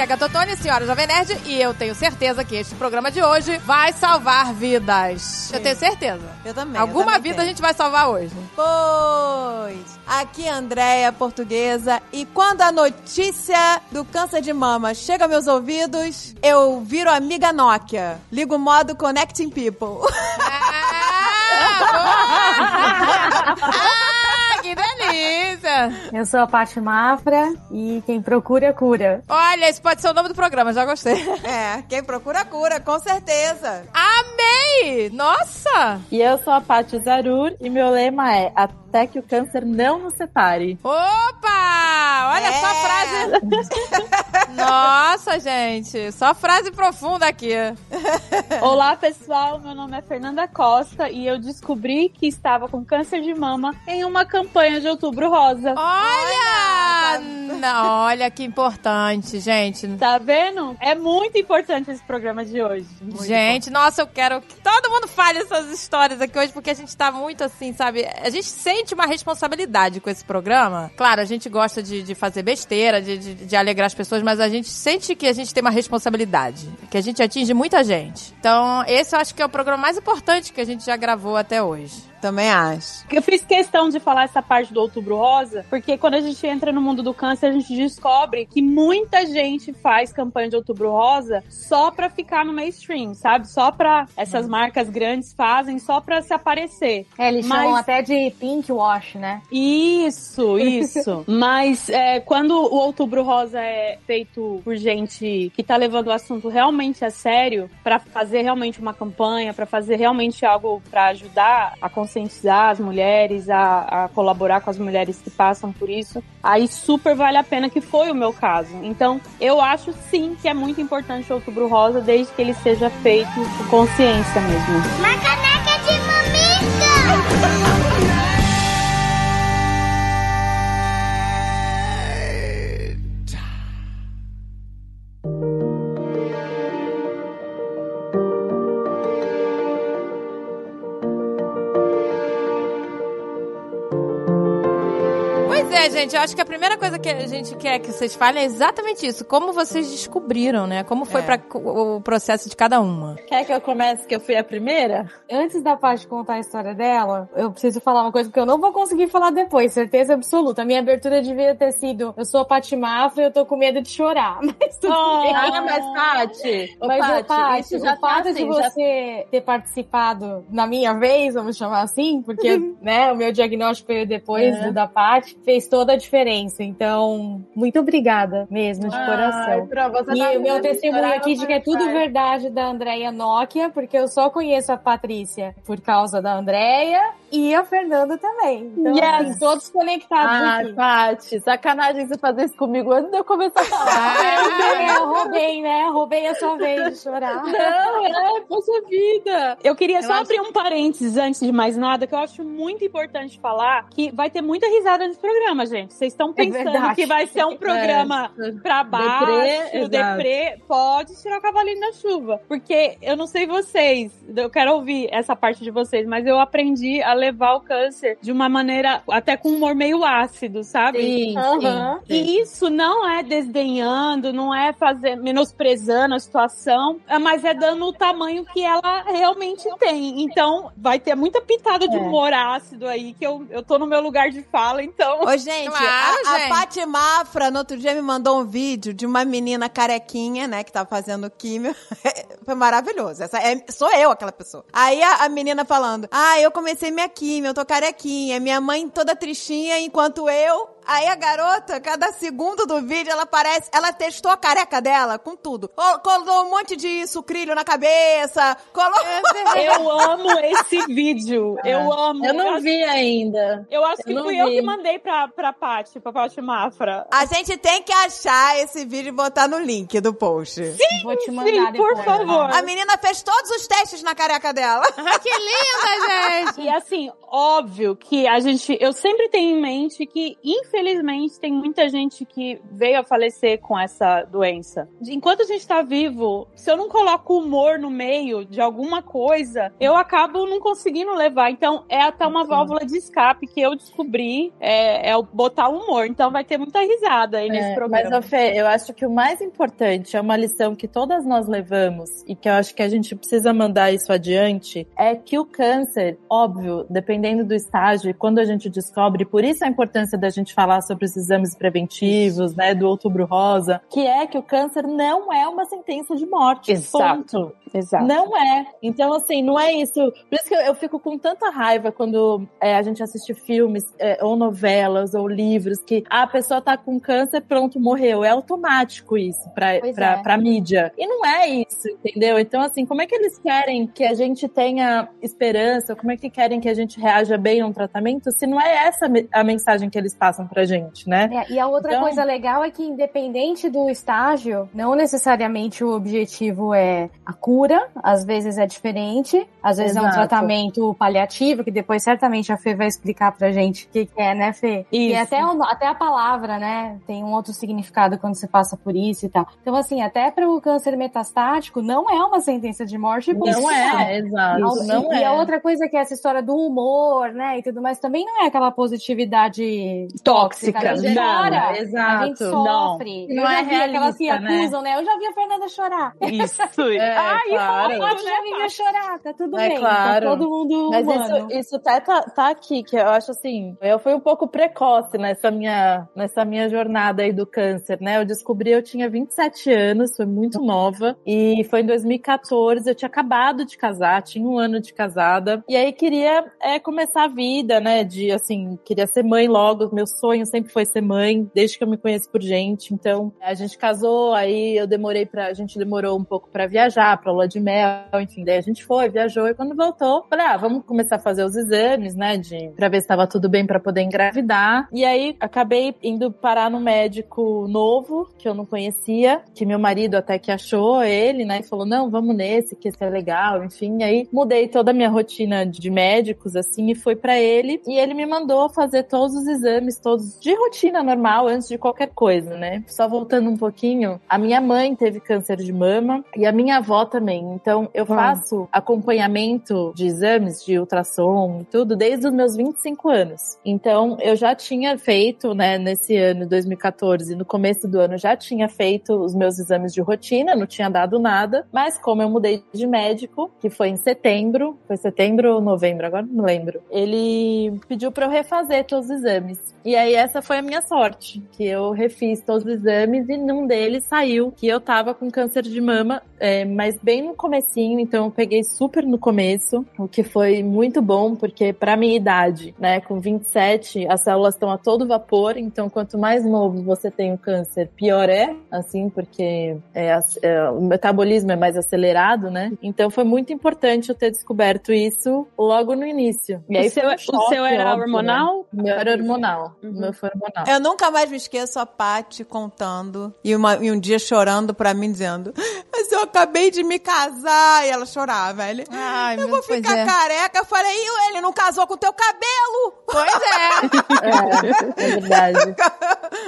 aqui é a Gatotone, senhora Jovem Nerd, e eu tenho certeza que este programa de hoje vai salvar vidas. Eu tenho certeza. Eu também. Alguma eu também vida tenho. a gente vai salvar hoje. Pois. Aqui é a Andréia, portuguesa. E quando a notícia do câncer de mama chega aos meus ouvidos, eu viro amiga Nokia. Ligo o modo Connecting People. Ah, boa! ah, Eu sou a Paty Mafra e quem procura, cura. Olha, esse pode ser o nome do programa, já gostei. é, quem procura cura, com certeza. Amei! Nossa! E eu sou a Paty Zarur e meu lema é até que o câncer não nos separe. Opa! Olha só a É. frase. Nossa, gente. Só frase profunda aqui. Olá, pessoal. Meu nome é Fernanda Costa e eu descobri que estava com câncer de mama em uma campanha de Outubro Rosa. Olha! Não, olha que importante, gente. Tá vendo? É muito importante esse programa de hoje. Gente, nossa, eu quero que todo mundo fale essas histórias aqui hoje, porque a gente tá muito assim, sabe? A gente sente uma responsabilidade com esse programa. Claro, a gente gosta de, de fazer besteira, de, de, de alegrar as pessoas, mas a gente sente que a gente tem uma responsabilidade, que a gente atinge muita gente. Então, esse eu acho que é o programa mais importante que a gente já gravou até hoje. Também acho. Eu fiz questão de falar essa parte do Outubro Rosa, porque quando a gente entra no mundo do câncer, a gente descobre que muita gente faz campanha de Outubro Rosa só pra ficar no mainstream, sabe? Só pra essas marcas grandes fazem só pra se aparecer. É, eles Mas- chamam até de pink wash, né? Isso, isso. Mas é, quando o Outubro Rosa é feito por gente que tá levando o assunto realmente a sério, pra fazer realmente uma campanha, pra fazer realmente algo pra ajudar a conscientizar as mulheres, a, a colaborar com as mulheres que passam por isso, aí super vale a pena, que foi o meu caso. Então, eu acho sim que é muito importante o Outubro Rosa, desde que ele seja feito com consciência mesmo. Uma caneca de é, gente, eu acho que a primeira coisa que a gente quer que vocês falem é exatamente isso. Como vocês descobriram, né? Como foi É. pra, o processo de cada uma. Quer que eu comece que eu fui a primeira? Antes da Paty contar a história dela, eu preciso falar uma coisa que eu não vou conseguir falar depois, certeza absoluta. A minha abertura devia ter sido: eu sou a Paty Mafra e eu tô com medo de chorar. Mas tudo bem. Ah, mas Paty, Mas, Paty, Paty, já o fato tá de assim, já- você ter participado na minha vez, vamos chamar assim, porque né, o meu diagnóstico veio depois É. do da Paty, fez toda a diferença. Então, muito obrigada mesmo, de Ai, coração. E tá o meu testemunho aqui de que é tudo vai. verdade da Andréia Nokia, porque eu só conheço a Patrícia por causa da Andréia e a Fernanda também. Então, Yes. assim, todos conectados Ai, aqui. Paty, sacanagem você fazer isso comigo antes de eu começar a falar. É, eu roubei, né? Roubei a sua vez de chorar. Não, é, poxa vida. Eu queria só acho- abrir um parênteses antes de mais nada, que eu acho muito importante falar que vai ter muita risada nesse programa, gente. Vocês estão pensando verdade. que vai ser um programa pra baixo, Deprê, deprê, pode tirar o cavalinho da chuva. Porque eu não sei vocês, eu quero ouvir essa parte de vocês, mas eu aprendi a levar o câncer de uma maneira até com um humor meio ácido, sabe? Sim, Aham. sim, sim. E isso não é desdenhando, não é fazer, menosprezando a situação, é- mas é dando o tamanho que ela realmente tem. Então, vai ter muita pitada de É. humor ácido aí, que eu, eu tô no meu lugar de fala, então. Ô, gente, Claro, a, gente. a Paty Mafra no outro dia me mandou um vídeo de uma menina carequinha, né, que tá fazendo químio. Foi maravilhoso. Essa é, sou eu aquela pessoa. Aí a, a menina falando: Ah, eu comecei minha químio, eu tô carequinha. Minha mãe toda tristinha, enquanto eu. Aí a garota, cada segundo do vídeo, ela parece. Ela testou a careca dela com tudo. Col- Colou um monte de sucrilho na cabeça. Colou. Eu amo esse vídeo. Eu amo. Eu não acho- vi ainda. Eu acho que Eu não fui eu vi. que mandei pra, pra Paty, pra Paty Mafra. A gente tem que achar esse vídeo e botar no link do post. Vou te mandar Sim, por depois. favor. A menina fez todos os testes na careca dela. Ah, que linda, gente! E assim, óbvio que a gente. Eu sempre tenho em mente que, infelizmente, infelizmente, tem muita gente que veio a falecer com essa doença. Enquanto a gente tá vivo, se eu não coloco humor no meio de alguma coisa, eu acabo não conseguindo levar. Então, é até uma válvula de escape que eu descobri, é, é botar humor. Então, vai ter muita risada aí nesse É, programa. Mas, Fê, eu acho que o mais importante é uma lição que todas nós levamos e que eu acho que a gente precisa mandar isso adiante, é que o câncer, óbvio, dependendo do estágio e quando a gente descobre, por isso a importância da gente falar sobre os exames preventivos, né, do outubro rosa, que é que o câncer não é uma sentença de morte. Exato. Ponto. Exato. Não é. Então, assim, não é isso. Por isso que eu, eu fico com tanta raiva quando é, a gente assiste filmes, é, ou novelas, ou livros, que ah, a pessoa tá com câncer, pronto, morreu. É automático isso pra, Pois pra, é. pra mídia. E não é isso, entendeu? Então, assim, como é que eles querem que a gente tenha esperança? Como é que querem que a gente reaja bem a um tratamento se não é essa a mensagem que eles passam pra gente, né? É, e a outra Então- coisa legal é que, independente do estágio, não necessariamente o objetivo é a cura, às vezes é diferente, às vezes é um Exato. tratamento paliativo, que depois certamente a Fê vai explicar pra gente o que, que é, né, Fê? E Isso. até, o- até a palavra, né, tem um outro significado quando você passa por isso e tal. Então, assim, até para o câncer metastático, não é uma sentença de morte. Não é, exato. Isso, não e é. a outra coisa que é essa história do humor, né, e tudo mais, também não é aquela positividade Tóxica. A gente Não, chora, exato. a gente Não. sofre. Não eu é vi aquelas que realista, né? acusam, né? Eu já vi a Fernanda chorar. Isso. É, Ai, claro. Eu já vi a chorar, tá tudo É bem. claro. Tá todo mundo Mas humano. isso, isso até tá, tá aqui, que eu acho assim, eu fui um pouco precoce nessa minha, nessa minha jornada aí do câncer, né? Eu descobri, eu tinha 27 anos, foi muito nova, e foi em 2014, eu tinha acabado de casar, tinha um ano de casada, e aí queria é, começar a vida, né? De assim, queria ser mãe logo, meu sonho sempre foi ser mãe, desde que eu me conheço por gente, então a gente casou, aí eu demorei pra, a gente demorou um pouco pra viajar, pra lua de mel, enfim, daí a gente foi, viajou, e quando voltou, falei, ah, vamos começar a fazer os exames, né, de, pra ver se tava tudo bem pra poder engravidar. E aí acabei indo parar no médico novo, que eu não conhecia, que meu marido até que achou ele, né, e falou, não, vamos nesse, que esse é legal, enfim. E aí mudei toda a minha rotina de médicos, assim, e fui pra ele. E ele me mandou fazer todos os exames, todos de rotina normal, antes de qualquer coisa, né. Só voltando um pouquinho, a minha mãe teve câncer de mama e a minha avó também. Então eu faço acompanhamento de exames de ultrassom e tudo desde os meus 25 anos. Então eu já tinha feito, né, nesse ano 2014, no começo do ano já tinha feito os meus exames de rotina, não tinha dado nada, mas como eu mudei de médico, que foi em setembro, foi setembro ou novembro, agora não lembro. Ele pediu para eu refazer todos os exames. E aí essa foi a minha sorte, que eu refiz todos os exames e num deles saiu que eu tava com câncer de mama, é, mas bem no comecinho, então eu peguei super no começo, o que foi muito bom, porque pra minha idade, né, com 27, as células estão a todo vapor, então quanto mais novo você tem o câncer, pior é, assim, porque é, é, o metabolismo é mais acelerado, né? Então foi muito importante eu ter descoberto isso logo no início. E aí o seu, foi um o choque, seu era óbvio, né? hormonal? O meu era hormonal. Uhum. O meu foi hormonal. Eu nunca mais me esqueço a Paty contando e, uma- e um dia chorando pra mim, dizendo: Mas eu acabei de me casar. E ela chorava. Ele, Ai, eu meu, vou ficar é. careca. Eu falei: "E ele não casou com teu cabelo? Pois é. É, é verdade.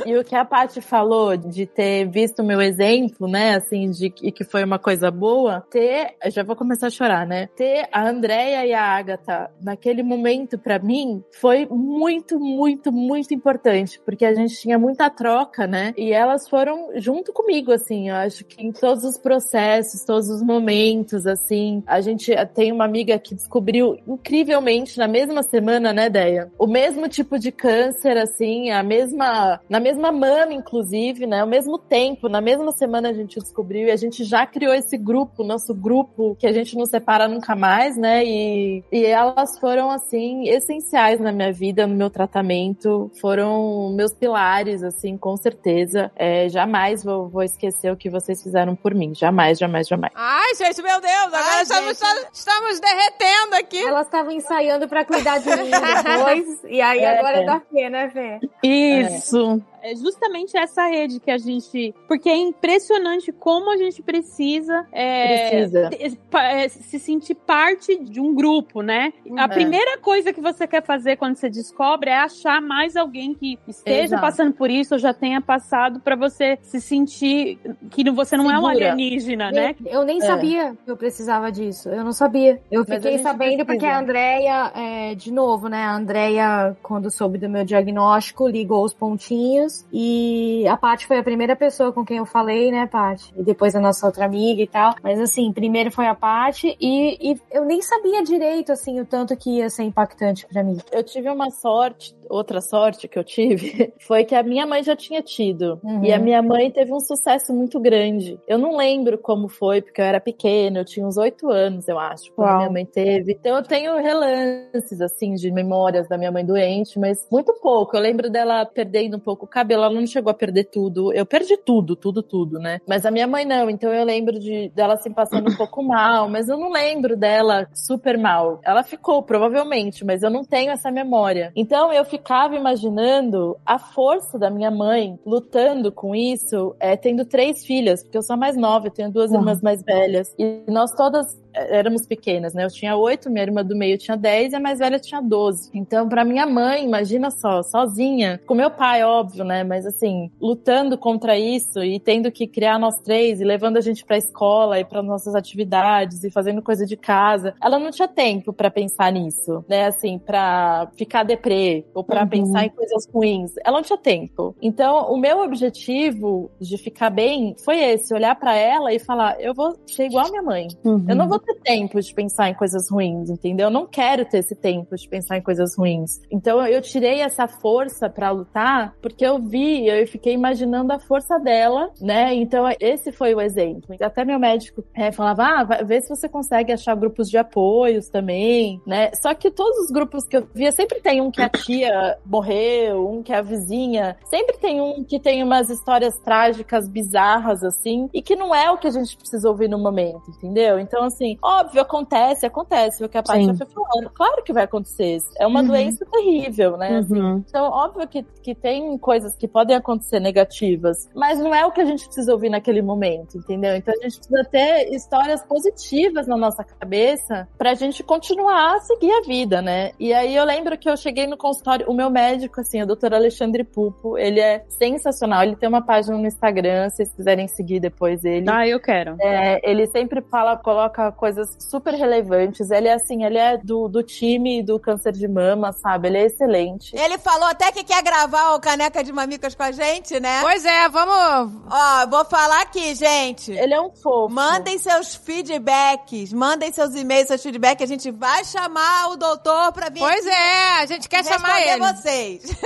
E o que a Paty falou de ter visto o meu exemplo, né, assim, de e que foi uma coisa boa, ter, eu já vou começar a chorar, né? Ter a Andrea e a Agatha naquele momento pra mim foi muito, muito, muito importante, porque a gente tinha muita troca, né? E elas foram junto comigo, assim, eu acho que em todos os processos, todos os momentos, assim, a gente tem uma amiga que descobriu incrivelmente na mesma semana, né, Deia? O mesmo tipo de câncer, assim, a mesma, na mesma mama, inclusive, né? Ao mesmo tempo, na mesma semana a gente descobriu e a gente já criou esse grupo, nosso grupo, que a gente não separa nunca mais, né? E, e elas foram, assim, essenciais na minha vida, no meu tratamento, foram meus pilares, assim, com certeza. É, jamais vou, vou esquecer o que vocês fizeram por mim. Jamais, jamais, jamais. Ai, gente, meu Deus, agora Ai, estamos, gente. estamos derretendo aqui. Elas estavam ensaiando pra cuidar de mim depois, e aí É. agora é da Fê, né, Fê? Isso. É justamente essa rede que a gente. Porque é impressionante como a gente precisa, é, Precisa. é, se sentir parte de um grupo, né? A É. primeira coisa que você quer fazer quando você descobre é achar mais alguém que esteja Exato. passando por isso ou já tenha passado pra você se sentir que você não é um Segura. alienígena, né? Eu, eu nem É. sabia que eu precisava disso. Eu não sabia. Eu Mas fiquei sabendo precisa. porque a Andrea, é, de novo, né? A Andrea, quando soube do meu diagnóstico, ligou os pontinhos. E a Paty foi a primeira pessoa com quem eu falei, né, Paty? E depois a nossa outra amiga e tal. Mas assim, primeiro foi a Paty. E, e eu nem sabia direito, assim, o tanto que ia ser impactante pra mim. Eu tive uma sorte, outra sorte que eu tive, foi que a minha mãe já tinha tido. Uhum. E a minha mãe teve um sucesso muito grande. Eu não lembro como foi, porque eu era pequena, eu tinha uns oito anos, eu acho, quando Uau. minha mãe teve. Então eu tenho relances, assim, de memórias da minha mãe doente, mas muito pouco. Eu lembro dela perdendo um pouco o cabelo, ela não chegou a perder tudo. Eu perdi tudo, tudo, tudo, né? Mas a minha mãe não, então eu lembro de dela se passando um pouco mal, mas eu não lembro dela super mal. Ela ficou, provavelmente, mas eu não tenho essa memória. Então eu ficava imaginando a força da minha mãe lutando com isso, é, tendo três filhas, porque eu sou a mais nova, eu tenho duas Uhum. irmãs mais velhas. E nós todas éramos pequenas, né? Eu tinha oito, minha irmã do meio tinha dez e a mais velha tinha doze. Então, pra minha mãe, imagina só, sozinha, com meu pai, óbvio, né? Mas assim, lutando contra isso e tendo que criar nós três e levando a gente pra escola e para nossas atividades e fazendo coisa de casa, ela não tinha tempo pra pensar nisso, né? Assim, pra ficar deprê ou pra Uhum. pensar em coisas ruins. Ela não tinha tempo. Então, o meu objetivo de ficar bem foi esse, olhar pra ela e falar, eu vou ser igual a minha mãe. Eu não vou ter tempo de pensar em coisas ruins, entendeu? Eu não quero ter esse tempo de pensar em coisas ruins. Então eu tirei essa força pra lutar porque eu vi, eu fiquei imaginando a força dela, né? Então esse foi o exemplo. Até meu médico é, falava, ah, vê se você consegue achar grupos de apoios também, né? Só que todos os grupos que eu via sempre tem um que a tia morreu, um que a vizinha, sempre tem um que tem umas histórias trágicas, bizarras assim, e que não é o que a gente precisa ouvir no momento, entendeu? Então assim, óbvio, acontece, acontece, o que a Paty já foi falando. Claro que vai acontecer. É uma Uhum. doença terrível, né? assim. Uhum. Então, óbvio que, que tem coisas que podem acontecer negativas, mas não é o que a gente precisa ouvir naquele momento, entendeu? Então a gente precisa ter histórias positivas na nossa cabeça pra gente continuar a seguir a vida, né? E aí eu lembro que eu cheguei no consultório, o meu médico, assim, o doutor Alexandre Pupo, ele é sensacional, ele tem uma página no Instagram, se vocês quiserem seguir depois ele. Ah, eu quero. É, ele sempre fala, coloca coisas super relevantes. Ele é assim, ele é do, do time do câncer de mama, sabe? Ele é excelente. Ele falou até que quer gravar o Caneca de Mamicas com a gente, né? Pois é, vamos. Ó, vou falar aqui, gente. Ele é um fofo. Mandem seus feedbacks, mandem seus e-mails, seus feedbacks. A gente vai chamar o doutor pra vir Pois é, a gente quer chamar ele. vocês.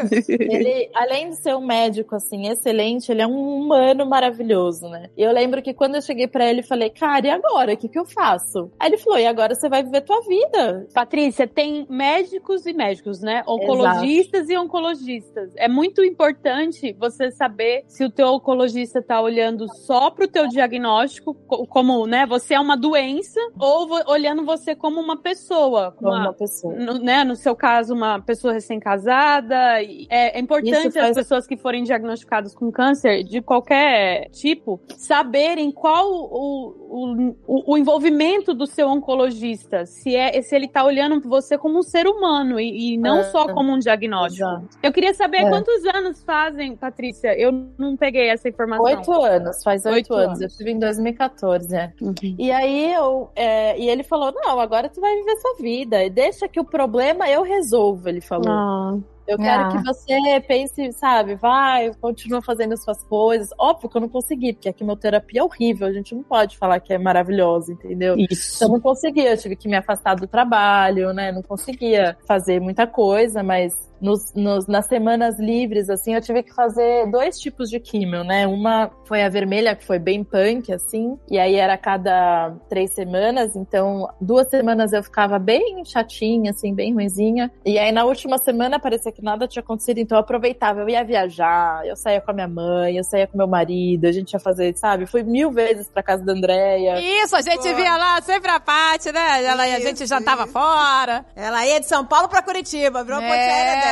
Ele, além de ser um médico, assim, excelente, ele é um humano maravilhoso, né? E eu lembro que quando eu cheguei pra ele, falei, cara, e agora? O que que eu faço? Aí ele falou, e agora você vai viver tua vida. Patrícia, tem médicos e médicos, né? Oncologistas e oncologistas. É muito importante você saber se o teu oncologista tá olhando só pro teu diagnóstico, co- como, né, você é uma doença, ou olhando você como uma pessoa. Como uma- uma pessoa. no, né, no seu caso, uma pessoa recém-casada. É, é importante faz- as pessoas que forem diagnosticadas com câncer de qualquer tipo saberem qual o, o, o, o envolvimento do seu oncologista. Se, é, se ele tá olhando você como um ser humano e, e não É. só como um diagnóstico. Exato. Eu queria saber É. quantos anos fazem, Patrícia. Eu não peguei essa informação. Oito anos, faz oito anos. anos. Eu tive em 2014, né? Uhum. E aí eu. é, e ele falou: não, agora tu vai viver sua vida. E deixa que o problema eu resolvo, ele falou. Ah. Eu quero Ah. que você pense, sabe, vai, continua fazendo as suas coisas. Óbvio que eu não consegui, porque a quimioterapia é horrível, a gente não pode falar que é maravilhosa, entendeu? Isso. Então eu não conseguia, eu tive que me afastar do trabalho, né? Não conseguia fazer muita coisa, mas nos, nos- nas semanas livres, assim, eu tive que fazer dois tipos de químio, né? Uma foi a vermelha, que foi bem punk, assim, e aí era a cada três semanas, então duas semanas eu ficava bem chatinha, assim, bem ruinzinha, e aí na última semana parecia que nada tinha acontecido, então eu aproveitava, eu ia viajar, eu saía com a minha mãe, eu saía com meu marido, a gente ia fazer, sabe? Fui mil vezes pra casa da Andréia. Isso, a gente Pô. via lá sempre a parte, né? Ela, a gente Isso, jantava isso. fora. Ela ia de São Paulo pra Curitiba, virou a ponte É. aérea dela.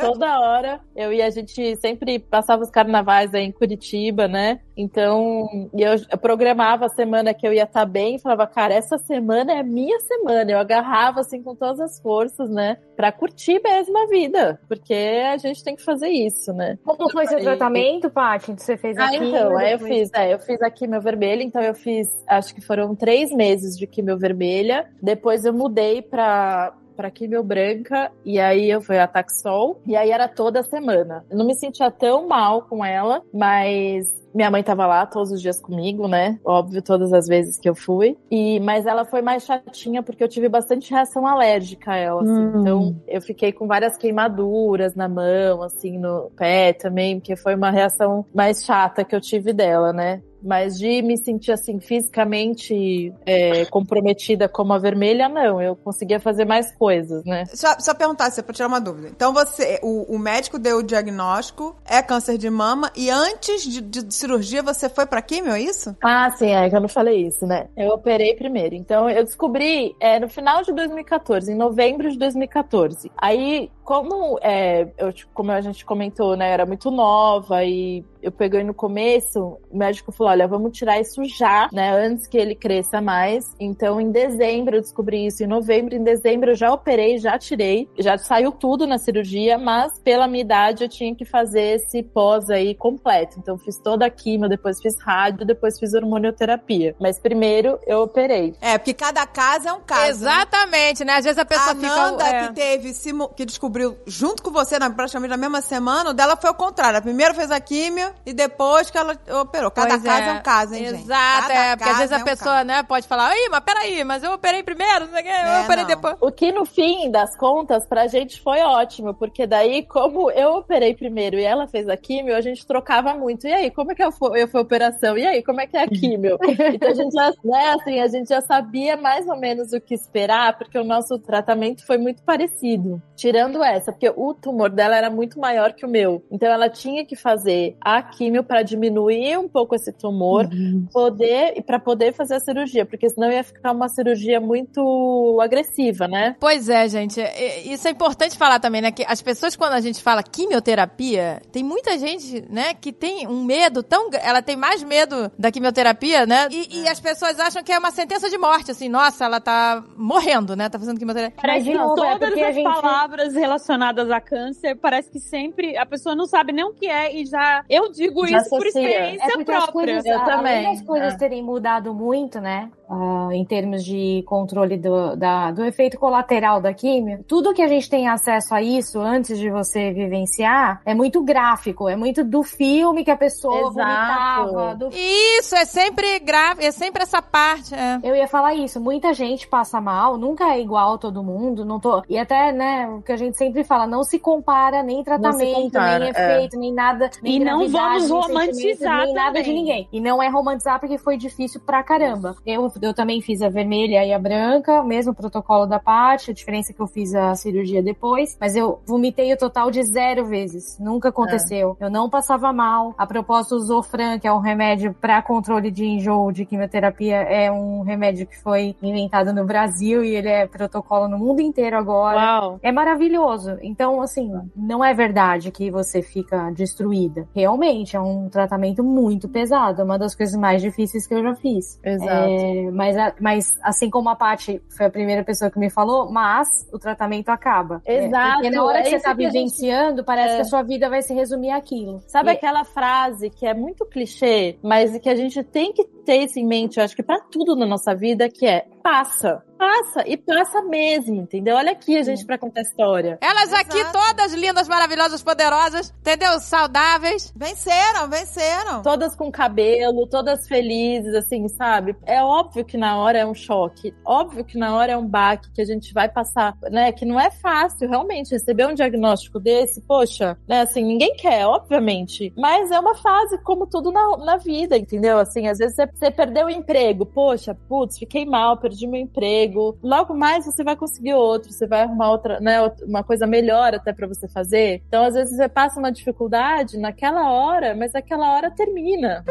Toda hora eu ia, a gente sempre passava os carnavais aí em Curitiba, né? Então, e eu, programava a semana que eu ia estar bem e falava, cara, essa semana é a minha semana. Eu agarrava assim com todas as forças, né? Pra curtir mesmo a vida. Porque a gente tem que fazer isso, né? Como foi seu E- tratamento, Paty? Você fez Ah, aqui? então, aí eu depois- fiz, é, eu fiz a quimio vermelha, então eu fiz, acho que foram três meses de quimio vermelha. Depois eu mudei pra, pra quimio branca, e aí eu fui a Taxol, e aí era toda semana. Eu não me sentia tão mal com ela, mas minha mãe tava lá todos os dias comigo, né? Óbvio, todas as vezes que eu fui. E, mas ela foi mais chatinha porque eu tive bastante reação alérgica a ela, assim. Hum. Então, eu fiquei com várias queimaduras na mão, assim, no pé também, porque foi uma reação mais chata que eu tive dela, né? Mas de me sentir assim fisicamente é, comprometida como a vermelha, não. Eu conseguia fazer mais coisas, né? Só, só perguntar, se pra tirar uma dúvida. Então você, o, o médico deu o diagnóstico, é câncer de mama, e antes de, de cirurgia você foi pra químio, é isso? Ah, sim, é que eu não falei isso, né? Eu operei primeiro. Então, eu descobri é, no final de 2014, em novembro de 2014. Aí, como, é, eu, como a gente comentou, né? Era muito nova e eu peguei no começo, o médico falou: olha, vamos tirar isso já, né? Antes que ele cresça mais. Então, em dezembro eu descobri isso. Em novembro, em dezembro eu já operei, já tirei, já saiu tudo na cirurgia, mas pela minha idade eu tinha que fazer esse pós aí completo. Então, fiz toda a quimio, depois fiz rádio, depois fiz hormonioterapia. Mas primeiro eu operei. É, porque cada caso é um caso. né? Exatamente, né? Às vezes a pessoa A fica. Nanda, é. que teve, que descobriu junto com você, na, praticamente na mesma semana, o dela foi ao contrário. Primeiro fez a químio e depois que ela operou. Cada Pois caso é. Um caso, hein, gente? Exato, é. Porque às vezes a é um pessoa, caso. né, pode falar, Ih, mas peraí, mas eu operei primeiro, não sei o quê, eu É, operei não. depois. O que no fim das contas pra gente foi ótimo, porque daí, como eu operei primeiro e ela fez a químio, a gente trocava muito. E aí, como é que eu fui, eu fui a operação? E aí, como é que é a químio? então a gente já, né, assim, a gente já sabia mais ou menos o que esperar, porque o nosso tratamento foi muito parecido. Tirando essa, porque o tumor dela era muito maior que o meu. Então ela tinha que fazer a químio pra diminuir um pouco esse tumor, poder e para poder fazer a cirurgia, porque senão ia ficar uma cirurgia muito agressiva, né? Pois é, gente. Isso é importante falar também, né? Que as pessoas, quando a gente fala quimioterapia, tem muita gente, né, que tem um medo tão. Ela tem mais medo da quimioterapia, né? E, e as pessoas acham que é uma sentença de morte, assim, nossa, ela tá morrendo, né? Tá fazendo quimioterapia. Mas, de novo, é Todas a as gente- palavras relacionadas a câncer, parece que sempre a pessoa não sabe nem o que é e já. Eu digo Já isso por associa. experiência É própria. Coisas, Eu também, das coisas é. terem mudado muito, né? Ah, em termos de controle do, da- do efeito colateral da químio, tudo que a gente tem acesso a isso antes de você vivenciar é muito gráfico, é muito do filme que a pessoa Exato. vomitava, do Isso, é sempre grave, é sempre essa parte. É. Eu ia falar isso, muita gente passa mal, nunca é igual todo mundo, não tô. E até, né, o que a gente sempre fala, não se compara nem tratamento, compara, nem é. efeito, nem nada. Nem E não vamos romantizar nem nada de ninguém. E não é romantizar porque foi difícil pra caramba. Eu, eu também fiz a vermelha e a branca, mesmo protocolo da parte, a diferença é que eu fiz a cirurgia depois, mas eu vomitei o total de zero vezes. Nunca aconteceu. Eu não passava mal. A propósito, o Zofran, que é um remédio para controle de enjoo de quimioterapia, é um remédio que foi inventado no Brasil e ele é protocolo no mundo inteiro agora. Uau. É maravilhoso. Então, assim, não é verdade que você fica destruída. Realmente, é um tratamento muito pesado. É uma das coisas mais difíceis que eu já fiz. Exato. É, mas, mas, assim como a Paty foi a primeira pessoa que me falou, mas o tratamento acaba. É, Exato, porque na hora é que você tá que a gente- vivenciando, parece É. que a sua vida vai se resumir àquilo. Sabe E- aquela frase que é muito clichê, mas que a gente tem que ter isso em mente, eu acho que pra tudo na nossa vida, que é passa. Passa e passa mesmo, entendeu? Olha aqui a gente pra contar a história. Elas aqui Exato. todas lindas, maravilhosas, poderosas, entendeu? Saudáveis. Venceram, venceram. Todas com cabelo, todas felizes, assim, sabe? É óbvio que na hora é um choque, óbvio que na hora é um baque que a gente vai passar, né? Que não é fácil, realmente, receber um diagnóstico desse, poxa, né? Assim, ninguém quer, obviamente. Mas é uma fase como tudo na, na vida, entendeu? Assim, às vezes você, você perdeu o emprego, poxa, putz, fiquei mal, perdi meu emprego. Logo mais você vai conseguir outro, você vai arrumar outra, né, uma coisa melhor até para você fazer. Então, às vezes você passa uma dificuldade naquela hora, mas aquela hora termina.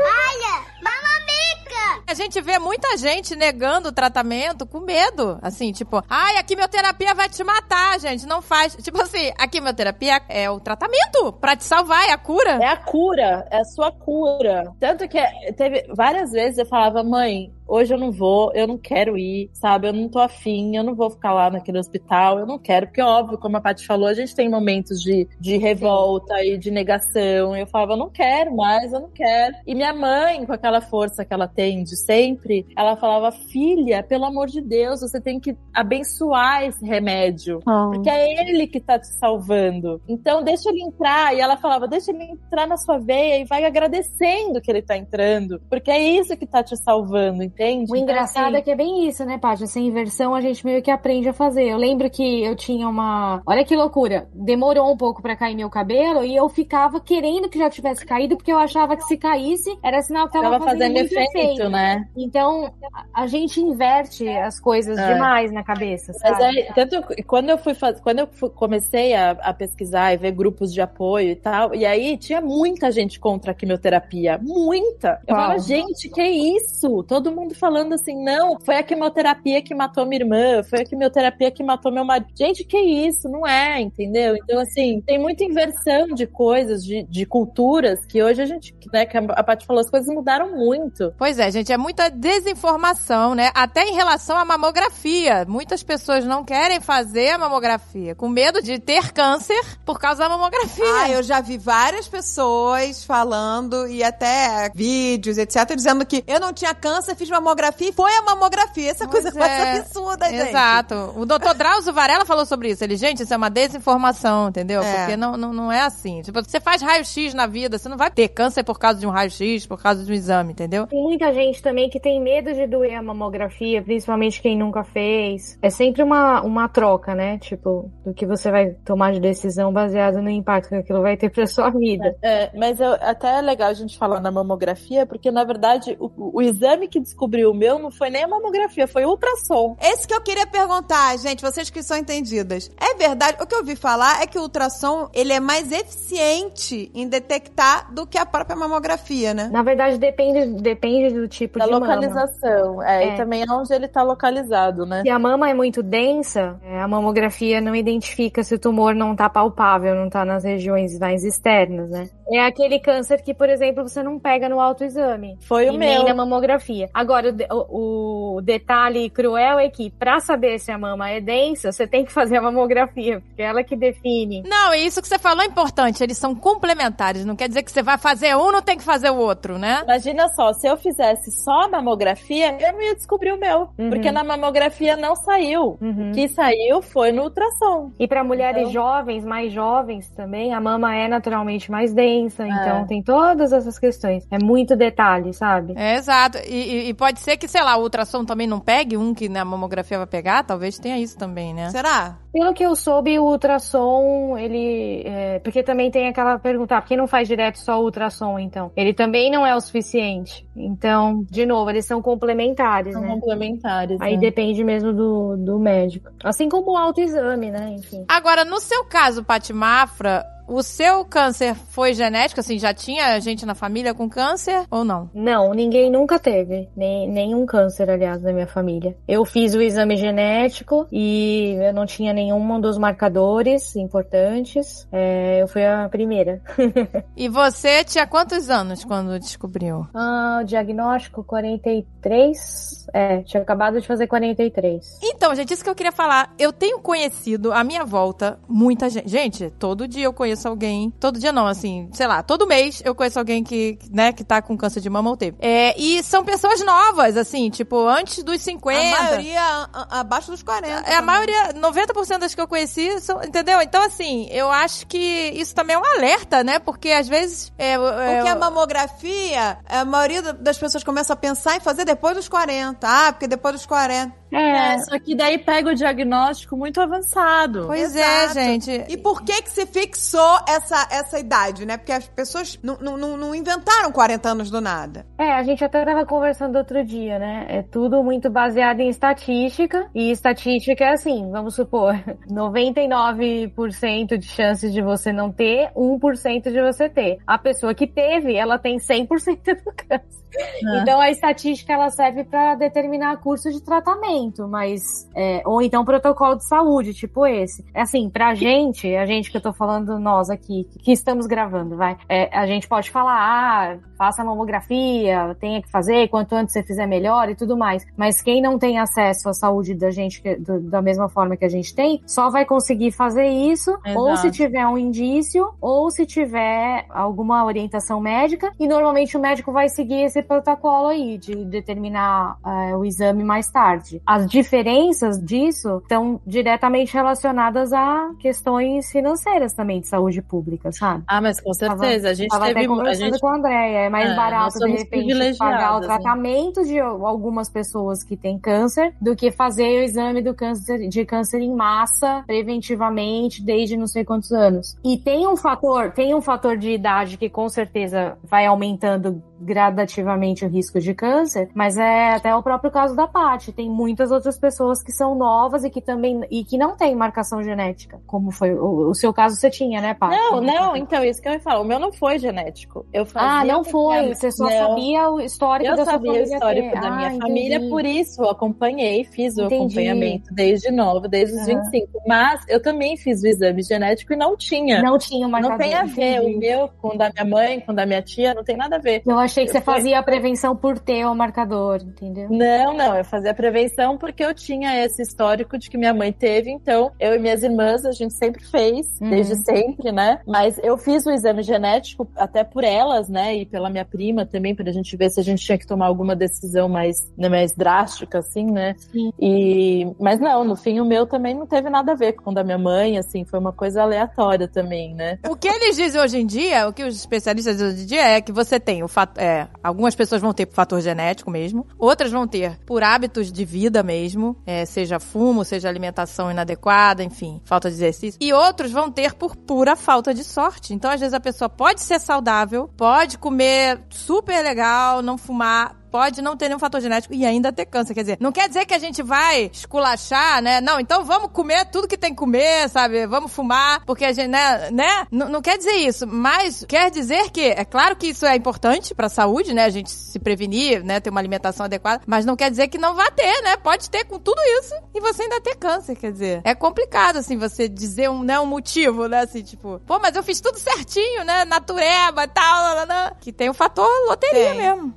A gente vê muita gente negando o tratamento com medo. Assim, tipo, ai, a quimioterapia vai te matar, gente. Não faz. Tipo assim, a quimioterapia é o tratamento pra te salvar, é a cura. É a cura, é a sua cura. Tanto que teve várias vezes eu falava, mãe, hoje eu não vou, eu não quero ir, sabe? Eu não tô afim, eu não vou ficar lá naquele hospital, eu não quero, porque óbvio, como a Paty falou, a gente tem momentos de, de revolta Sim. e de negação. Eu falava, eu não quero mais, eu não quero. E minha mãe, com aquela força que ela tem de sempre, ela falava, filha, pelo amor de Deus, você tem que abençoar esse remédio, oh. porque é ele que tá te salvando. Então, deixa ele entrar. E ela falava, deixa ele entrar na sua veia e vai agradecendo que ele tá entrando, porque é isso que tá te salvando entende? O engraçado então, assim... é que é bem isso, né, Paty? Essa inversão a gente meio que aprende a fazer. Eu lembro que eu tinha uma. Olha que loucura. Demorou um pouco para cair meu cabelo e eu ficava querendo que já tivesse caído, porque eu achava que se caísse era sinal que tava, tava fazendo, fazendo efeito, efeito, né? Então a gente inverte as coisas é. demais na cabeça. Sabe? Mas aí, tanto quando eu fui faz... quando eu fui, comecei a, a, pesquisar e ver grupos de apoio e tal, e aí tinha muita gente contra a quimioterapia. Muita! Eu falava, gente, que isso? Todo mundo mundo falando assim, não, foi a quimioterapia que matou minha irmã, foi a quimioterapia que matou meu marido. Gente, que isso? Não é, entendeu? Então, assim, tem muita inversão de coisas, de, de culturas, que hoje a gente, né, que a Paty falou, as coisas mudaram muito. Pois é, gente, é muita desinformação, né? Até em relação à mamografia. Muitas pessoas não querem fazer a mamografia, com medo de ter câncer por causa da mamografia. Ah, eu já vi várias pessoas falando e até vídeos, etc, dizendo que eu não tinha câncer, fiz mamografia e foi a mamografia. Essa coisa é. mais absurda, gente. Exato. O doutor Drauzio Varela falou sobre isso. Ele, gente, isso é uma desinformação, entendeu? É. Porque não, não, não é assim. Tipo, você faz raio-x na vida, você não vai ter câncer por causa de um raio-x, por causa de um exame, entendeu? Tem muita gente também que tem medo de doer a mamografia, principalmente quem nunca fez. É sempre uma, uma troca, né? Tipo, do que você vai tomar de decisão baseado no impacto que aquilo vai ter pra sua vida. É, mas eu, até é legal a gente falar na mamografia, porque na verdade o, o exame que descobriu descobriu o meu não foi nem a mamografia, foi o ultrassom. Esse que eu queria perguntar, gente, vocês que são entendidas. É verdade, o que eu ouvi falar é que o ultrassom, ele é mais eficiente em detectar do que a própria mamografia, né? Na verdade, depende, depende do tipo da de localização. É, é, e também é onde ele tá localizado, né? Se a mama é muito densa, é, a mamografia não identifica se o tumor não tá palpável, não tá nas regiões mais externas, né? É aquele câncer que, por exemplo, você não pega no autoexame. Foi o meu. Nem na mamografia. Agora, o, o detalhe cruel é que, para saber se a mama é densa, você tem que fazer a mamografia, porque é ela que define. Não, e isso que você falou é importante. Eles são complementares. Não quer dizer que você vai fazer um, não tem que fazer o outro, né? Imagina só, se eu fizesse só a mamografia, eu não ia descobrir o meu. Uhum. Porque na mamografia não saiu. Uhum. O que saiu foi no ultrassom. E para mulheres então... jovens, mais jovens também, a mama é naturalmente mais densa é. então tem todas essas questões. É muito detalhe, sabe? É, exato. E, e, pode ser que, sei lá, o ultrassom também não pegue um que na mamografia vai pegar, talvez tenha isso também, né? Será? Pelo que eu soube, o ultrassom, ele. É, porque também tem aquela pergunta, ah, por que não faz direto só o ultrassom, então? Ele também não é o suficiente. Então, de novo, eles são complementares, são né? complementares. Aí é. depende mesmo do, do médico. Assim como o autoexame, né? Enfim. Agora, no seu caso, Patimafra, o seu câncer foi genético? Assim, já tinha gente na família com câncer ou não? Não, ninguém nunca teve. Nem, nenhum câncer, aliás, na minha família. Eu fiz o exame genético e eu não tinha nenhum dos marcadores importantes. É, eu fui a primeira. e você tinha quantos anos quando descobriu? Ah, diagnóstico 43. É, tinha acabado de fazer 43. Então, gente, isso que eu queria falar. Eu tenho conhecido à minha volta muita gente. Gente, todo dia eu conheço conheço alguém. Todo dia não, assim, sei lá, todo mês eu conheço alguém que, né, que tá com câncer de mama ou teve. É, e são pessoas novas, assim, tipo, antes dos 50. A maioria a, abaixo dos 40. É, também. a maioria, 90% das que eu conheci, são, entendeu? Então, assim, eu acho que isso também é um alerta, né? Porque às vezes. É, é, porque a mamografia, a maioria das pessoas começa a pensar em fazer depois dos 40. Ah, porque depois dos 40. É, É, só que daí pega o diagnóstico muito avançado. Pois Exato. é, gente. E por que que se fixou essa, essa idade, né? Porque as pessoas não inventaram 40 anos do nada. É, a gente até tava conversando outro dia, né? É tudo muito baseado em estatística. E estatística é assim, vamos supor, 99% de chances de você não ter, 1% de você ter. A pessoa que teve, ela tem 100% do câncer. Ah. Então a estatística ela serve para determinar curso de tratamento, mas é, ou então protocolo de saúde, tipo esse. É Assim, pra gente, a gente que eu tô falando nós aqui, que estamos gravando, vai. é, a gente pode falar, ah, faça mamografia, tenha que fazer, quanto antes você fizer melhor e tudo mais. Mas quem não tem acesso à saúde da gente do- da mesma forma que a gente tem, só vai conseguir fazer isso ou Exato. se tiver um indício ou se tiver alguma orientação médica e normalmente o médico vai seguir esse protocolo aí de determinar eh, o exame mais tarde. As diferenças disso estão diretamente relacionadas a questões financeiras também de saúde pública, sabe? Ah, mas com certeza. a gente Tava teve. até A conversando gente com a Andréia. É mais É, barato, de repente, pagar o né? tratamento de algumas pessoas que têm câncer do que fazer o exame do câncer, de câncer em massa preventivamente desde não sei quantos anos. E tem um fator, tem um fator de idade que com certeza vai aumentando gradativamente o risco de câncer, mas é até o próprio caso da Paty. Tem muitas outras pessoas que são novas e que também e que não têm marcação genética, como foi o, o seu caso você tinha, né, Paty? Não, não, então isso que eu ia falar. O meu não foi genético. Eu fazia Ah, não foi. Você só não. sabia o histórico Eu da sua sabia o família. histórico ter. da minha Ah, família, entendi. por isso eu acompanhei, fiz o Entendi. acompanhamento desde novo, desde os Aham. 25. Mas eu também fiz o exame genético e não tinha. Não tinha uma Não tem a ver o meu com o da minha mãe, com o da minha tia, não tem nada a ver. Eu achei que você fazia a prevenção por ter o marcador, entendeu? Não, não, eu fazia prevenção porque eu tinha esse histórico de que minha mãe teve, então eu e minhas irmãs a gente sempre fez, Uhum. desde sempre, né? Mas eu fiz o exame genético até por elas, né? E pela minha prima também, pra gente ver se a gente tinha que tomar alguma decisão mais, né, mais drástica, assim, né? Sim. E, mas não, no fim o meu também não teve nada a ver com o da minha mãe, assim, foi uma coisa aleatória também, né? O que eles dizem hoje em dia, o que os especialistas dizem hoje em dia é que você tem o fato, é, algumas pessoas vão ter por fator genético mesmo, outras vão ter por hábitos de vida mesmo, é, seja fumo, seja alimentação inadequada, enfim, falta de exercício, e outros vão ter por pura falta de sorte. Então, às vezes a pessoa pode ser saudável, pode comer super legal, não fumar, pode não ter nenhum fator genético e ainda ter câncer. Quer dizer, não quer dizer que a gente vai esculachar, né? Não, então vamos comer tudo que tem que comer, sabe? Vamos fumar, porque a gente, né? né? Não, não quer dizer isso, mas quer dizer que, é claro que isso é importante pra saúde, né? A gente se prevenir, né? Ter uma alimentação adequada, mas não quer dizer que não vai ter, né? Pode ter com tudo isso e você ainda ter câncer, quer dizer. É complicado, assim, você dizer um, né, um motivo, né? Assim, tipo, pô, mas eu fiz tudo certinho, né? Natureba e tal, lá, lá, lá. que tem o fator loteria Tem. mesmo.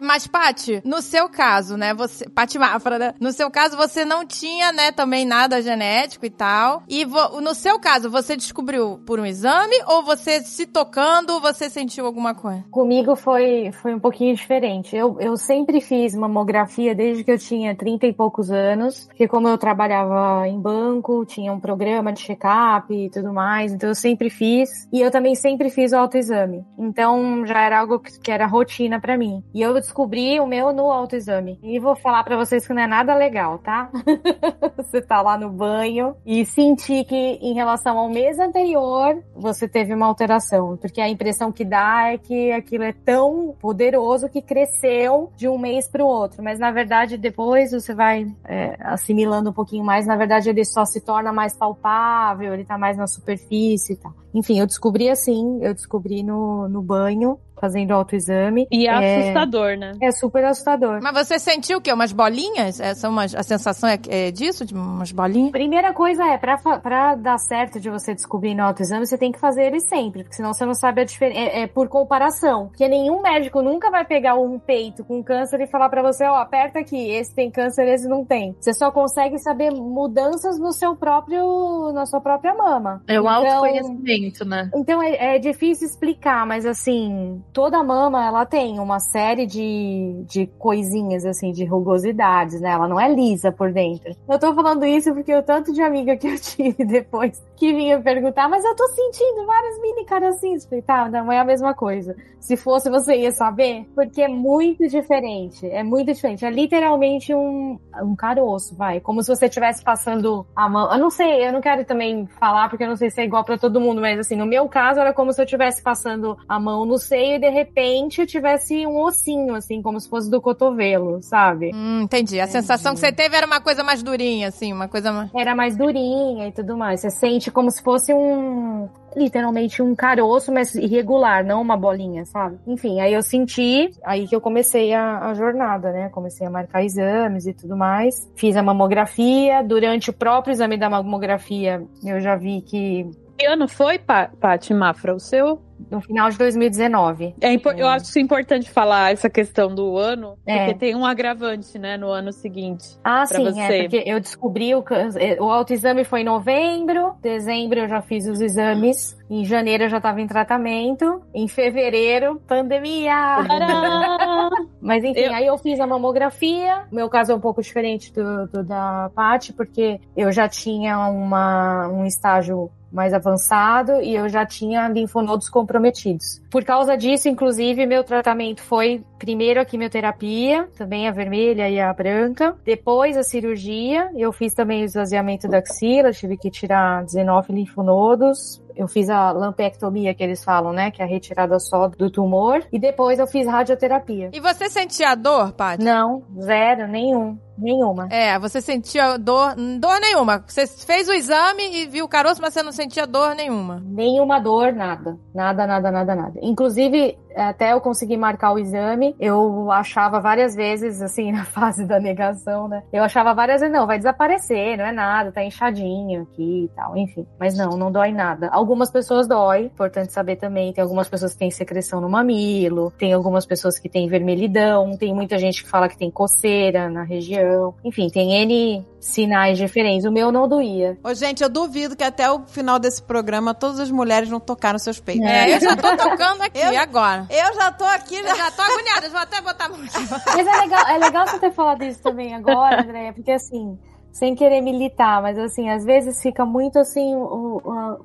Mas, Paty, no seu caso, né, você... Paty Mafra, né? No seu caso, você não tinha, né, também nada genético e tal. E vo- no seu caso, você descobriu por um exame ou você se tocando, você sentiu alguma coisa? Comigo foi, foi um pouquinho diferente. Eu, eu sempre fiz mamografia desde que eu tinha 30 e poucos anos, porque como eu trabalhava em banco, tinha um programa de check-up e tudo mais, então eu sempre fiz. E eu também sempre fiz o autoexame. Então já era algo que, que era rotina pra mim. E eu descobri o meu no autoexame. E vou falar pra vocês que não é nada legal, tá? você tá lá no banho e sentir que em relação ao mês anterior você teve uma alteração, porque a impressão que dá é que aquilo é tão poderoso que cresceu de um mês para o outro, mas na verdade depois você vai é, assimilando um pouquinho mais, na verdade ele só se torna mais palpável, ele tá mais na superfície e tal. Enfim, eu descobri assim, eu descobri no, no banho, fazendo autoexame. E é, É. assustador, né? É super assustador. Mas você sentiu o quê? Umas bolinhas? Essa umas, a sensação é, é disso? De umas bolinhas? Primeira coisa é, pra, pra dar certo de você descobrir no autoexame, você tem que fazer ele sempre, porque senão você não sabe a diferença. É, é por comparação. Porque nenhum médico nunca vai pegar um peito com câncer e falar pra você, ó, aperta aqui, esse tem câncer, esse não tem. Você só consegue saber mudanças no seu próprio, na sua própria mama. É o Então- autoconhecimento, né? Então é, é difícil explicar, mas assim, toda mama, ela tem uma série de, de coisinhas, assim, de rugosidades, né? Ela não é lisa por dentro. Eu tô falando isso porque o tanto de amiga que eu tive depois que vinha perguntar, mas eu tô sentindo várias mini caracinhos. Falei, tá, não é a mesma coisa. Se fosse, você ia saber? Porque é muito diferente. É muito diferente. É literalmente um, um caroço, vai. Como se você estivesse passando a mão. Eu não sei, eu não quero também falar porque eu não sei se é igual para todo mundo, mas assim, no meu caso era como se eu estivesse passando a mão no seio de repente eu tivesse um ossinho, assim, como se fosse do cotovelo, sabe? Hum, entendi. A sensação que você teve era uma coisa mais durinha, assim, uma coisa mais. Era mais durinha e tudo mais. Você sente como se fosse um literalmente um caroço, mas irregular, não uma bolinha, sabe? Enfim, aí eu senti, aí que eu comecei a, a, jornada, né? Comecei a marcar exames e tudo mais. Fiz a mamografia. Durante o próprio exame da mamografia, eu já vi que. Que ano foi, Paty Mafra? O seu? no final de 2019. É, eu acho isso importante falar essa questão do ano, é. porque tem um agravante, né, no ano seguinte. Ah, sim, é, você. é, porque eu descobri o, o autoexame foi em novembro, dezembro eu já fiz os exames, em janeiro eu já estava em tratamento, em fevereiro, pandemia! Mas enfim, eu... aí eu fiz a mamografia, meu caso é um pouco diferente do, do da Paty, porque eu já tinha uma, um estágio mais avançado e eu já tinha linfonodos comprometidos. Por causa disso, inclusive, meu tratamento foi primeiro a quimioterapia, também a vermelha e a branca, depois a cirurgia, eu fiz também o esvaziamento da axila, tive que tirar 19 linfonodos, eu fiz a lampectomia que eles falam, né? Que é a retirada só do tumor. E depois eu fiz radioterapia. E você sentia dor, Paty? Não, zero, nenhum. Nenhuma. É, você sentia dor, dor nenhuma. Você fez o exame e viu o caroço, mas você não sentia dor nenhuma. Nenhuma dor, nada. Nada, nada, nada, nada. Inclusive, até eu conseguir marcar o exame, eu achava várias vezes, assim, na fase da negação, né? Eu achava várias vezes, não, vai desaparecer, não é nada, tá inchadinho aqui e tal, enfim. Mas não, não dói nada. Algumas pessoas dói, importante saber também, tem algumas pessoas que têm secreção no mamilo, tem algumas pessoas que têm vermelhidão, tem muita gente que fala que tem coceira na região. Enfim, tem N sinais diferentes. O meu não doía. Ô, gente, eu duvido que até o final desse programa todas as mulheres vão tocar nos seus peitos. É, eu já tô tocando aqui eu, agora. Eu já tô aqui, já, eu já tô agoniada, vou até botar a mão aqui. Mas é legal, é legal você ter falado isso também agora, Andréia, porque assim, sem querer militar, mas assim, às vezes fica muito assim, o, o,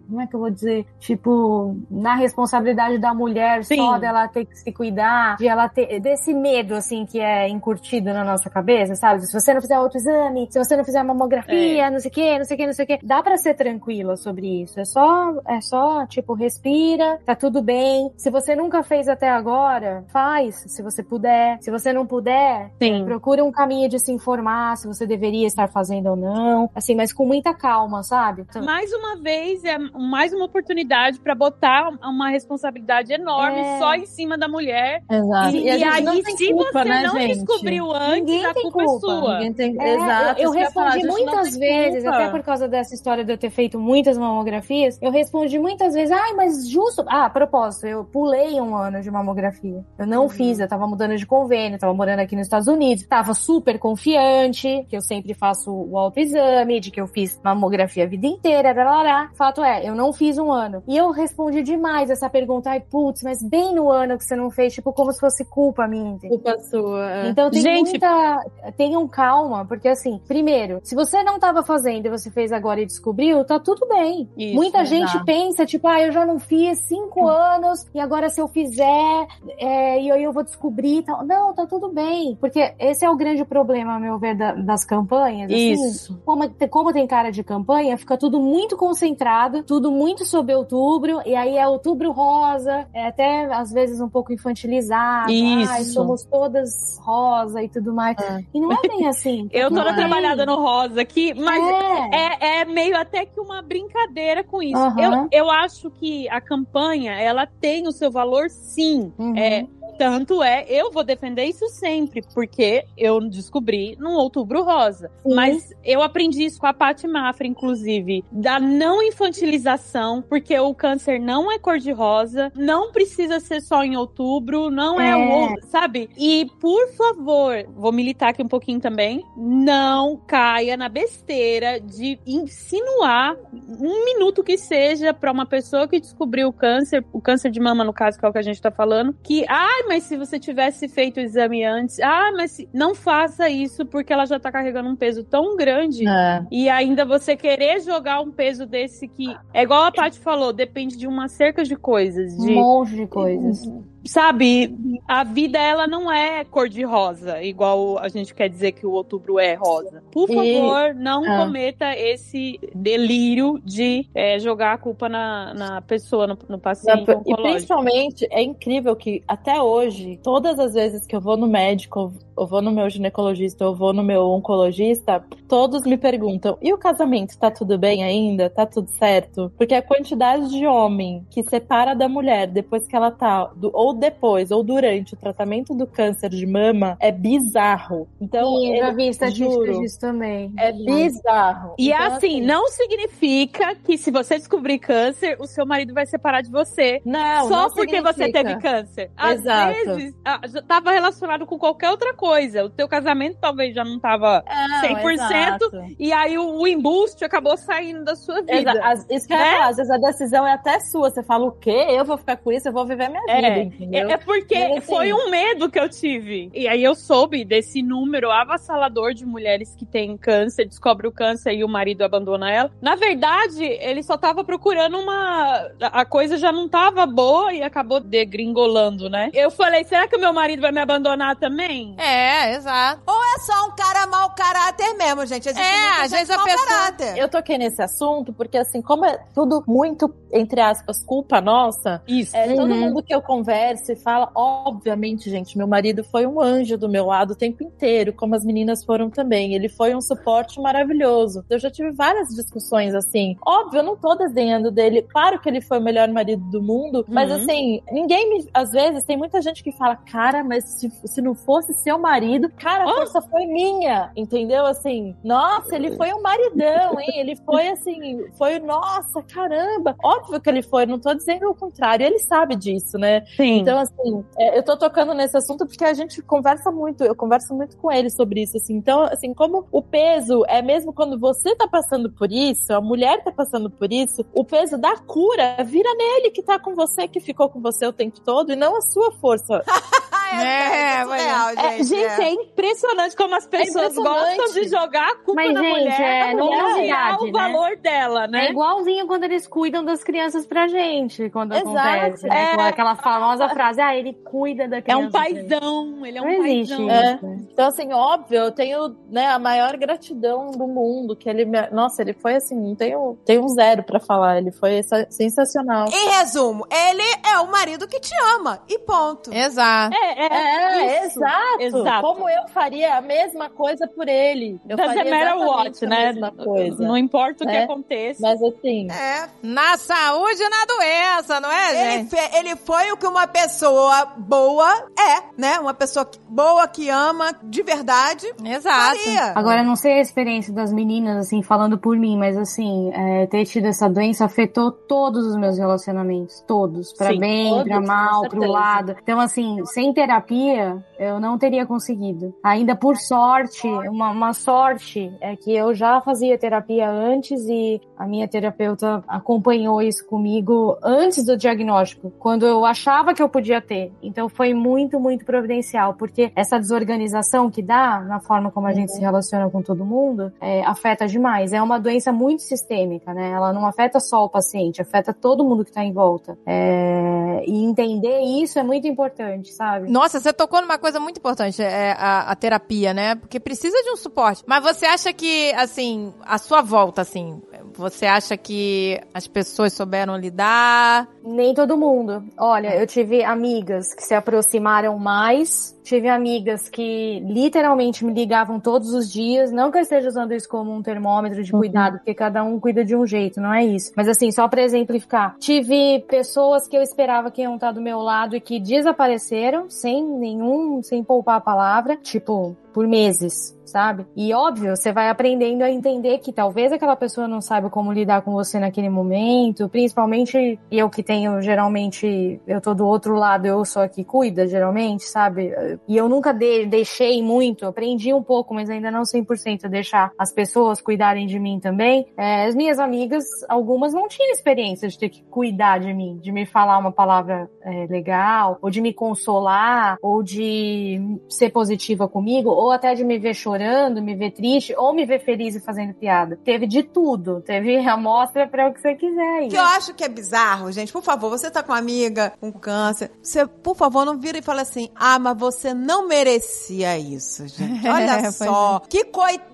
como é que eu vou dizer? Tipo, na responsabilidade da mulher Sim. só dela ter que se cuidar, de ela ter desse medo assim que é encurtido na nossa cabeça, sabe? Se você não fizer outro exame, se você não fizer mamografia, é. não sei o que, não sei o que, não sei o que, dá para ser tranquila sobre isso. É só, é só tipo respira, tá tudo bem. Se você nunca fez até agora, faz, se você puder. Se você não puder, Sim. procura um caminho de se informar, se você deveria estar fazendo fazendo ou não, assim, mas com muita calma, sabe? Então... Mais uma vez, é mais uma oportunidade para botar uma responsabilidade enorme é... só em cima da mulher. Exato. E, e, e aí, se culpa, você né, não gente? descobriu antes, Ninguém a culpa, culpa, é sua. Tem... É, Exato. Eu, eu respondi falar, muitas vezes, culpa. até por causa dessa história de eu ter feito muitas mamografias, eu respondi muitas vezes, ai, mas justo. Ah, a propósito, eu pulei um ano de mamografia. Eu não uhum. fiz, eu tava mudando de convênio, tava morando aqui nos Estados Unidos, tava super confiante, que eu sempre faço o autoexame, de que eu fiz mamografia a vida inteira, lá, Fato é, eu não fiz um ano. E eu respondi demais essa pergunta, ai, putz, mas bem no ano que você não fez, tipo, como se fosse culpa minha. Culpa sua. É. Então tem Gente... muita. Tenham calma, porque assim, primeiro, se você não tava fazendo e você fez agora e descobriu, tá tudo bem. Isso, muita gente pensa, tipo, ah, eu já não fiz cinco hum. anos e agora se eu fizer, é, e aí eu vou descobrir e tal. Não, tá tudo bem. Porque esse é o grande problema, a meu ver, das campanhas. Assim, isso. Como, como tem cara de campanha, fica tudo muito concentrado, tudo muito sobre outubro, e aí é outubro rosa, é até às vezes um pouco infantilizado. Isso. Ai, somos todas rosa e tudo mais. É. E não é bem assim. eu tô trabalhada no rosa aqui, mas é. é. É, meio até que uma brincadeira com isso. Uhum. Eu, eu acho que a campanha, ela tem o seu valor sim. Uhum. É, Tanto é, eu vou defender isso sempre, porque eu descobri no Outubro Rosa. Sim. Mas eu aprendi isso com a Paty Mafra, inclusive, da não infantilização, porque o câncer não é cor-de-rosa, não precisa ser só em outubro, não é, É. o sabe? E, por favor, vou militar aqui um pouquinho também, não caia na besteira de insinuar um minuto que seja pra uma pessoa que descobriu o câncer, o câncer de mama, no caso, que é o que a gente tá falando, que, ai, mas se você tivesse feito o exame antes, ah, mas não faça isso porque ela já tá carregando um peso tão grande. É. E ainda você querer jogar um peso desse que é igual a Paty falou, depende de uma cerca de coisas, Um de monte de coisas. Sabe, a vida ela não é cor de rosa, igual a gente quer dizer que o outubro é rosa. Por E- favor, não Ah. cometa esse delírio de é, jogar a culpa na, na pessoa, no, no paciente E oncológico. principalmente, é incrível que até hoje, todas as vezes que eu vou no médico, eu vou no meu ginecologista, eu vou no meu oncologista, todos me perguntam: e o casamento, tá tudo bem ainda? Tá tudo certo? Porque a quantidade de homem que separa da mulher depois que ela tá, do- ou depois, ou durante o tratamento do câncer de mama, é bizarro. Então, Sim, eu já ele- vi estatísticas disso também. É bizarro. E Então, assim, não significa que se você descobrir câncer, o seu marido vai separar de você. não, Só não porque você significa. teve câncer. Às Exato. vezes, ah, já tava relacionado com qualquer outra coisa. O teu casamento talvez já não tava Não, 100%, exato. E aí o, o embuste acabou saindo da sua vida. Exa- as- isso que eu ia né? falar, às vezes a decisão é até sua. Você fala o quê? Eu vou ficar com isso, eu vou viver minha vida, É, entendeu? É, é porque assim, foi um medo que eu tive. E aí eu soube desse número avassalador de mulheres que têm câncer, descobre o câncer e o marido abandona ela. Na verdade, ele só tava procurando uma. A coisa já não tava boa e acabou degringolando, né? Eu falei, será que o meu marido vai me abandonar também? É, exato. Ou é só um cara mau caráter mesmo, gente? Existe É, às gente vezes a pessoa- caráter. Eu toquei nesse assunto porque, assim, como é tudo muito, entre aspas, culpa nossa, Isso. é, todo Uhum. mundo que eu converso e fala, obviamente, gente, meu marido foi um anjo do meu lado o tempo inteiro, como as meninas foram também. Ele foi um suporte maravilhoso. Eu já tive várias discussões assim. Óbvio, eu não tô desdenhando dele. Claro que ele foi o melhor marido do mundo, mas Uhum. assim, ninguém me. Às vezes tem muita gente que fala, cara, mas se, se não fosse seu marido, cara, a Ah. força foi minha. Entendeu? Assim, nossa, ele foi um maridão, hein? Ele foi assim, foi, nossa, caramba. Óbvio que ele foi, não tô dizendo o contrário, ele sabe disso, né? Sim. Então, assim, é, eu tô tocando nesse assunto porque a gente conversa muito, eu converso muito com ele sobre isso, assim. Então, assim, como o peso é mesmo quando você tá passando por isso, a mulher tá passando por isso, o peso da cura vira nele que tá com você, que ficou com você o tempo todo, e não a sua força. É, é, mas- surreal, É, gente. gente, é impressionante como as pessoas impressionante. gostam de jogar a culpa Mas, na gente, mulher é, é tirar novidade, o né? valor dela, É né? igualzinho quando eles cuidam das crianças pra gente, quando Exato, acontece, né? é. Com aquela famosa frase, ah, ele cuida da É criança. um pra gente. paizão, ele é um paizão. É. né? Então, assim, óbvio, eu tenho né, a maior gratidão do mundo, que ele me... Nossa, ele foi assim, não tenho, tenho um zero pra falar, ele foi sensacional. Em resumo, ele é o marido que te ama. E ponto. Exato. É, é, É, isso. exato. exato. Como eu faria a mesma coisa por ele. Eu Doesn't faria matter what, a né? mesma coisa. Não importa o que né? aconteça. Mas assim, É. Na saúde e na doença, não é, Ele, gente? fe- ele foi o que uma pessoa boa é, né? Uma pessoa que- boa que ama de verdade Exato. faria. Agora, não sei a experiência das meninas, assim, falando por mim, mas assim, é, ter tido essa doença afetou todos os meus relacionamentos. Todos. Pra Sim, bem, todos, pra mal, pro lado. Então, assim, sem terapia, eu não teria conseguido. Ainda por sorte, uma, uma sorte é que eu já fazia terapia antes e a minha terapeuta acompanhou isso comigo antes do diagnóstico, quando eu achava que eu podia ter. Então foi muito, muito providencial, porque essa desorganização que dá na forma como a gente se relaciona com todo mundo é, afeta demais. É uma doença muito sistêmica, né? Ela não afeta só o paciente, afeta todo mundo que tá em volta. É, e entender isso é muito importante, sabe? Nossa, você tocou numa coisa muito importante, é a, a terapia, né? Porque precisa de um suporte. Mas você acha que, assim, a sua volta, assim, você acha que as pessoas souberam lidar? Nem todo mundo. Olha, eu tive amigas que se aproximaram mais, tive amigas que literalmente me ligavam todos os dias. Não que eu esteja usando isso como um termômetro de cuidado, porque cada um cuida de um jeito, não é isso. Mas assim, só pra exemplificar. Tive pessoas que eu esperava que iam estar do meu lado e que desapareceram sem nenhum, sem poupar a palavra. Tipo, por meses, sabe? E óbvio, você vai aprendendo a entender que talvez aquela pessoa não saiba como lidar com você naquele momento, principalmente eu que tenho geralmente, eu tô do outro lado, eu sou a que cuida, geralmente, sabe? E eu nunca de, deixei muito, aprendi um pouco, mas ainda não 100% deixar as pessoas cuidarem de mim também. É, as minhas amigas, algumas não tinham experiência de ter que cuidar de mim, de me falar uma palavra é, legal, ou de me consolar, ou de ser positiva comigo, ou até de me ver chorando, me ver triste, ou me ver feliz e fazendo piada. Teve de tudo. Teve amostra para o que você quiser. Aí. que eu acho que é bizarro, gente. Por favor, você tá com uma amiga com câncer. Você, por favor, não vira e fala assim: ah, mas você não merecia isso, gente. Olha É, só. Que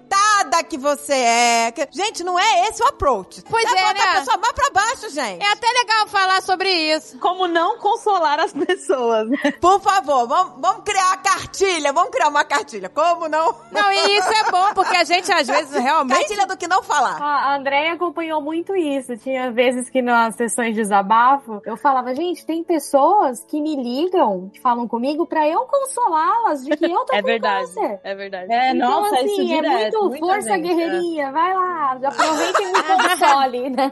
coitada que você é. Gente, não é esse o approach. Pois Você é, bota né? a pessoa mais pra baixo, gente. É até legal falar sobre isso. Como não consolar as pessoas. né? Por favor, vamos, vamos criar uma cartilha. Vamos criar uma cartilha. Como não? Não, e isso é bom, porque a gente às vezes realmente. Cartilha do que não falar. A Andréia acompanhou muito isso. Tinha vezes que nas sessões de desabafo, eu falava, gente, tem pessoas que me ligam, que falam comigo pra eu consolá-las de que eu tô É com verdade. câncer. É verdade. É, então, nossa, assim, isso é direto. Muito muita força gente, é. guerreirinha, vai lá, aproveita e me console, né?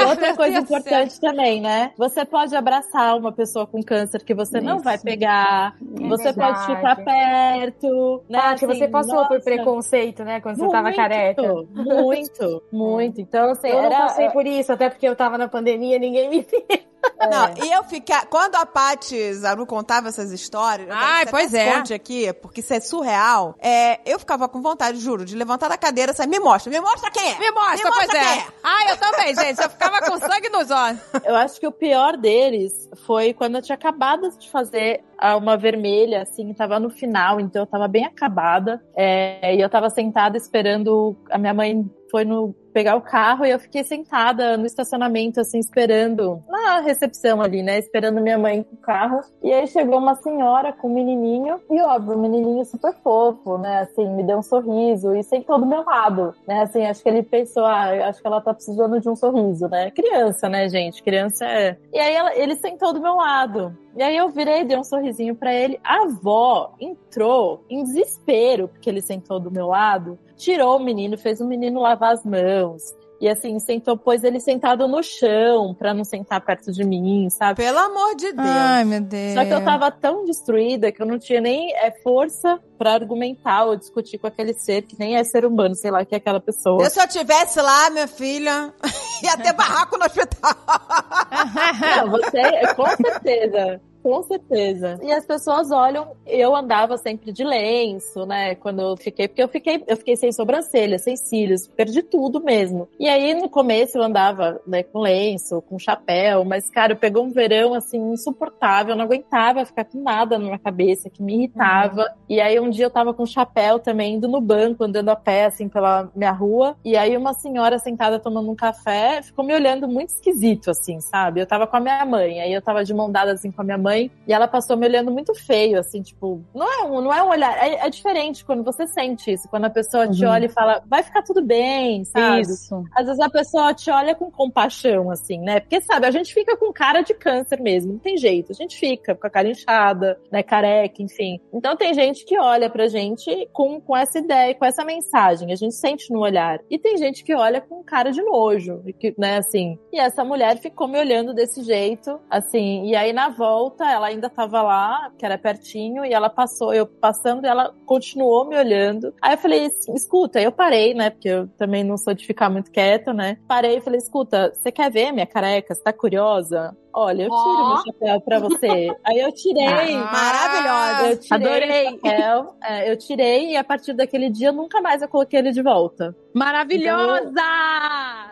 E outra Meu coisa importante também, né? Você pode abraçar uma pessoa com câncer que você não Isso. vai pegar. É você verdade. pode ficar perto. Né? Paty, Assim, você passou nossa, por preconceito, né, quando você tava muito, careca. Muito, muito. Então, assim, Eu não era. passei por isso, até porque eu tava na pandemia, ninguém me viu. Não, e eu ficar. Quando a Paty Zaru contava essas histórias, Ai, que pois é. conte aqui, porque isso é surreal. É, eu ficava com vontade, juro, de levantar da cadeira e sair, me mostra, me mostra quem é. Me mostra, pois quem é. Ah, eu também, gente. Eu ficava com sangue nos olhos. Eu acho que o pior deles foi quando eu tinha acabado de fazer a- uma vermelha, assim, tava no final, então eu tava bem acabada. É, e eu tava sentada esperando. A minha mãe foi no pegar o carro e eu fiquei sentada no estacionamento, assim, esperando, na recepção ali, né? Esperando minha mãe com o carro. E aí chegou uma senhora com um menininho, e óbvio, um menininho super fofo, né? Assim, me deu um sorriso e sentou do meu lado, né? Assim, acho que ele pensou, ah, acho que ela tá precisando de um sorriso, né? Criança, né, gente? Criança é. E aí ela- ele sentou do meu lado. E aí eu virei, dei um sorrisinho pra ele. A avó entrou em desespero, porque ele sentou do meu lado, tirou o menino, fez o menino lavar as mãos. E assim, sentou, pôs ele sentado no chão pra não sentar perto de mim, sabe? Pelo amor de Deus. Ai, meu Deus. Só que eu tava tão destruída que eu não tinha nem é, força pra argumentar ou discutir com aquele ser que nem é ser humano, sei lá, que é aquela pessoa. Eu, se eu tivesse lá, minha filha, ia ter barraco no hospital. Não, você, com certeza. Com certeza. E as pessoas olham, eu andava sempre de lenço, né? Quando eu fiquei, porque eu fiquei, eu fiquei sem sobrancelha, sem cílios, perdi tudo mesmo. E aí no começo eu andava, né, com lenço, com chapéu, mas cara, pegou um verão assim insuportável, eu não aguentava ficar com nada na minha cabeça, que me irritava. E aí um dia eu tava com chapéu também, indo no banco, andando a pé assim pela minha rua, e aí uma senhora sentada tomando um café ficou me olhando muito esquisito assim, sabe? Eu tava com a minha mãe, aí eu tava de mão dada assim com a minha mãe, e ela passou me olhando muito feio, assim, tipo, não é um, não é um olhar, é, é diferente quando você sente isso, quando a pessoa te Uhum. olha e fala, vai ficar tudo bem, sabe? Isso. Às vezes a pessoa te olha com compaixão, assim, né? Porque, sabe, a gente fica com cara de câncer mesmo, não tem jeito. A gente fica com a cara inchada, né? Careca, enfim. Então tem gente que olha pra gente com, com essa ideia, com essa mensagem. A gente sente no olhar. E tem gente que olha com cara de nojo, que, né, assim. E essa mulher ficou me olhando desse jeito, assim. E aí na volta, ela ainda tava lá, que era pertinho, e ela passou, eu passando, ela continuou me olhando. Aí eu falei, escuta, eu parei, né? Porque eu também não sou de ficar muito quieta, né? Parei e falei, escuta, você quer ver minha careca? Você tá curiosa? Olha, eu tiro Ó. meu chapéu pra você. Aí eu tirei. Maravilhosa. Eu tirei Adorei. o chapéu, é, eu tirei e a partir daquele dia nunca mais eu coloquei ele de volta. Maravilhosa!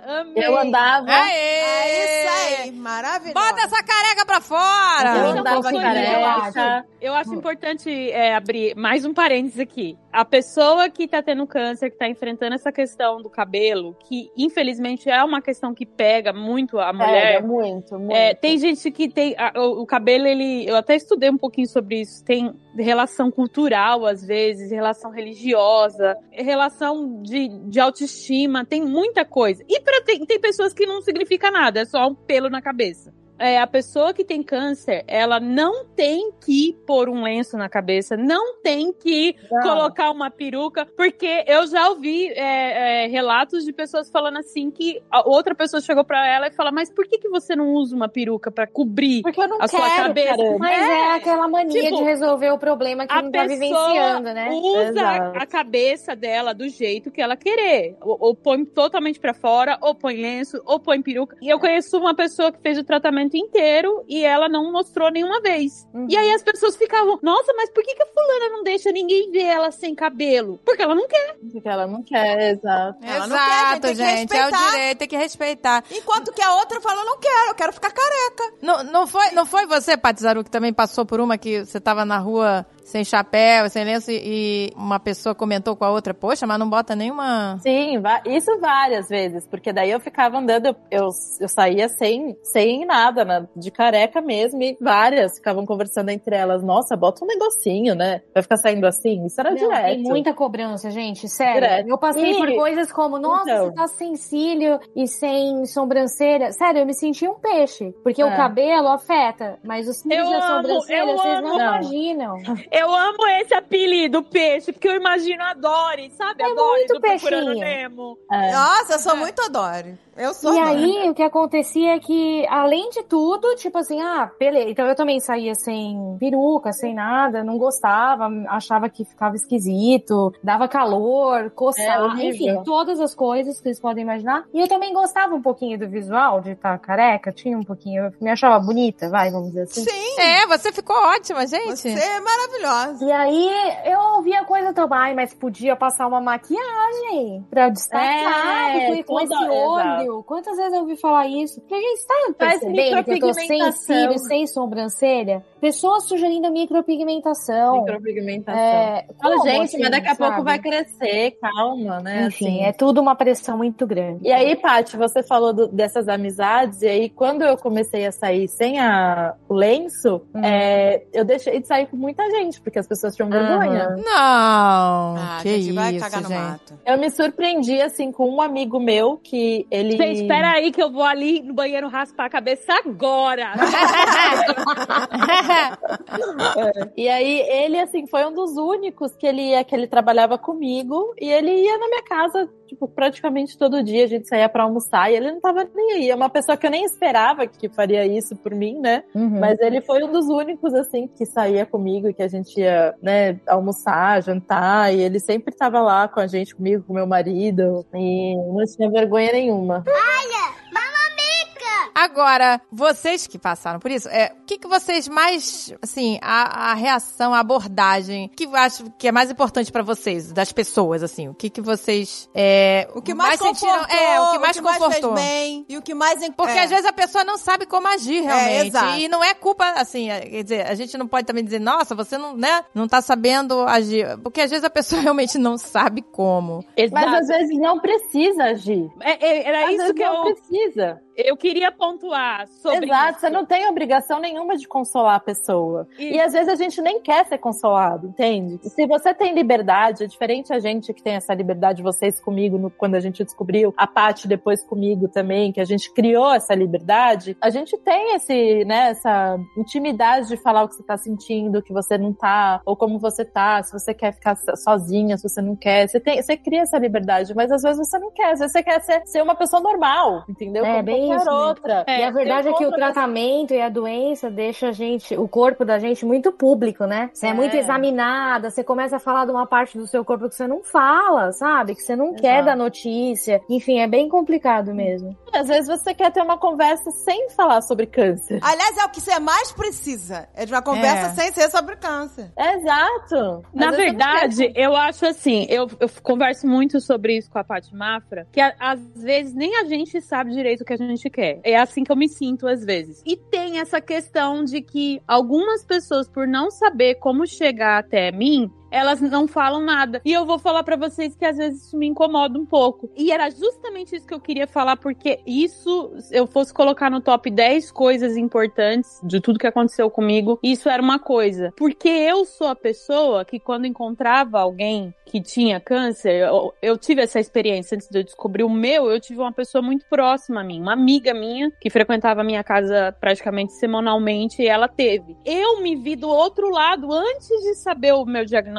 Amei! Eu andava. Aê! É isso aí, maravilhosa. Bota essa careca pra fora! Eu Eu andava careca. Eu acho importante é, abrir mais um parênteses aqui. A pessoa que tá tendo câncer, que tá enfrentando essa questão do cabelo, que infelizmente é uma questão que pega muito a mulher. Pega muito, muito. É, tem gente que tem. a- o, o cabelo, ele. Eu até estudei um pouquinho sobre isso. Tem relação cultural, às vezes, relação religiosa, relação de, de autoestima, tem muita coisa. E pra, tem, tem pessoas que não significa nada, é só um pelo na cabeça é, a pessoa que tem câncer, ela não tem que pôr um lenço na cabeça, não tem que não. colocar uma peruca, porque eu já ouvi é, é, relatos de pessoas falando assim que outra pessoa chegou para ela e falou: mas por que, que você não usa uma peruca para cobrir porque eu não a quero, sua cabeça? Caramba. Mas é, é aquela mania tipo, de resolver o problema que não tá vivenciando, né? Usa Exato. a cabeça dela do jeito que ela querer, ou, ou põe totalmente para fora, ou põe lenço, ou põe peruca. E eu conheço uma pessoa que fez o tratamento inteiro e ela não mostrou nenhuma vez. Uhum. E aí as pessoas ficavam, nossa, mas por que, que a fulana não deixa ninguém ver ela sem cabelo? Porque ela não quer. Porque ela não quer, exato. Ela exato, quer, gente. É o direito, tem que respeitar. Enquanto que a outra falou, não quero, eu quero ficar careca. Não, não, foi, não foi você, Patizaru, que também passou por uma que você tava na rua sem chapéu, sem lenço, e uma pessoa comentou com a outra, poxa, mas não bota nenhuma. Sim, isso várias vezes, porque daí eu ficava andando, eu, eu, saía sem, sem nada, né, de careca mesmo, e várias ficavam conversando entre elas, nossa, bota um negocinho, né? Vai ficar saindo assim? Isso era não, direto. Tem muita cobrança, gente, sério. Direto. Eu passei e... por coisas como, nossa, então... você tá sem cílio e sem sobrancelha. Sério, eu me senti um peixe, porque é. o cabelo afeta, mas os cílios e a sobrancelha, vocês não, não imaginam. Eu amo esse apelido, peixe, porque eu imagino a Dory, sabe? É a Dory muito do peixinho. Procurando Nemo. É. Nossa, eu sou muito a Dory. Eu sou. E aí, o que acontecia é que, além de tudo, tipo assim, ah, beleza. Então eu também saía sem peruca, sem nada, não gostava, achava que ficava esquisito, dava calor, coçava, é enfim, todas as coisas que vocês podem imaginar. E eu também gostava um pouquinho do visual de estar careca, tinha um pouquinho, eu me achava bonita, vai, vamos dizer assim. Sim! É, você ficou ótima, gente. Você é maravilhosa. E aí, eu ouvia coisa também, mas podia passar uma maquiagem pra destacar, é, com, com esse olho Quantas vezes eu ouvi falar isso? Porque, gente, tá percebendo que eu tô sem cílios, sem sobrancelha? Pessoas sugerindo micropigmentação. Micropigmentação. É, Fala, gente, assim, mas daqui a sabe? pouco vai crescer, calma, né? Enfim, assim. é tudo uma pressão muito grande. E aí, Paty, você falou do, dessas amizades, e aí quando eu comecei a sair sem a, o lenço, hum. é, eu deixei de sair com muita gente, porque as pessoas tinham vergonha. Uhum. Não! Ah, que isso, vai cagar no gente. mato. Eu me surpreendi, assim, com um amigo meu que ele... Gente, espera aí que eu vou ali no banheiro raspar a cabeça agora! é. E aí, ele, assim, foi um dos únicos que ele ia, que ele trabalhava comigo, e ele ia na minha casa, tipo, praticamente todo dia, a gente saía pra almoçar, e ele não tava nem aí. É uma pessoa que eu nem esperava que faria isso por mim, né? Uhum. Mas ele foi um dos únicos, assim, que saía comigo, que a gente ia, né, almoçar, jantar, e ele sempre tava lá com a gente, comigo, com meu marido, e não tinha vergonha nenhuma. Olha! Agora, vocês que passaram por isso, é, o que, que vocês mais, assim, a, a reação, a abordagem, que acho que é mais importante para vocês, das pessoas, assim, o que que vocês, é, o que mais, mais sentiram, é, o que mais o que confortou. Mais fez bem, e o que mais... Porque é. às vezes a pessoa não sabe como agir realmente, é, e não é culpa, assim, é, quer dizer, a gente não pode também dizer, nossa, você não, né, não tá sabendo agir, porque às vezes a pessoa realmente não sabe como. Exato. Mas às vezes não precisa agir. É, é era às isso que não eu... precisa. Eu queria pontuar sobre Exato, isso. você não tem obrigação nenhuma de consolar a pessoa. E... e às vezes a gente nem quer ser consolado, entende? Se você tem liberdade, é diferente a gente que tem essa liberdade, vocês comigo, no, quando a gente descobriu, a Paty depois comigo também, que a gente criou essa liberdade, a gente tem esse, né, essa intimidade de falar o que você tá sentindo, que você não tá, ou como você tá, se você quer ficar sozinha, se você não quer. Você, tem, você cria essa liberdade, mas às vezes você não quer, às vezes você quer ser, ser uma pessoa normal, entendeu? É, como bem isso. outra. É, e a verdade é que o tratamento e a doença deixa a gente, o corpo da gente muito público, né? Você é, é muito examinada, você começa a falar de uma parte do seu corpo que você não fala, sabe? Que você não Exato. quer dar notícia. Enfim, é bem complicado mesmo. Às vezes você quer ter uma conversa sem falar sobre câncer. Aliás, é o que você mais precisa. É de uma conversa é. sem ser sobre câncer. Exato. Na verdade, eu acho assim, eu, eu converso muito sobre isso com a Paty Mafra, que a, às vezes nem a gente sabe direito o que a gente quer. É assim que eu me sinto às vezes. E tem essa questão de que algumas pessoas, por não saber como chegar até mim, elas não falam nada. E eu vou falar para vocês que às vezes isso me incomoda um pouco. E era justamente isso que eu queria falar, porque isso, eu fosse colocar no top 10 coisas importantes de tudo que aconteceu comigo, isso era uma coisa. Porque eu sou a pessoa que quando encontrava alguém que tinha câncer, eu, eu, tive essa experiência antes de eu descobrir o meu, eu tive uma pessoa muito próxima a mim, uma amiga minha, que frequentava a minha casa praticamente semanalmente, e ela teve. Eu me vi do outro lado antes de saber o meu diagnóstico.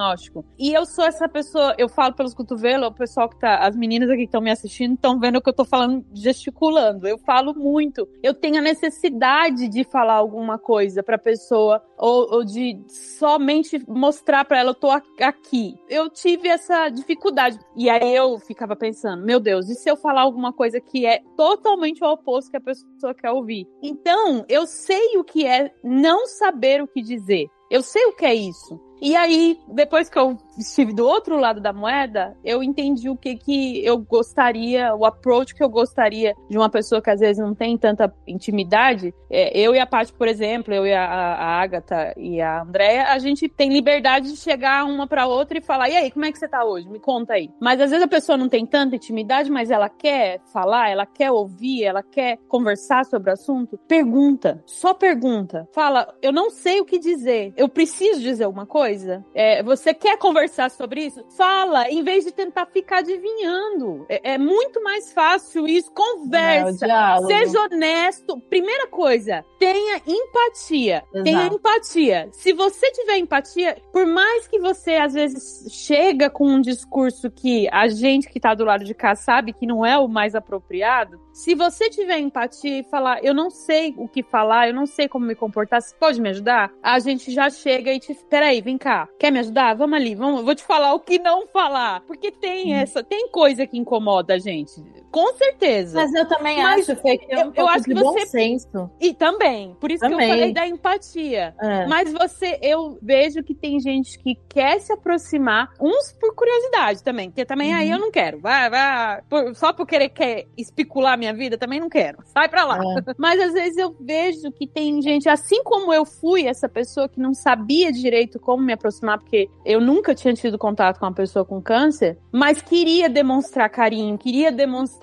E eu sou essa pessoa, eu falo pelos cotovelos, o pessoal que tá, as meninas aqui que estão me assistindo estão vendo que eu tô falando gesticulando. Eu falo muito. Eu tenho a necessidade de falar alguma coisa pra pessoa, ou, ou de somente mostrar pra ela, eu tô aqui. Eu tive essa dificuldade. E aí eu ficava pensando, meu Deus, e se eu falar alguma coisa que é totalmente o oposto que a pessoa quer ouvir? Então, eu sei o que é não saber o que dizer. Eu sei o que é isso. E aí, depois que eu estive do outro lado da moeda, eu entendi o que que eu gostaria, o approach que eu gostaria de uma pessoa que às vezes não tem tanta intimidade. É, eu e a Paty, por exemplo, eu e a, a Agatha e a Andrea, a gente tem liberdade de chegar uma para outra e falar: "E aí, como é que você tá hoje? Me conta aí". Mas às vezes a pessoa não tem tanta intimidade, mas ela quer falar, ela quer ouvir, ela quer conversar sobre o assunto. Pergunta, só pergunta. Fala: "Eu não sei o que dizer. Eu preciso dizer alguma coisa". É, você quer conversar conversar sobre isso, fala, em vez de tentar ficar adivinhando. É, é muito mais fácil isso. Conversa. Não, seja honesto. Primeira coisa, tenha empatia. Exato. Tenha empatia. Se você tiver empatia, por mais que você às vezes chega com um discurso que a gente que tá do lado de cá sabe que não é o mais apropriado, se você tiver empatia e falar, eu não sei o que falar, eu não sei como me comportar, você pode me ajudar? A gente já chega e te, peraí, vem cá, quer me ajudar? Vamos ali, vamos, vou te falar o que não falar. Porque tem hum. essa, tem coisa que incomoda a gente. Com certeza. Mas eu também Mas acho, Fê, que é um eu, eu acho que você... senso. E também. Por isso também. que eu falei da empatia. É. Mas você, eu vejo que tem gente que quer se aproximar, uns por curiosidade também. Porque também uhum. aí eu não quero. Vai, vai. Por, só por querer quer especular minha vida, também não quero. Sai pra lá. É. Mas às vezes eu vejo que tem gente, assim como eu fui essa pessoa que não sabia direito como me aproximar, porque eu nunca tinha tido contato com uma pessoa com câncer, mas queria demonstrar carinho, queria demonstrar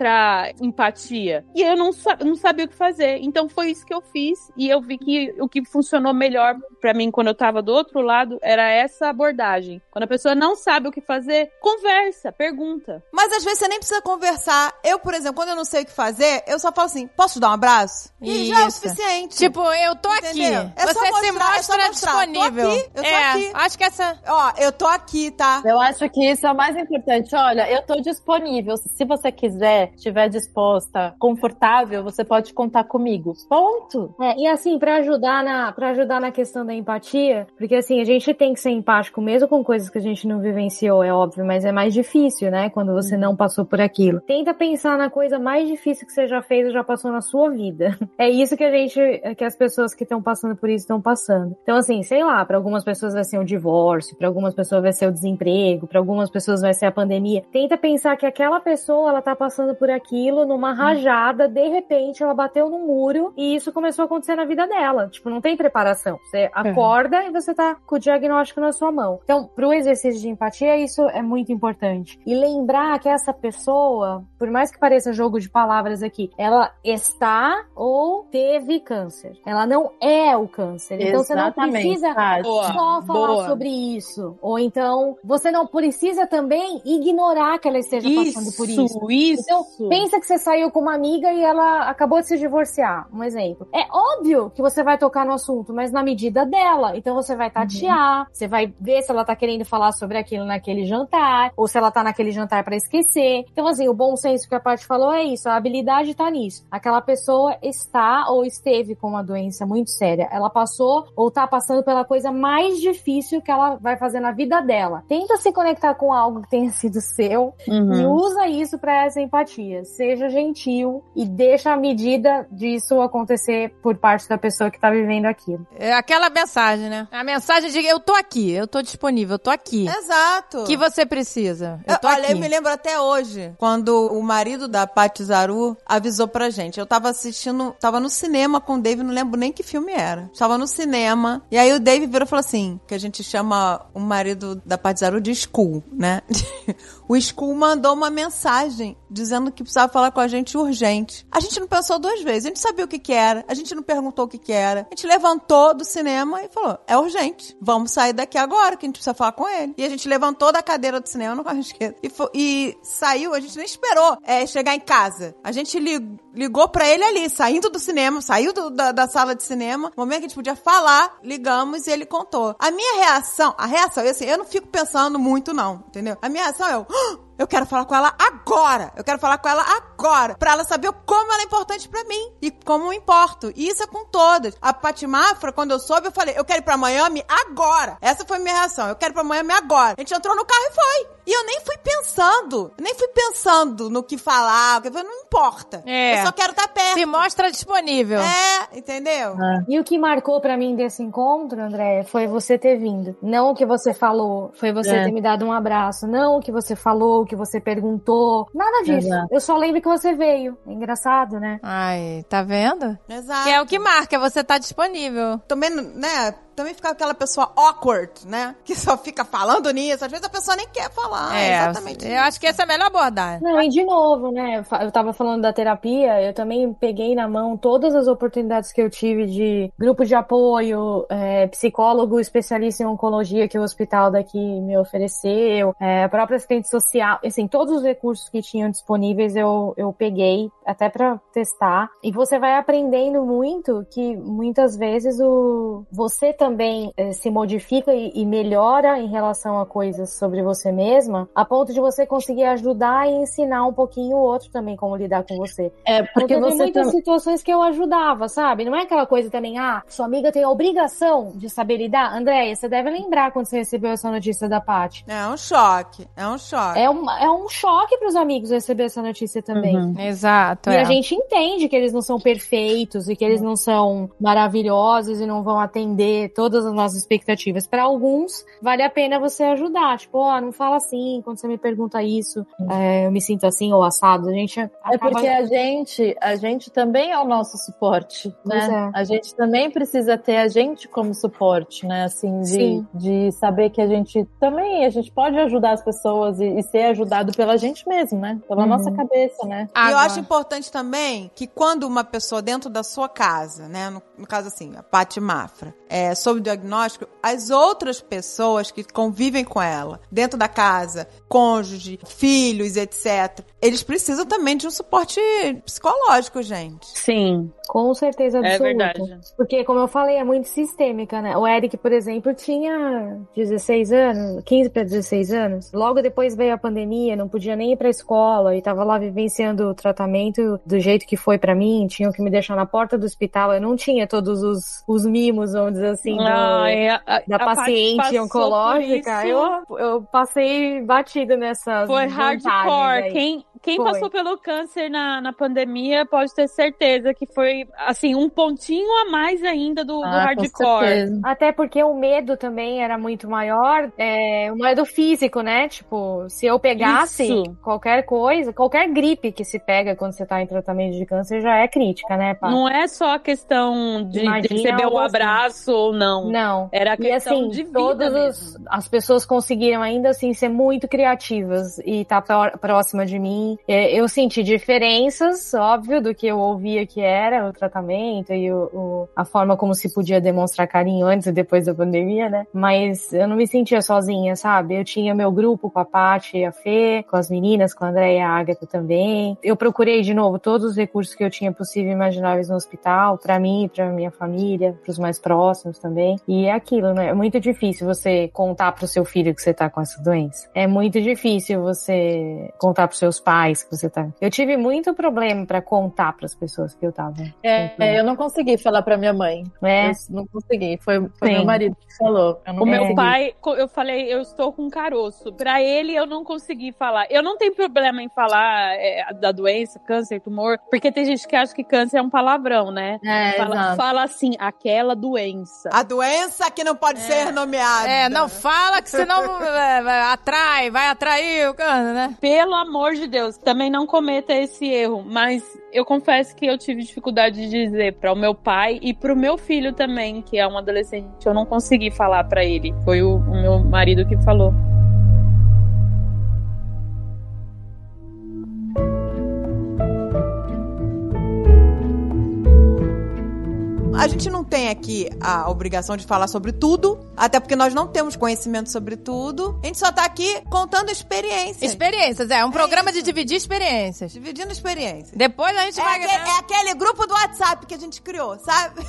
empatia. E eu não, não sabia o que fazer. Então foi isso que eu fiz. E eu vi que o que funcionou melhor para mim quando eu tava do outro lado era essa abordagem. Quando a pessoa não sabe o que fazer, conversa, pergunta. Mas às vezes você nem precisa conversar. Eu, por exemplo, quando eu não sei o que fazer, eu só falo assim: posso dar um abraço? E Isso. já é o suficiente. Tipo, eu tô Entendeu? aqui. É você mostrar, se mostra é disponível. Tô aqui, eu tô é, aqui. Acho que essa. Ó, eu tô aqui, tá? Eu acho que isso é o mais importante. Olha, eu tô disponível. Se você quiser, estiver disposta, confortável, você pode contar comigo. Ponto. É, e assim, para ajudar na para ajudar na questão da empatia, porque assim, a gente tem que ser empático mesmo com coisas que a gente não vivenciou, é óbvio, mas é mais difícil, né, quando você uhum. não passou por aquilo. Tenta pensar na coisa mais difícil que você já fez ou já passou na sua vida. É isso que a gente que as pessoas que estão passando por isso estão passando. Então assim, sei lá, para algumas pessoas vai ser um divórcio, para algumas pessoas vai ser o desemprego, para algumas pessoas vai ser a pandemia. Tenta pensar que aquela pessoa, ela tá passando por aquilo numa rajada, de repente ela bateu no muro e isso começou a acontecer na vida dela. Tipo, não tem preparação. Você acorda uhum. e você tá com o diagnóstico na sua mão. Então, pro exercício de empatia, isso é muito importante. E lembrar que essa pessoa, por mais que pareça jogo de palavras aqui, ela está ou teve câncer. Ela não é o câncer. Então, Exatamente. você não precisa só falar Boa. sobre isso. Ou então, você não precisa também ignorar que ela esteja isso, passando por isso. Isso, Então, pensa que você saiu com uma amiga e ela acabou de se divorciar. Um exemplo. É óbvio que você vai tocar no assunto, mas na medida dela. Então, você vai tatear, uhum. você vai ver se ela tá querendo falar sobre aquilo naquele jantar, ou se ela tá naquele jantar para esquecer. Então, assim, o bom senso que a parte falou é isso, a habilidade tá nisso. Aquela pessoa está ou esteve com uma doença muito séria. Ela passou ou tá passando pela coisa mais difícil que ela vai fazer na vida dela. Tenta se conectar com algo que tenha sido seu uhum. e usa isso para essa empatia empatia, seja gentil e deixa a medida disso acontecer por parte da pessoa que tá vivendo aquilo. É aquela mensagem, né? A mensagem de eu tô aqui, eu tô disponível, eu tô aqui. Exato. O que você precisa? Eu tô Olha, aqui. eu me lembro até hoje, quando o marido da Paty Zaru avisou pra gente. Eu tava assistindo, tava no cinema com o Dave, não lembro nem que filme era. Tava no cinema, e aí o Dave virou e falou assim, que a gente chama o marido da Paty Zaru de Skull, né? o Skull mandou uma mensagem dizendo que precisava falar com a gente urgente. A gente não pensou duas vezes, a gente sabia o que que era, a gente não perguntou o que que era. A gente levantou do cinema e falou, é urgente, vamos sair daqui agora, que a gente precisa falar com ele. E a gente levantou da cadeira do cinema no carro esquerdo e, e saiu, a gente nem esperou é, chegar em casa. A gente li- ligou pra ele ali, saindo do cinema, saiu do- da, da sala de cinema, no momento que a gente podia falar, ligamos e ele contou. A minha reação, a reação, eu, assim, eu não fico pensando muito não, entendeu? A minha reação é, eu, "Ah, eu quero falar com ela agora. Eu quero falar com ela agora. Pra ela saber como ela é importante pra mim. E como eu importo. E isso é com todas. A Pati Mafra, quando eu soube, eu falei, eu quero ir pra Miami agora. Essa foi a minha reação. Eu quero ir pra Miami agora. A gente entrou no carro e foi. E eu nem fui pensando. Nem fui pensando no que falar. o que- Não importa. É. Eu só quero estar perto. Se mostra disponível. É, entendeu? E o que marcou pra mim desse encontro, André, foi você ter vindo. Não o que você falou, foi você É. ter me dado um abraço. Não o que você falou, o que você perguntou. Nada disso. Exato. Eu só lembro que você veio. É engraçado, né? Ai, tá vendo? Exato. Que é o que marca, você tá disponível. também, né? Também fica aquela pessoa awkward, né? Que só fica falando nisso. Às vezes a pessoa nem quer falar. É, exatamente. eu acho que essa é a melhor abordagem. Não, e de novo, né? Eu tava falando da terapia, eu também peguei na mão todas as oportunidades que eu tive de grupo de apoio, é, psicólogo especialista em oncologia que o hospital daqui me ofereceu, é, a própria assistente social, assim, todos os recursos que tinham disponíveis eu, eu peguei até pra testar. E você vai aprendendo muito que muitas vezes o você também eh, se modifica e, e melhora em relação a coisas sobre você mesma, a ponto de você conseguir ajudar e ensinar um pouquinho o outro também como lidar com você. É, porque Porque você muitas tam- situações que eu ajudava, sabe? Não é aquela coisa também, ah, sua amiga tem a obrigação de saber lidar. Andréia, você deve lembrar quando você recebeu essa notícia da Paty. É um choque. É um choque. É um, é um choque para os amigos receber essa notícia também. Uhum. Exato. E é. a gente entende que eles não são perfeitos e que eles não são maravilhosos e não vão atender todas as nossas expectativas. Para alguns, vale a pena você ajudar. Tipo, ó, não fala assim quando você me pergunta isso, é, eu me sinto assim ou assado. A gente É acaba- porque a gente, a gente também é o nosso suporte, né? é. A gente também precisa ter a gente como suporte, né? Assim, de, Sim. de saber que a gente também, a gente pode ajudar as pessoas e, e ser ajudado pela gente mesmo, né? Pela Uhum. nossa cabeça, né? E eu acho importante também que quando uma pessoa dentro da sua casa, né, no, no caso assim, a Paty Mafra, é, sob diagnóstico, as outras pessoas que convivem com ela, dentro da casa, cônjuge, filhos, etc., eles precisam também de um suporte psicológico, gente. Sim, Com certeza é absoluta. verdade. Porque, como eu falei, é muito sistêmica, né? O Eric, por exemplo, tinha 16 anos, 15 para 16 anos. Logo depois veio a pandemia, não podia nem ir pra escola e tava lá vivenciando o tratamento do jeito que foi pra mim. Tinham que me deixar na porta do hospital. Eu não tinha todos os, os mimos, vamos dizer assim, do- a- a- da a paciente oncológica. Eu, eu passei batida nessas. Foi hardcore. aí. Quem, quem Foi. passou pelo câncer na, na pandemia pode ter certeza que foi, assim, um pontinho a mais ainda do, do Ah, com hardcore. Até porque o medo também era muito maior, é, o medo físico, né? Tipo, se eu pegasse Isso. qualquer coisa, qualquer gripe que se pega quando você tá em tratamento de câncer já é crítica, né, pá? Não é só a questão de, de receber assim. abraço ou não. Não. Era a E questão assim, de vida todas mesmo. os- as pessoas conseguiram ainda assim ser muito criativas e estar pró- próxima de mim. É, Eu senti diferenças, óbvio, do que eu ouvia que era o tratamento e o, o- a forma como se podia demonstrar carinho antes e depois da pandemia, né? Mas eu não me sentia sozinha, sabe? Eu tinha meu grupo com a Paty e a Fê, com as meninas, com a André e a Agatha também. Eu procurei de novo todos os recursos que eu tinha possível e imagináveis no hospital, pra mim, pra minha família, pros mais próximos também. E é aquilo, né? É muito difícil você contar pro seu filho que você tá com essa doença. É muito difícil você contar pros seus pais pais que você tá. Eu tive muito problema para contar para as pessoas que eu tava. É, é, eu não consegui falar pra minha mãe. É. Eu não consegui. Foi, foi meu marido que falou. Eu não O meu consegui. pai, co- eu falei, eu estou com caroço. Pra ele, eu não consegui falar. Eu não tenho problema em falar é, da doença, câncer, tumor, porque tem gente que acha que câncer é um palavrão, né? É, Fala, fala assim, aquela doença. A doença que não pode ser nomeada. É, não fala que senão é, atrai, vai atrair o câncer, né? Pelo amor de Deus, também não cometa esse erro. Mas eu confesso que eu tive dificuldade de dizer para o meu pai e para o meu filho também, que é um adolescente. Eu não consegui falar para ele. Foi o, o meu marido que falou. A gente não tem aqui a obrigação de falar sobre tudo, até porque nós não temos conhecimento sobre tudo. A gente só tá aqui contando experiências. Experiências, é. Um programa de isso. dividir experiências. Dividindo experiências. Depois a gente É vai... aquele, é aquele grupo do WhatsApp que a gente criou, sabe?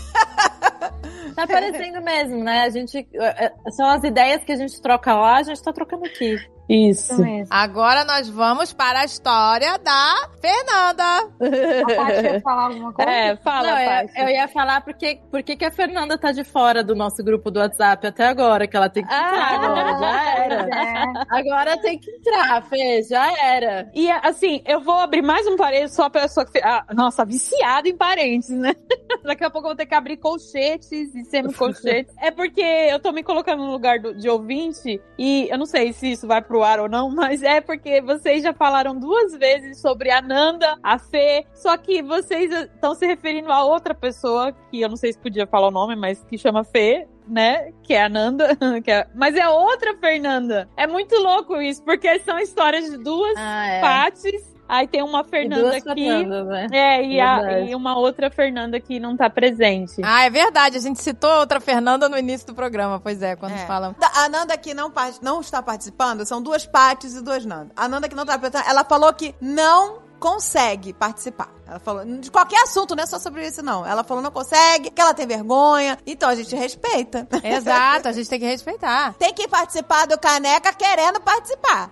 Tá parecendo mesmo, né? A gente. é, é, São as ideias que a gente troca lá, a gente tá trocando aqui. Isso. Isso mesmo. Agora nós vamos para a história da Fernanda. A Paty quer falar alguma coisa? É, fala, Não, eu, eu ia falar porque, porque que a Fernanda tá de fora do nosso grupo do WhatsApp até agora, que ela tem que entrar Ah, agora. Já era. É. Agora tem que entrar, Fê, já era. E assim, eu vou abrir mais um parênteses só pra pessoa que. Ah, nossa, viciada em parênteses, né? Daqui a pouco eu vou ter que abrir colchetes e semicolchetes. é porque eu tô me colocando no lugar do- de ouvinte e eu não sei se isso vai pro ar ou não, mas é porque vocês já falaram duas vezes sobre a Nanda, a Fê, só que vocês estão se referindo a outra pessoa que eu não sei se podia falar o nome, mas que chama Fê. Né? Que é a Nanda. que é- Mas é outra Fernanda. É muito louco isso, porque são histórias de duas Ah, é. Pates. Aí tem uma E Fernanda duas aqui. Fernandas, né? É, e, a- e uma outra Fernanda que não tá presente. Ah, é verdade. A gente citou outra Fernanda no início do programa. Pois é, quando É. falam. A Nanda que não, não está participando, são duas Pates e duas Nanda. A Nanda que não está participando, ela falou que não consegue participar. Ela falou, de qualquer assunto, não é só sobre isso, não. Ela falou não consegue, que ela tem vergonha. Então a gente respeita. Exato, a gente tem que respeitar. Tem que participar do Caneca querendo participar.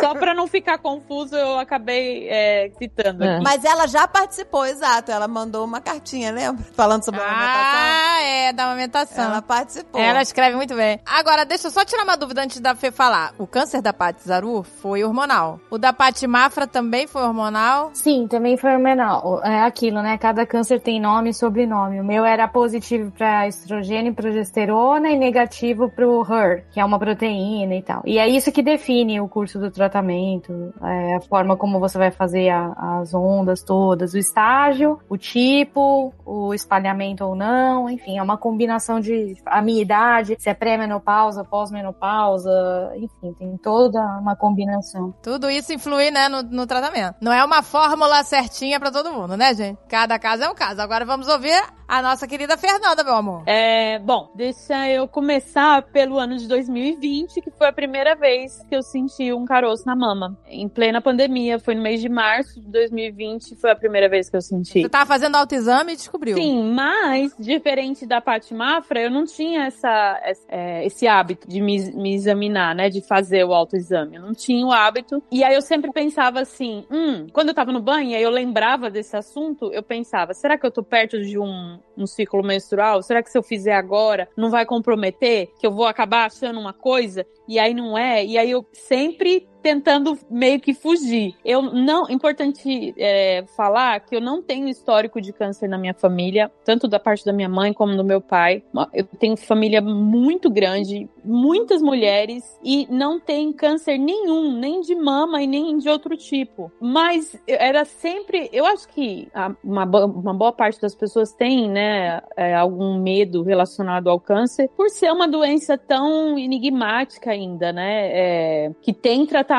Só pra não ficar confuso, eu acabei é, citando É. aqui. Mas ela já participou, exato. Ela mandou uma cartinha, lembra? Falando sobre a amamentação. Ah, é, da amamentação. Ela participou. Ela escreve muito bem. Agora, deixa eu só tirar uma dúvida antes da Fê falar. O câncer da Paty Zaru foi hormonal. O da Paty Mafra também foi hormonal? Sim, também foi hormonal. É aquilo, né? Cada câncer tem nome e sobrenome. O meu era positivo para estrogênio e progesterona e negativo pro HER, que é uma proteína e tal. E é isso que define o curso do tratamento, é a forma como você vai fazer a- as ondas todas, o estágio, o tipo, o espalhamento ou não, enfim, é uma combinação de a minha idade, se é pré-menopausa, pós-menopausa, enfim, tem toda uma combinação. Tudo isso influi, né, no, no tratamento. Não é uma fórmula certinha pra todo mundo, né, gente? Cada caso é um caso. Agora vamos ouvir a nossa querida Fernanda, meu amor. É, bom, deixa eu começar pelo ano de 2020, que foi a primeira vez que eu senti um caroço na mama. Em plena pandemia, foi no mês de março de 2020, foi a primeira vez que eu senti. Você tava fazendo autoexame e descobriu. Sim, mas diferente da Paty Mafra, eu não tinha essa, essa- é, esse hábito de me, me examinar, né? De fazer o autoexame. Eu não tinha o hábito. E aí eu sempre pensava assim, hum, quando eu tava no banho e aí eu lembrava desse assunto, eu pensava, será que eu tô perto de um, um ciclo menstrual? Será que se eu fizer agora não vai comprometer? Que eu vou acabar achando uma coisa e aí não é? E aí eu sempre tentando meio que fugir. Eu não, importante é, falar que eu não tenho histórico de câncer na minha família, tanto da parte da minha mãe como do meu pai. Eu tenho família muito grande, muitas mulheres e não tem câncer nenhum, nem de mama e nem de outro tipo. Mas era sempre, eu acho que uma, uma boa parte das pessoas tem, né, é, algum medo relacionado ao câncer por ser uma doença tão enigmática ainda, né, é, que tem tratamento,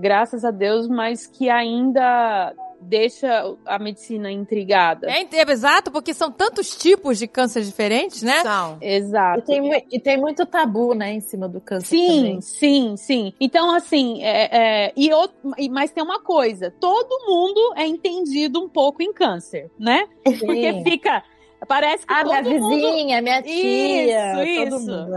graças a Deus, mas que ainda deixa a medicina intrigada. É, é exato, porque são tantos tipos de câncer diferentes, né? São. Exato. E tem, e tem muito tabu, né, em cima do câncer Sim, também. sim, sim. Então, assim, é, é, e outro, mas tem uma coisa: todo mundo é entendido um pouco em câncer, né? Porque Sim. fica. Parece que Ah, todo minha mundo... vizinha, minha tia. Isso, todo isso. mundo.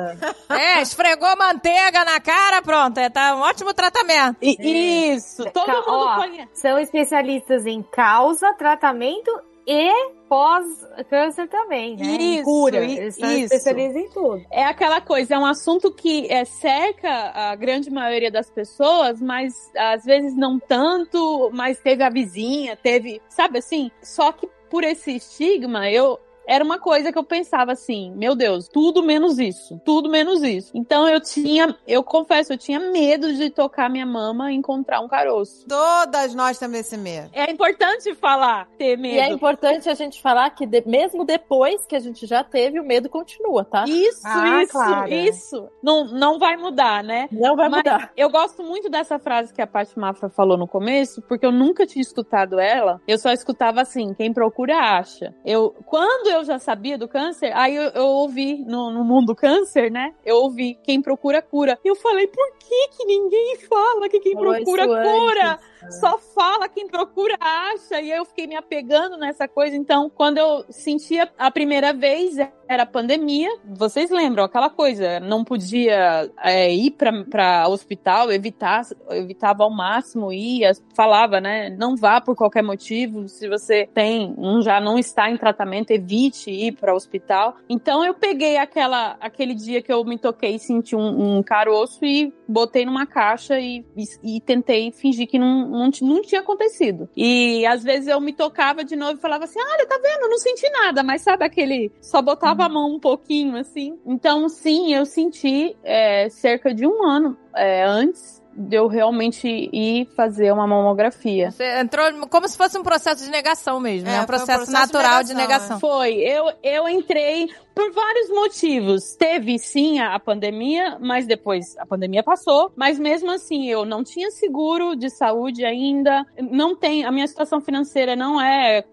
É, esfregou manteiga na cara, pronto. É, tá um ótimo tratamento. I- Isso, todo Ca- mundo ó, conhece. São especialistas em causa, tratamento e pós-câncer também, né? Isso, cura. Eles isso. especialistas em tudo. É aquela coisa, é um assunto que é, cerca a grande maioria das pessoas, mas às vezes não tanto, mas teve a vizinha, teve, sabe assim? Só que por esse estigma, eu era uma coisa que eu pensava assim, meu Deus, tudo menos isso, tudo menos isso. Então eu tinha, eu confesso, eu tinha medo de tocar minha mama e encontrar um caroço. Todas nós temos esse medo. É importante falar, ter E é medo. importante a gente falar que de- mesmo depois que a gente já teve, o medo continua, tá? Isso, Ah, isso, claro. isso. Não, não vai mudar, né? Não vai Mas mudar. Eu gosto muito dessa frase que a Paty Mafra falou no começo, porque eu nunca tinha escutado ela. Eu só escutava assim: quem procura acha. Eu, quando eu já sabia do câncer, aí eu, eu ouvi no, no mundo câncer, né? Eu ouvi quem procura cura. E eu falei: por que que ninguém fala que quem Falou procura cura? antes. Só fala quem procura acha. E eu fiquei me apegando nessa coisa. Então, quando eu sentia a primeira vez, era pandemia. Vocês lembram aquela coisa? Não podia é, ir pra hospital, evitar, evitava ao máximo ir. Falava, né? Não vá por qualquer motivo. Se você tem, um já não está em tratamento, evite ir para o hospital. Então eu peguei aquela, aquele dia que eu me toquei e senti um, um caroço e botei numa caixa e, e, e tentei fingir que não, não, não tinha acontecido. E às vezes eu me tocava de novo e falava assim: olha, tá vendo? Não senti nada, mas sabe aquele. Só botava a mão um pouquinho assim. Então, sim, eu senti é, cerca de um ano é, antes de eu realmente ir fazer uma mamografia. Você entrou como se fosse um processo de negação mesmo, É, né? Um foi um processo, processo de natural de negação, negação. Foi, eu, eu entrei por vários motivos. Teve sim a, a pandemia, mas depois a pandemia passou. Mas mesmo assim, eu não tinha seguro de saúde ainda. Não tem, a minha situação financeira não é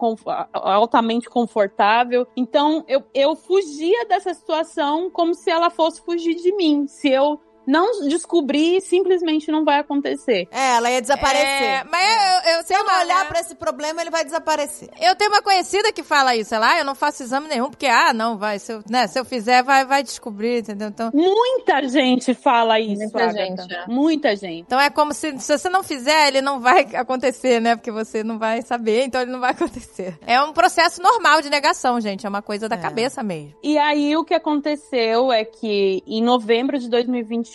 altamente confortável. Então eu, eu fugia dessa situação como se ela fosse fugir de mim. Se eu não descobrir, simplesmente não vai acontecer. É, ela ia desaparecer. É, mas eu, eu Se eu não olhar pra esse problema, ele vai desaparecer. Eu tenho uma conhecida que fala isso, ela, ah, eu não faço exame nenhum, porque, ah, não, vai, se eu, né, se eu fizer, vai, vai descobrir, entendeu? Então, Muita gente fala isso, Muita Agatha. gente, é. Muita gente. então é como se, se você não fizer, ele não vai acontecer, né? Porque você não vai saber, então ele não vai acontecer. É um processo normal de negação, gente, é uma coisa da É. cabeça mesmo. E aí o que aconteceu é que em novembro de 2021,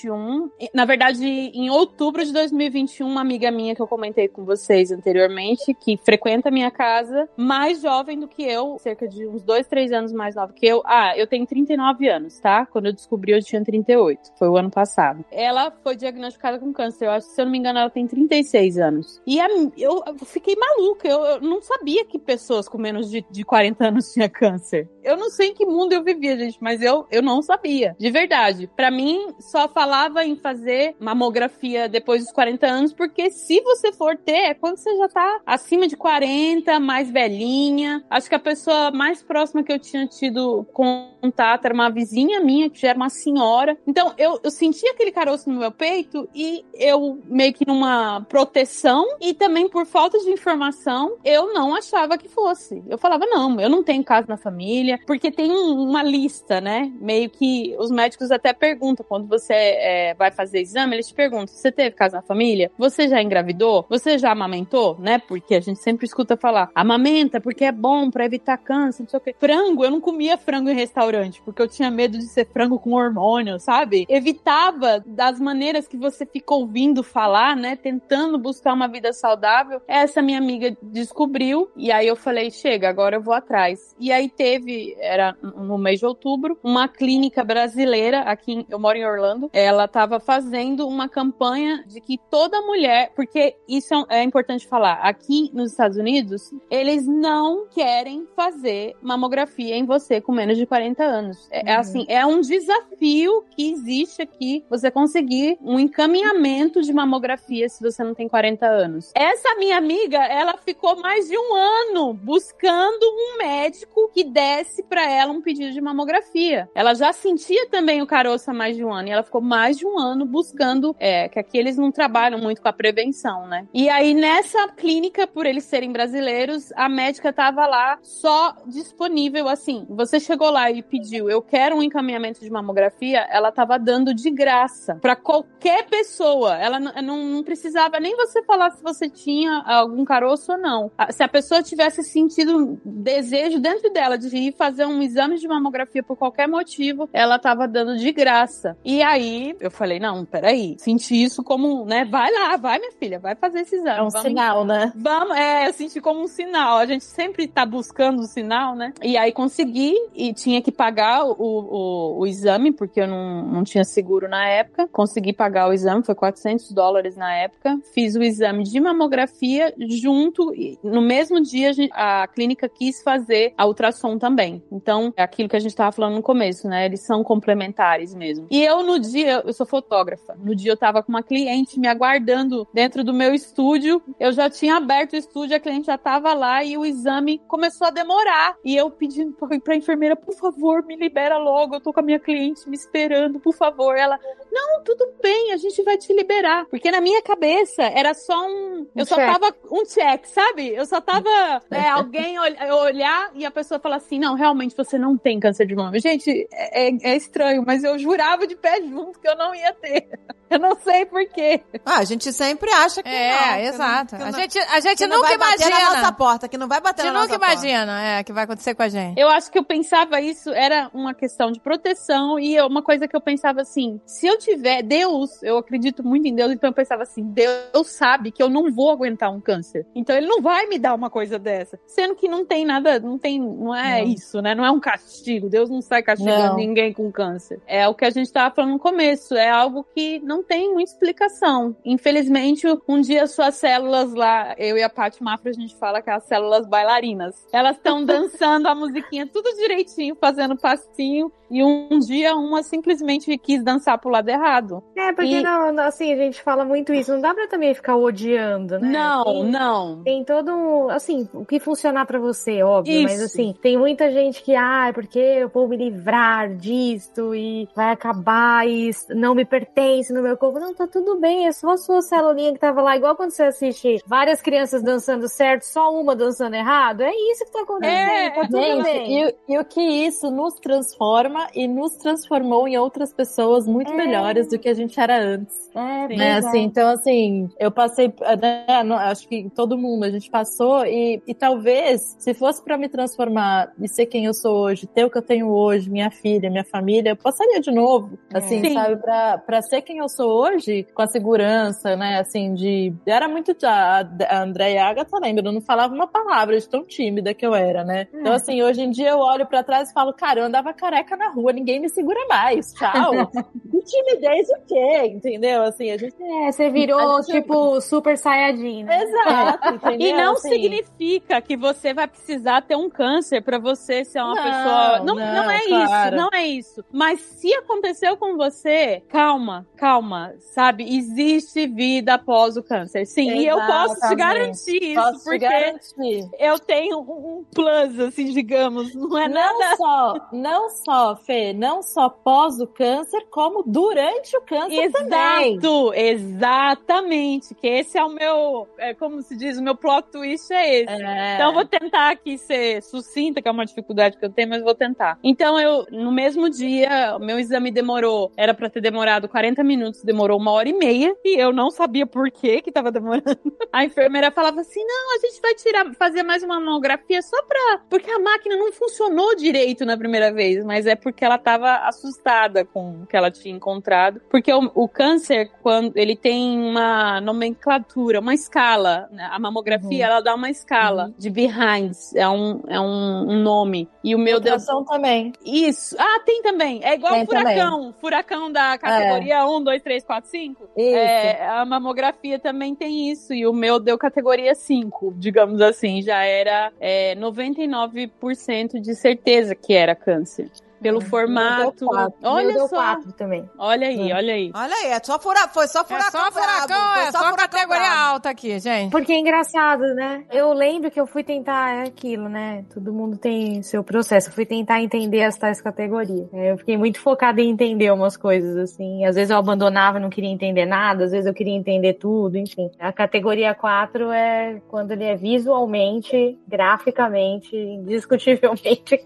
na verdade em outubro de 2021, uma amiga minha que eu comentei com vocês anteriormente, que frequenta a minha casa, mais jovem do que eu, cerca de uns dois, três anos mais nova que eu. Ah, eu tenho 39 anos, tá? Quando eu descobri eu tinha 38, foi o ano passado. Ela foi diagnosticada com câncer, eu acho que se eu não me engano ela tem 36 anos. E a- eu, eu fiquei maluca, eu, eu não sabia que pessoas com menos de, de 40 anos tinham câncer. Eu não sei em que mundo eu vivia, gente, mas eu, eu não sabia. De verdade. Pra mim, só falava em fazer mamografia depois dos 40 anos, porque se você for ter, é quando você já tá acima de 40, mais velhinha. Acho que a pessoa mais próxima que eu tinha tido contato era uma vizinha minha, que já era uma senhora. Então, eu, eu senti aquele caroço no meu peito e eu, meio que numa proteção e também por falta de informação, eu não achava que fosse. Eu falava, não, eu não tenho caso na família, porque tem um- uma lista, né? Meio que os médicos até perguntam, quando você é, vai fazer exame, eles te perguntam, você teve caso na família? Você já engravidou? Você já amamentou? Né? Porque a gente sempre escuta falar, amamenta porque é bom pra evitar câncer, não sei o quê. Frango, eu não comia frango em restaurante, porque eu tinha medo de ser frango com hormônio, sabe? Evitava das maneiras que você fica ouvindo falar, né? Tentando buscar uma vida saudável. Essa minha amiga descobriu, e aí eu falei, chega, agora eu vou atrás. E aí teve, era no mês de outubro, uma clínica brasileira, aqui eu moro em Orlando, ela estava fazendo uma campanha de que toda mulher, porque isso é, é importante falar, aqui nos Estados Unidos, eles não querem fazer mamografia em você com menos de 40 anos. É, é assim, é um desafio que existe aqui você conseguir um encaminhamento de mamografia se você não tem 40 anos. Essa minha amiga, ela ficou mais de um ano buscando um médico que desse pra ela um pedido de mamografia. Ela já sentia também o caroço há mais de um ano e ela ficou mais mais de um ano buscando, é, que aqui eles não trabalham muito com a prevenção, né? E aí nessa clínica, por eles serem brasileiros, a médica tava lá só disponível assim. Você chegou lá e pediu, eu quero um encaminhamento de mamografia, ela tava dando de graça para qualquer pessoa. Ela não, não, precisava nem você falar se você tinha algum caroço ou não. Se a pessoa tivesse sentido desejo dentro dela de ir fazer um exame de mamografia por qualquer motivo, ela tava dando de graça. E aí eu falei: não, peraí, senti isso como, né? Vai lá, vai, minha filha, vai fazer esse exame. É um Vamos sinal, né? Vamos, é, eu senti como um sinal. A gente sempre tá buscando o sinal, né? E aí consegui e tinha que pagar o, o, o exame, porque eu não, não tinha seguro na época. Consegui pagar o exame, foi 400 dólares na época. Fiz o exame de mamografia junto, no mesmo dia a clínica quis fazer a ultrassom também. Então, é aquilo que a gente tava falando no começo, né? Eles são complementares mesmo. E eu, no dia, eu sou fotógrafa. No dia eu tava com uma cliente me aguardando dentro do meu estúdio. Eu já tinha aberto o estúdio, a cliente já tava lá e o exame começou a demorar. E eu pedindo pra, pra enfermeira, por favor, me libera logo. Eu tô com a minha cliente me esperando, por favor. Ela, não, tudo bem, a gente vai te liberar. Porque na minha cabeça era só um. Eu Um só check. tava. Um check, sabe? Eu só tava. é, alguém ol- olhar e a pessoa falar assim: não, realmente você não tem câncer de mama. Gente, é, é- é estranho, mas eu jurava de pé junto que eu não ia ter. Eu não sei porquê. Ah, a gente sempre acha que É, não. que exato. não- a gente, a gente que não nunca vai bater na imagina. nossa porta, que não vai A bater gente na nunca nossa porta. imagina, é, que vai acontecer com a gente. Eu acho que eu pensava isso era uma questão de proteção e uma coisa que eu pensava assim: se eu tiver Deus, eu acredito muito em Deus, então eu pensava assim: Deus sabe que eu não vou aguentar um câncer. Então ele não vai me dar uma coisa dessa. Sendo que não tem nada, não tem, não é Não. isso, né? Não é um castigo. Deus não sai castigando Não. ninguém com câncer. É o que a gente tava falando no começo, é algo que não tem muita explicação. Infelizmente, um dia suas células lá, eu e a Paty Mafra, a gente fala que é as células bailarinas. Elas estão dançando a musiquinha tudo direitinho, fazendo passinho, e um dia uma simplesmente quis dançar pro lado errado. É, porque E- não, não, assim, a gente fala muito isso. Não dá pra também ficar odiando, né? Não, Tem- não. Tem todo um, assim, o que funcionar pra você, óbvio, mas Isso. assim, tem muita gente que, ah, é porque eu vou me livrar disto e vai acabar e isso não me pertence no meu corpo. Não, tá tudo bem, é só a sua celulinha que tava lá, igual quando você assiste várias crianças dançando certo, só uma dançando errado. É isso que tá acontecendo, É, tá tudo Gente, bem. e, e o que isso nos transforma e nos transformou em outras pessoas muito É. melhores do que a gente era antes. É, Sim. Né, pois é. assim, então assim, eu passei, né, no- acho que todo mundo, a gente passou e, e talvez, se fosse pra me transformar e ser quem eu sou hoje, ter o que eu tenho hoje, minha filha, minha família, eu passaria de novo, assim, Sim. sabe, pra, pra ser quem eu sou hoje, com a segurança, né, assim, de, era muito, a, a André e a Agatha lembra, eu não falava uma palavra de tão tímida que eu era, né, então assim, hoje em dia eu olho pra trás e falo, cara, eu andava careca na rua, ninguém me segura mais, tchau, que timidez o quê, entendeu, assim, a gente É, você virou, gente- tipo, super saiyajin, né? Exato, entendeu? E não Assim, significa que você vai precisar ter um câncer pra você ser uma Não, pessoa. Não, não, não é claro. isso, não é isso. Mas se aconteceu com você, calma, calma, sabe? Existe vida após o câncer. Sim, e eu posso te Exatamente. garantir isso, Posso te porque garantir. eu tenho um plus, assim, digamos. Não é nada. Não só, não só, Fê, não só pós o câncer, como durante o câncer também. Exato, exatamente. Que esse é o meu, é, como se diz, o meu plot twist é esse. É. Então eu vou tentar aqui ser sucinta, que é uma dificuldade que eu tenho, mas vou tentar. Então eu, no mesmo dia, o meu exame demorou, era pra ter demorado 40 minutos, demorou uma hora e meia, e eu não sabia por que que tava demorando. A enfermeira falava assim, não, a gente vai tirar, fazer mais uma mamografia só pra, porque a máquina não funcionou direito na primeira vez, mas é porque ela tava assustada com o que ela tinha encontrado, porque o, o câncer, quando ele tem uma nomenclatura, uma escala, né? a mamografia, ela dá uma escala de behinds, é um, é um, um nome. E o meu Deus, também. isso. Ah, tem também. É igual Tem o furacão. Furacão da categoria 1, 2, 3, 4, 5. Isso. É, a mamografia também tem isso. E o meu deu categoria 5, digamos assim. Já era é, 99% de certeza que era câncer. Pelo formato. Olha deu só. quatro também. Olha aí, olha aí. Olha aí, é só fura, foi só É furacão. só furacão, é só furacão categoria alta aqui, gente. Porque é engraçado, né? Eu lembro que eu fui tentar é aquilo, né? Todo mundo tem seu processo. Eu fui tentar entender as tais categorias. É, Eu fiquei muito focada em entender umas coisas, assim. Às vezes eu abandonava e não queria entender nada, às vezes eu queria entender tudo, enfim. A categoria 4 é quando ele é visualmente, graficamente, indiscutivelmente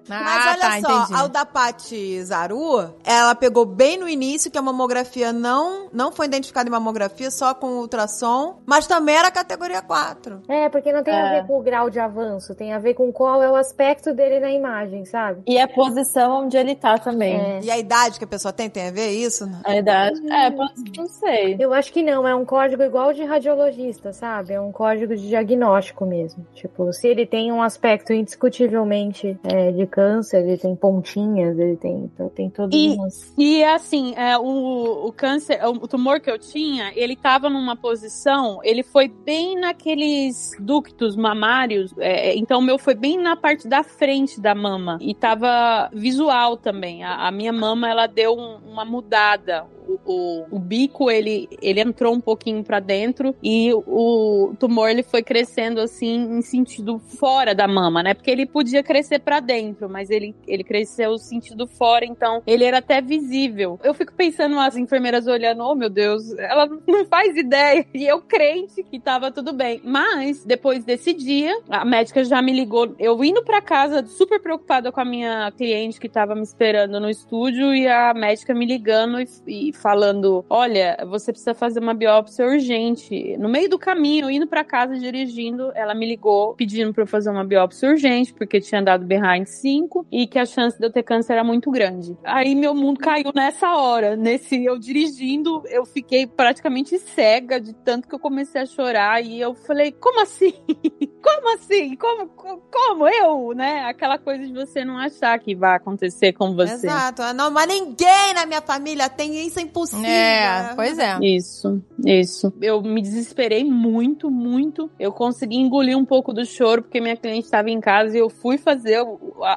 câncer. Mas Ah, olha tá, só, entendi. a da Paty Zaru, ela pegou bem no início que a mamografia não, não foi identificada em mamografia, só com ultrassom, mas também era categoria 4. É, porque não tem a É. ver com o grau de avanço, tem a ver com qual é o aspecto dele na imagem, sabe? E a posição onde ele tá também. É. E a idade que a pessoa tem, tem a ver isso? A idade. É, pode- não sei. Eu acho que não, é um código igual de radiologista, sabe? É um código de diagnóstico mesmo. Tipo, se ele tem um aspecto indiscutivelmente é, de câncer, ele tem pontinhas, ele tem, tem todas E- umas. E assim, é, o, o câncer, o tumor que eu tinha, ele tava numa posição, ele foi bem naqueles ductos mamários, é, então o meu foi bem na parte da frente da mama. E tava visual também. A, a minha mama, ela deu um- uma mudada. O, o- bico, ele, ele entrou um pouquinho pra dentro e o tumor, ele foi crescendo assim, em sentido fora da mama, né? Porque ele podia crescer pra dentro, mas ele, ele cresceu sentido fora, então ele era até visível. Eu fico pensando as enfermeiras olhando, oh meu Deus, ela não faz ideia. E eu crente que tava tudo bem. Mas depois desse dia, a médica já me ligou, eu indo pra casa super preocupada com a minha cliente que tava me esperando no estúdio e a médica me ligando e, e falando, olha, você precisa fazer uma biópsia urgente. No meio do caminho, indo pra casa dirigindo, ela me ligou pedindo pra eu fazer uma biópsia urgente, porque tinha dado behind 5 e que a chance de eu ter câncer era muito grande. Aí meu mundo caiu nessa hora, nesse eu dirigindo, eu fiquei praticamente cega de tanto que eu comecei a chorar e eu falei, como assim? Como assim? Como, co- como eu, né? Aquela coisa de você não achar que vai acontecer com você. Exato. Ah, Não, mas ninguém na minha família tem isso, é impossível. É, pois é. Isso, isso. Eu me desesperei muito, muito. Eu consegui engolir um pouco do choro porque minha cliente estava em casa e eu fui fazer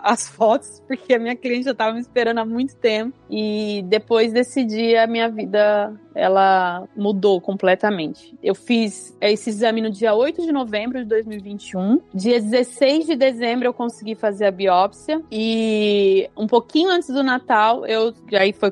as fotos porque a minha cliente já estava me esperando há muito tempo. E depois desse dia, a minha vida ela mudou completamente. Eu fiz esse exame no dia 8 de novembro de 2021. Dia 16 de dezembro eu consegui fazer a biópsia e um pouquinho antes do Natal, eu aí foi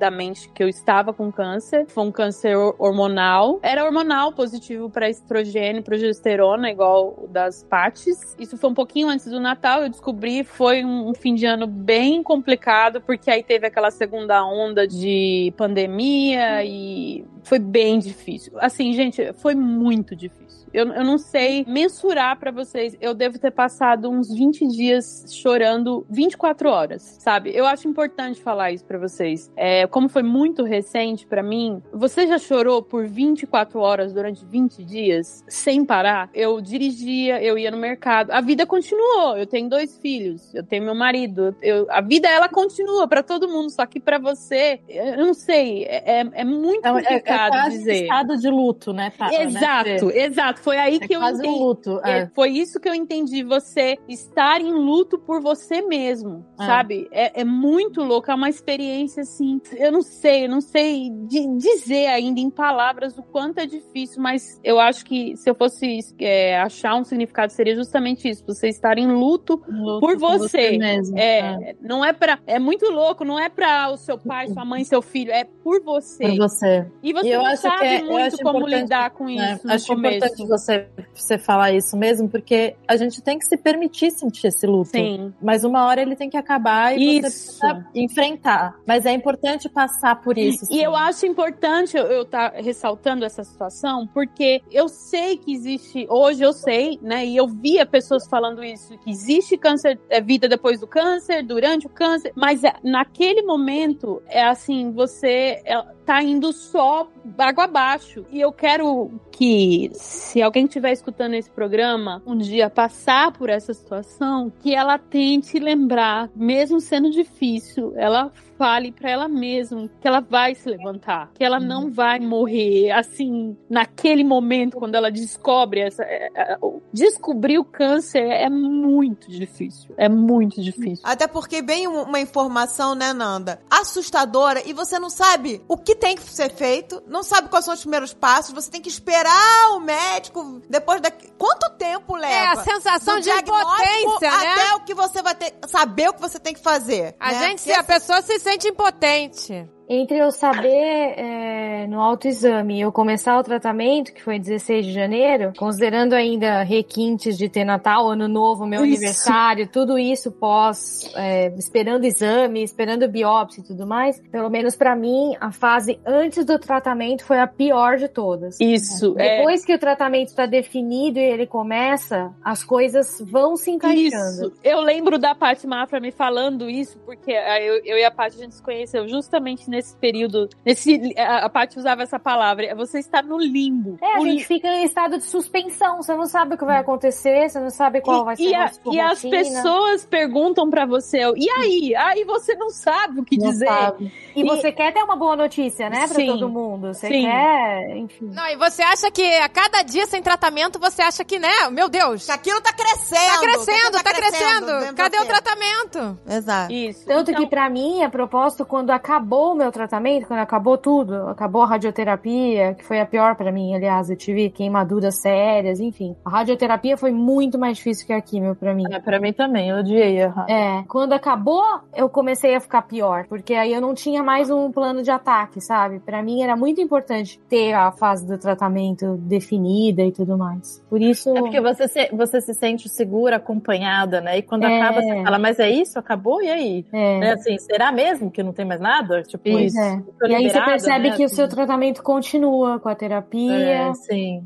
confirmadamente que eu estava com câncer. Foi um câncer hor- hormonal. Era hormonal positivo para estrogênio, progesterona, igual das partes. Isso foi um pouquinho antes do Natal. Eu descobri, foi um fim de ano bem complicado, porque aí teve aquela segunda onda de pandemia e foi bem difícil. Assim, gente, foi muito difícil. Eu, eu não sei mensurar pra vocês. Eu devo ter passado uns 20 dias chorando 24 horas, sabe? Eu acho importante falar isso pra vocês. É, como foi muito recente pra mim, você já chorou por 24 horas durante 20 dias sem parar? Eu dirigia, eu ia no mercado. A vida continuou. Eu tenho dois filhos, eu tenho meu marido. Eu, a vida ela continua pra todo mundo, só que pra você, eu não sei, é, é- é muito É, é, é complicado quase dizer. estado de luto, né, né? Exato, exato. Foi aí É que eu quase um entendi. luto. É, É. foi isso que eu entendi. Você estar em luto por você mesmo, É. sabe? É, é muito louco. É uma experiência assim. Eu não sei, eu não sei di- dizer ainda em palavras o quanto é difícil, mas eu acho que se eu fosse é, achar um significado, seria justamente isso: você estar em luto. Luto por com você. mesmo. É, não é pra. É muito louco, não é pra o seu pai, sua mãe, seu filho, é por você. Por você. E você E eu não acho sabe que muito como importante, lidar com isso no Acho começo. importante você, você falar isso mesmo, porque a gente tem que se permitir sentir esse luto. Sim. Mas uma hora ele tem que acabar e Isso. você precisa enfrentar. Mas é importante passar por isso. E sim. eu acho importante eu estar ressaltando essa situação, porque eu sei que existe, hoje eu sei, né, e eu via pessoas falando isso, que existe câncer, é vida depois do câncer, durante o câncer, mas é, naquele momento, é assim, você é, tá indo só água abaixo. E eu quero que, se alguém estiver escutando esse programa, um dia passar por essa situação, que ela tente lembrar, mesmo sendo difícil, ela fale para ela mesma que ela vai se levantar, que ela não vai morrer assim naquele momento quando ela descobre essa é, é, descobrir o câncer é muito difícil, é muito difícil. Até porque vem um- uma informação, né, Nanda, assustadora e você não sabe o que tem que ser feito, não sabe quais são os primeiros passos, você tem que esperar o médico depois da quanto tempo leva? É a sensação de impotência, né? até o que você vai ter, saber o que você tem que fazer. A né? gente, se a pessoa se sente impotente. Entre eu saber é, no autoexame e eu começar o tratamento, que foi 16 de janeiro, considerando ainda requintes de ter Natal, Ano Novo, meu Isso. aniversário, tudo isso pós, é, esperando exame, esperando biópsia e tudo mais, pelo menos pra mim, a fase antes do tratamento foi a pior de todas. Isso, é. Depois que o tratamento está definido e ele começa, as coisas vão se encaixando. Isso. Eu lembro da Paty Mafra me falando isso, porque ah, eu, eu e a Paty a gente se conheceu justamente nesse período. Nesse, a, a Paty usava essa palavra. é Você está no limbo. É, a O gente fica em estado de suspensão. Você não sabe o que vai acontecer, você não sabe qual vai ser e, a e as pessoas perguntam pra você, e aí? Aí você não sabe o que Não dizer. sabe. E, E- você quer ter uma boa notícia, né, pra Sim. todo mundo. Você Sim. quer, enfim. Não, e você acha que a cada dia sem tratamento, você acha que, né? Meu Deus, Que aquilo tá crescendo. tá crescendo, aquilo tá crescendo. de Cadê o tratamento? Exato. Isso. Tanto Então, que pra mim, a propósito, quando acabou o meu tratamento, quando acabou tudo, acabou a radioterapia, que foi a pior pra mim, aliás, eu tive queimaduras sérias, enfim. A radioterapia foi muito mais difícil que a quimio pra mim. É, pra mim também, eu odiei a rádio. É, quando acabou, eu comecei a ficar pior, porque aí eu não tinha mais um plano de ataque, sabe? Pra mim era muito importante ter a fase do tratamento definida e tudo mais. Por isso, É porque você se, você se sente segura, acompanhada, né? E quando É. acaba, você fala, mas é isso? Acabou? E aí? é, Né, assim, será mesmo que não tem mais nada? Tipo, Pois é. tô E aí você percebe né, que o assim. seu tratamento continua com a terapia,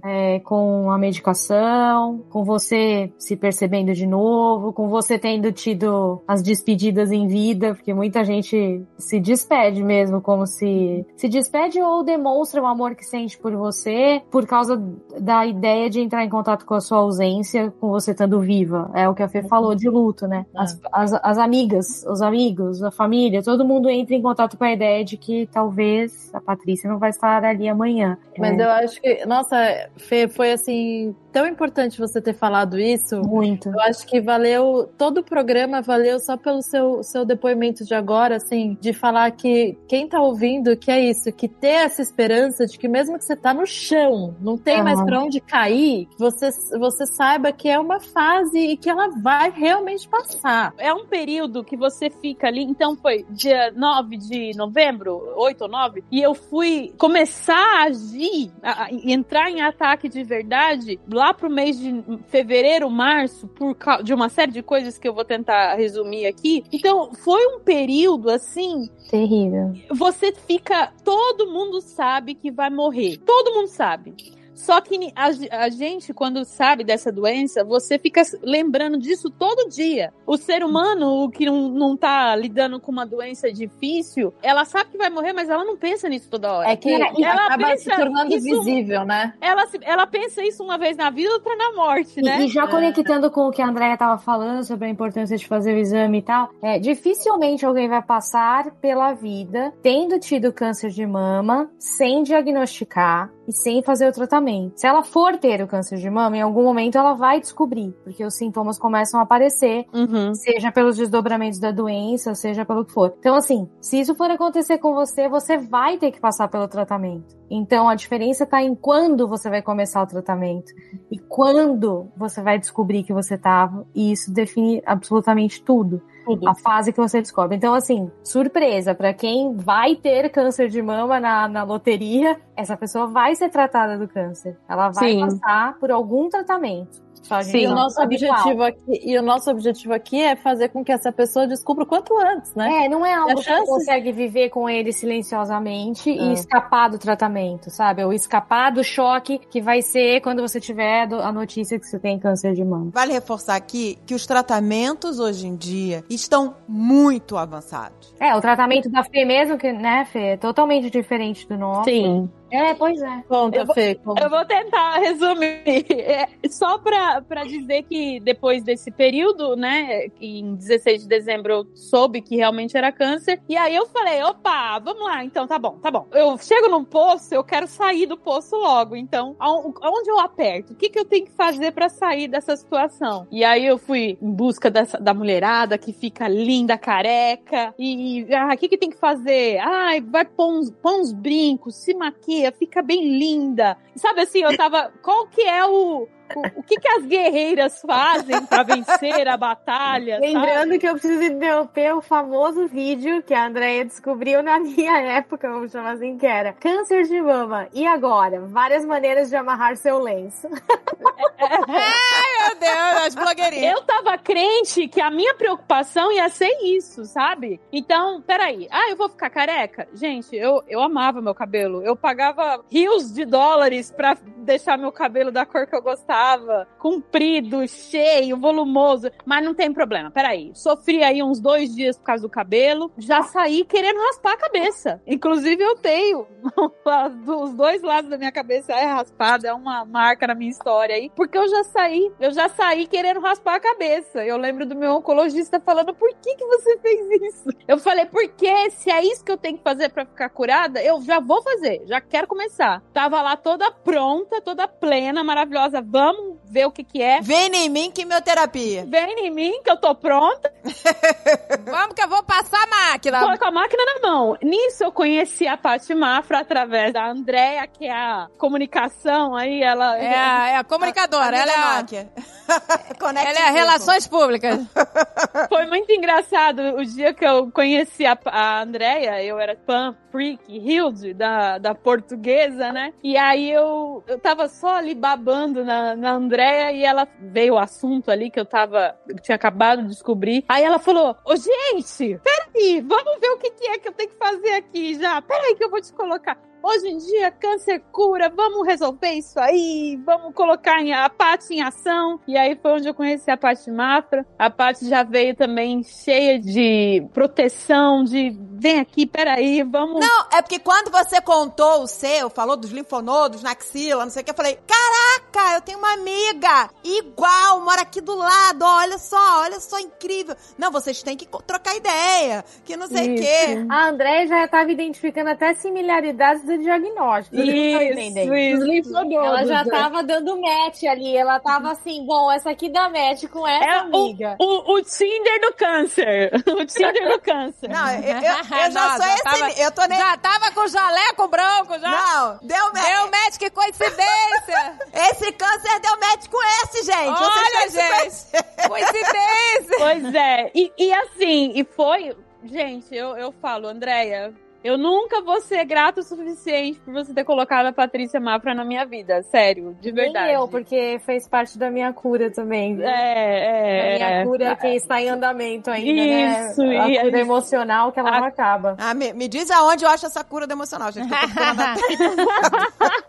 É, é, com a medicação, com você se percebendo de novo, com você tendo tido as despedidas em vida, porque muita gente se despede mesmo, como se se despede ou demonstra o amor que sente por você por causa da ideia de entrar em contato com a sua ausência, com você estando viva. É o que a Fê falou de luto, né? As, as, as amigas, os amigos, a família, todo mundo entra em contato com a ideia de que talvez a Patrícia não vai estar ali amanhã. Mas É, eu acho que, nossa, Fê, foi assim, tão importante você ter falado isso. muito. Eu acho que valeu, todo o programa valeu só pelo seu, seu depoimento de agora, assim, de falar que quem tá ouvindo, que é isso, que ter essa esperança de que mesmo que você tá no chão, não tem mais pra onde cair, você, você saiba que é uma fase e que ela vai realmente passar. É um período que você fica ali. Então foi dia 9 de novembro, 8 ou 9, e eu fui começar a agir, a, a entrar em ataque de verdade lá pro mês de fevereiro, março, por causa de uma série de coisas que eu vou tentar resumir aqui. Então foi um período assim Terrível. você fica. Todo mundo sabe que vai morrer. Todo mundo sabe. Só que a, a gente, quando sabe dessa doença, você fica lembrando disso todo dia. O ser humano, o que não, não tá lidando com uma doença difícil, ela sabe que vai morrer, mas ela não pensa nisso toda hora. É que ela acaba se pensa tornando isso- visível, né? Ela, se- ela pensa isso uma vez na vida, outra na morte, E, né? e já conectando com o que a Andrea estava falando sobre a importância de fazer o exame e tal, é, dificilmente alguém vai passar pela vida tendo tido câncer de mama sem diagnosticar e sem fazer o tratamento. Se ela for ter o câncer de mama, em algum momento ela vai descobrir, porque os sintomas começam a aparecer, Uhum. seja pelos desdobramentos da doença, seja pelo que for. Então, assim, se isso for acontecer com você, você vai ter que passar pelo tratamento. Então, a diferença tá em quando você vai começar o tratamento e quando você vai descobrir que você tava, e isso define absolutamente tudo. Tudo. A fase que você descobre. Então, assim, surpresa, pra quem vai ter câncer de mama na, na loteria, essa pessoa vai ser tratada do câncer. Ela vai Sim. passar por algum tratamento. Sim. E o nosso objetivo aqui, e o nosso objetivo aqui é fazer com que essa pessoa descubra o quanto antes, né? É, não é algo que você chance- consegue viver com ele silenciosamente É. e escapar do tratamento. sabe? O escapar do choque que vai ser quando você tiver a notícia que você tem câncer de mama. Vale reforçar aqui que os tratamentos hoje em dia estão muito avançados. É, o tratamento da Fê mesmo, que, né, Fê, é totalmente diferente do nosso. Sim. É, pois é. Conta, Eu vou- Fê. conta. Eu vou tentar resumir. É, só pra, pra dizer que depois desse período, né, em 16 de dezembro eu soube que realmente era câncer. E aí eu falei, opa, vamos lá, então tá bom, tá bom. Eu chego num poço, eu quero sair do poço logo. Então, aonde eu aperto? O que, que eu tenho que fazer pra sair dessa situação? E aí eu fui em busca dessa, da mulherada que fica linda, careca. E, ah, o que, que tem que fazer? Ai, vai pôr uns, põe uns brincos, se maquia, fica bem linda. Sabe assim, eu tava. Qual que é o. O, o que, que as guerreiras fazem pra vencer a batalha? sabe? Lembrando que eu preciso interromper o famoso vídeo que a Andrea descobriu na minha época, vamos chamar assim, que era câncer de mama. E agora? Várias maneiras de amarrar seu lenço. Meu Deus, as blogueirinhas. Eu tava crente que a minha preocupação ia ser isso, sabe? Então, peraí. Ah, eu vou ficar careca? Gente, eu, eu amava meu cabelo. Eu pagava rios de dólares pra deixar meu cabelo da cor que eu gostava. Comprido, cheio, volumoso. Mas não tem problema, peraí. Sofri aí uns dois dias por causa do cabelo. Já saí querendo raspar a cabeça. Inclusive, eu tenho. Os dois lados da minha cabeça é raspada. É uma marca na minha história aí. Porque eu já saí. Eu já saí querendo raspar a cabeça. Eu lembro do meu oncologista falando: por que, que você fez isso? Eu falei: porque se é isso que eu tenho que fazer pra ficar curada, eu já vou fazer. Já quero começar. Tava lá toda pronta, toda plena, maravilhosa. Vamos ver o que que é. Vem em mim, quimioterapia. Vem em mim que eu tô pronta. Vamos que eu vou passar a máquina. Tô com a máquina na mão. Nisso eu conheci a Paty Mafra através da Andrea, que é a comunicação aí, ela É a, é a comunicadora, ela é a. Connect ela é a. Relações Públicas. Foi muito engraçado o dia que eu conheci a, a Andrea, eu era fã freak, Hilde, da, da portuguesa, né? E aí eu, eu tava só ali babando na, na Andrea e ela veio o assunto ali que eu tava, tinha acabado de descobrir. Aí ela falou, ô gente, peraí, vamos ver o que, que é que eu tenho que fazer aqui já. Peraí que eu vou te colocar. Hoje em dia, câncer cura, vamos resolver isso aí, vamos colocar a Paty em ação. E aí foi onde eu conheci a Paty Mafra. A Paty já veio também cheia de proteção, de vem aqui, peraí, vamos. Não, é porque quando você contou o seu, falou dos linfonodos na axila, não sei o que, eu falei, caraca, eu tenho uma amiga igual, mora aqui do lado, olha só, olha só, incrível. Não, vocês têm que trocar ideia, que não sei o quê. A Andrea já estava identificando até similaridades do diagnóstico. Estão entendendo? isso. Linfonodos, Ela já tava dando match ali. Ela tava assim, bom, essa aqui dá match com essa É amiga. o, o, o Tinder do câncer. O Tinder do câncer. Não, eu, eu, eu já Não, sou já esse, tava- eu tô nem... Já tava com jaleco branco, já. Não, deu match. Deu match, que coincidência. Esse câncer deu match com esse, gente. Olha, gente. Coincidência. Pois é. E, e assim, e foi. Gente, eu, eu falo, Andréia, eu nunca vou ser grato o suficiente por você ter colocado a Patrícia Mafra na minha vida. Sério, de verdade. Nem eu, porque fez parte da minha cura também. viu? É, A é. minha é. cura que está em andamento ainda, Isso, né? A e cura a- emocional que ela a- não acaba. Ah, me, me diz aonde eu acho essa cura do emocional, gente. que eu tô procurando até.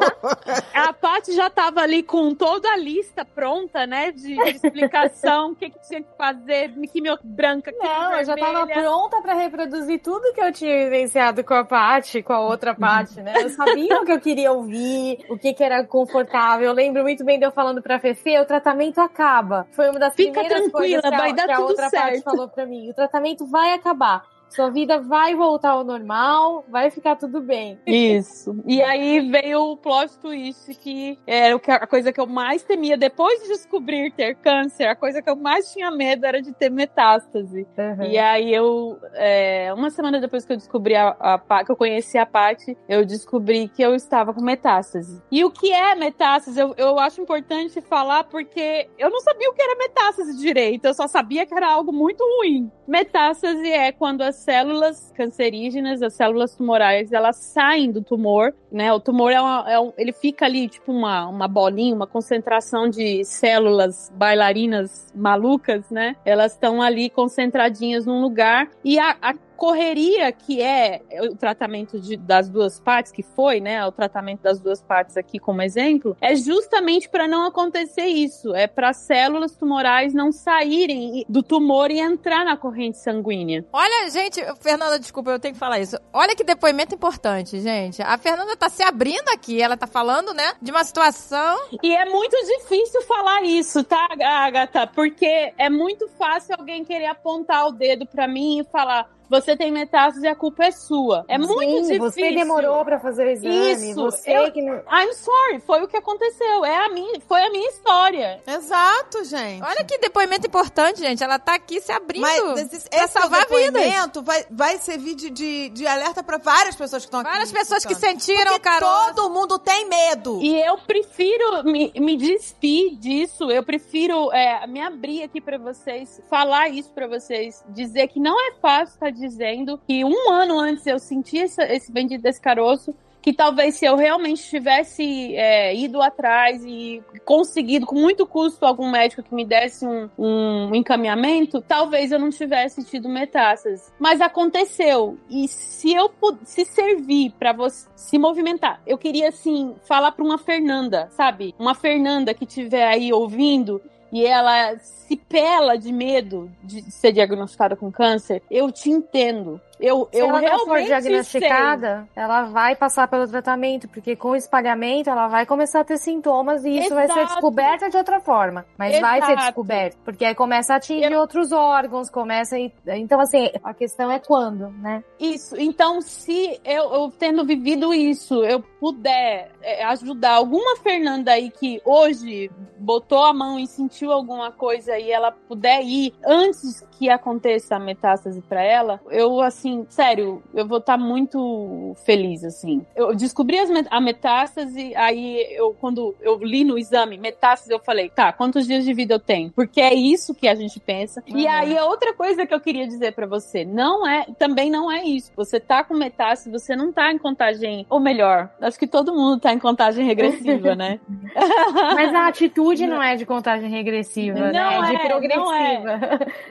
A Paty já tava ali com toda a lista pronta, né? De, de explicação, o que, que tinha que fazer, quimio branca, quimio Não, eu já tava vermelha. pronta pra reproduzir tudo que eu tinha vivenciado com a Paty, com a outra Paty, né? Eu sabia o que eu queria ouvir, o que que era confortável. Eu lembro muito bem de eu falando pra Fefe, o tratamento acaba. Foi uma das Fica primeiras coisas que a, vai dar que a tudo outra certo. falou pra mim. O tratamento vai acabar. Sua vida vai voltar ao normal, vai ficar tudo bem. Isso. E aí veio o plot twist, que era o que- a coisa que eu mais temia. Depois de descobrir ter câncer, a coisa que eu mais tinha medo era de ter metástase. Uhum. E aí eu, é, uma semana depois que eu descobri a, a que eu conheci a Paty, eu descobri que eu estava com metástase. E o que é metástase? Eu, eu acho importante falar porque eu não sabia o que era metástase direito, eu só sabia que era algo muito ruim. Metástase é quando as células cancerígenas, as células tumorais, elas saem do tumor, né? O tumor é, uma- é um, ele fica ali tipo uma, uma bolinha, uma concentração de células bailarinas malucas, né? Elas estão ali concentradinhas num lugar e a, a correria que é o tratamento de, das duas partes, que foi, né, o tratamento das duas partes aqui como exemplo, é justamente para não acontecer isso. É para células tumorais não saírem do tumor e entrar na corrente sanguínea. Olha, gente, Fernanda, desculpa, eu tenho que falar isso. Olha que depoimento importante, gente. A Fernanda tá se abrindo aqui, ela tá falando, né, de uma situação. E é muito difícil falar isso, tá, Agatha? Porque é muito fácil alguém querer apontar o dedo para mim e falar: você tem metástase e a culpa é sua. É Sim, muito difícil. Você demorou pra fazer o exame. Isso, Você eu- que não. I'm sorry, foi o que aconteceu. É a minha, foi a minha história. Exato, gente. Olha que depoimento importante, gente. Ela tá aqui se abrindo Mas esse, pra esse salvar teu vidas. depoimento vai, vai servir de, de, de alerta pra várias pessoas que estão aqui. Várias pessoas que sentiram, Porque Carol. todo mundo tem medo. E eu prefiro me, me despir disso. Eu prefiro é, me abrir aqui pra vocês, falar isso pra vocês, dizer que não é fácil estar dizendo que um ano antes eu senti esse, esse bendito desse caroço. Que talvez se eu realmente tivesse é, ido atrás e conseguido, com muito custo, algum médico que me desse um, um encaminhamento, talvez eu não tivesse tido metástases. Mas aconteceu. E se eu se servir pra você se movimentar, eu queria assim falar pra uma Fernanda, sabe? Uma Fernanda que estiver aí ouvindo e ela se pela de medo de ser diagnosticada com câncer, eu te entendo. Eu, Se eu ela não for realmente sei. diagnosticada, ela vai passar pelo tratamento, porque com o espalhamento ela vai começar a ter sintomas e isso vai ser Exato. descoberta de outra forma. Mas vai ser Exato. descoberto, porque aí começa a atingir outros órgãos, começa. a- Então, assim, a questão é quando, né? Isso. Então, se eu, eu tendo vivido isso, eu puder é, ajudar alguma Fernanda aí que hoje botou a mão e sentiu alguma coisa e ela puder ir antes que aconteça a metástase pra ela, eu assim, sério, eu vou estar muito feliz assim. Eu descobri as met- a metástase, aí eu quando eu li no exame metástase, eu falei, tá, quantos dias de vida eu tenho? Porque é isso que a gente pensa. E Uhum. aí a outra coisa que eu queria dizer pra você, não é, também não é isso. Você tá com metástase, você não tá em contagem, ou melhor, acho que todo mundo tá em contagem regressiva, né? Mas a atitude não é de contagem regressiva, né? Não É de é, progressiva.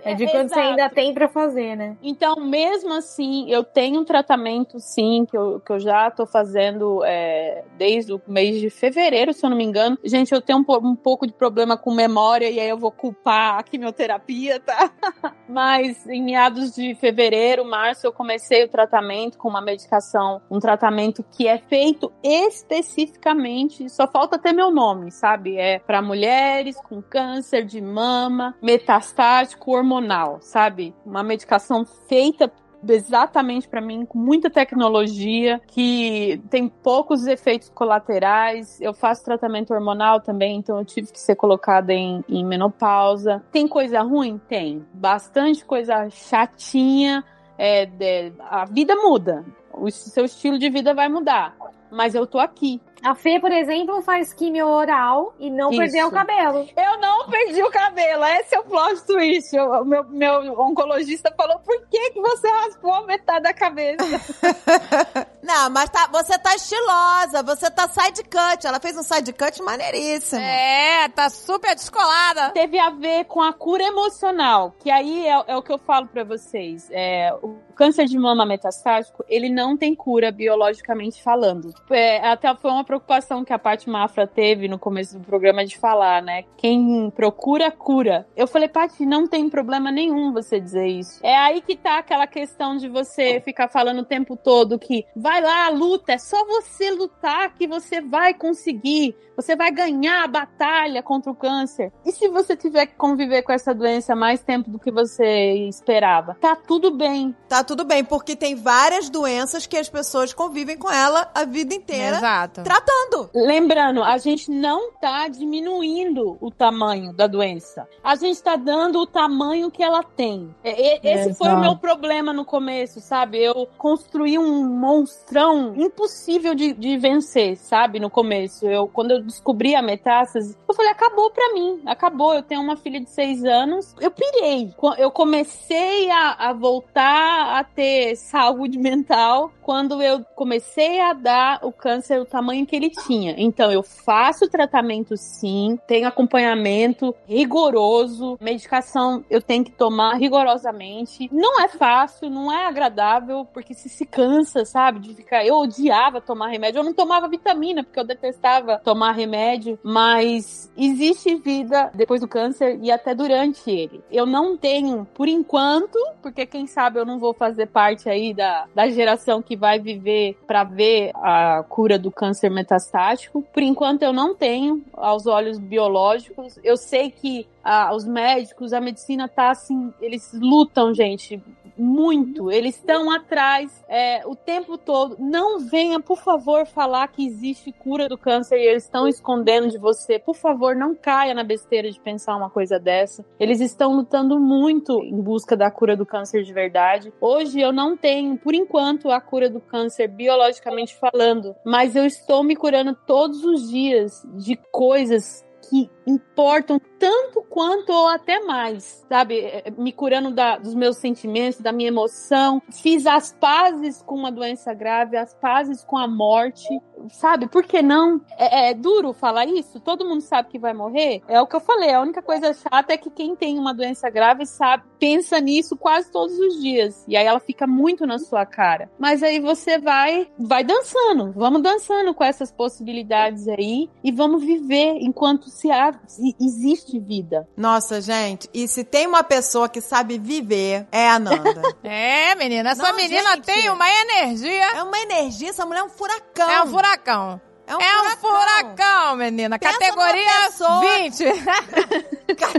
É, de quando você Exato. ainda tem pra fazer, né? Então, mesmo assim, eu tenho um tratamento, sim, que eu, que eu já tô fazendo é, desde o mês de fevereiro, se eu não me engano. Gente, eu tenho um, um pouco de problema com memória e aí eu vou culpar a quimioterapia, tá? Mas em meados de fevereiro, março, eu comecei o tratamento com uma medicação, um tratamento que é feito especificamente, só falta ter meu nome, sabe? É para mulheres com câncer de mama, metastático, hormonal, sabe? Uma medicação feita exatamente para mim com muita tecnologia que tem poucos efeitos colaterais. Eu faço tratamento hormonal também então eu tive que ser colocada em, em menopausa. Tem coisa ruim? Tem. Bastante coisa chatinha. É, de- a vida muda o seu estilo de vida vai mudar mas eu tô aqui A Fê, por exemplo, faz quimio oral e não Isso. perdeu o cabelo. Eu não perdi o cabelo, esse é o plot twist. O o meu, meu oncologista falou: por que, que você raspou a metade da cabeça? Não, mas tá, você tá estilosa, você tá side cut. Ela fez um side cut maneiríssimo. É, tá super descolada. Teve a ver com a cura emocional, que aí é, é o que eu falo pra vocês. É, o câncer de mama metastático, ele não tem cura biologicamente falando. É, até foi uma preocupação que a Paty Mafra teve no começo do programa de falar, né? Quem procura, cura. Eu falei, Paty, não tem problema nenhum você dizer isso. É aí que tá aquela questão de você ficar falando o tempo todo que vai lá, luta, é só você lutar que você vai conseguir. Você vai ganhar a batalha contra o câncer. E se você tiver que conviver com essa doença mais tempo do que você esperava? Tá tudo bem. Tá tudo bem, porque tem várias doenças que as pessoas convivem com ela a vida inteira Exato. tratando. Lembrando, a gente não tá diminuindo o tamanho da doença. A gente tá dando o tamanho que ela tem. E- e- Esse foi o meu problema no começo, sabe? Eu construí um monstrão impossível de, de vencer, sabe? No começo. Eu, quando eu descobri a metástase, eu eu falei, acabou pra mim, acabou. Eu tenho uma filha de seis anos. Eu pirei. Eu comecei a, a voltar a ter saúde mental quando eu comecei a dar o câncer o tamanho que ele tinha. Então, eu faço tratamento sim, tenho acompanhamento rigoroso, medicação eu tenho que tomar rigorosamente. Não é fácil, não é agradável, porque se se cansa, sabe, de ficar. Eu odiava tomar remédio, eu não tomava vitamina, porque eu detestava tomar remédio, mas existe vida depois do câncer e até durante ele. Eu não tenho, por enquanto, porque quem sabe eu não vou fazer parte aí da, da geração que vai viver para ver a cura do câncer metastático. Por enquanto eu não tenho aos olhos biológicos. Eu sei que ah, os médicos, a medicina tá assim, eles lutam, gente, muito. Eles estão atrás é, o tempo todo. Não venha, por favor, falar que existe cura do câncer e eles estão escondendo de você. Por favor, não caia na besteira de pensar uma coisa dessa. Eles estão lutando muito em busca da cura do câncer de verdade. Hoje eu não tenho, por enquanto, a cura do câncer biologicamente falando, mas eu estou me curando todos os dias de coisas que importam tanto quanto ou até mais, sabe? É, me curando da, dos meus sentimentos, da minha emoção. Fiz as pazes com uma doença grave, as pazes com a morte, sabe? Por que não? É, é, duro falar isso? Todo mundo sabe que vai morrer? É o que eu falei. A única coisa chata é que quem tem uma doença grave sabe, pensa nisso quase todos os dias. E aí ela fica muito na sua cara. Mas aí você vai, vai dançando. Vamos dançando com essas possibilidades aí e vamos viver enquanto se, há, existe vida. Nossa, gente, e se tem uma pessoa que sabe viver, é a Nanda. é, menina, essa Não, menina gente, tem uma energia. É uma energia, essa mulher é um furacão. É um furacão. É um, é furacão. um furacão, menina. Pensa categoria pessoa... 20.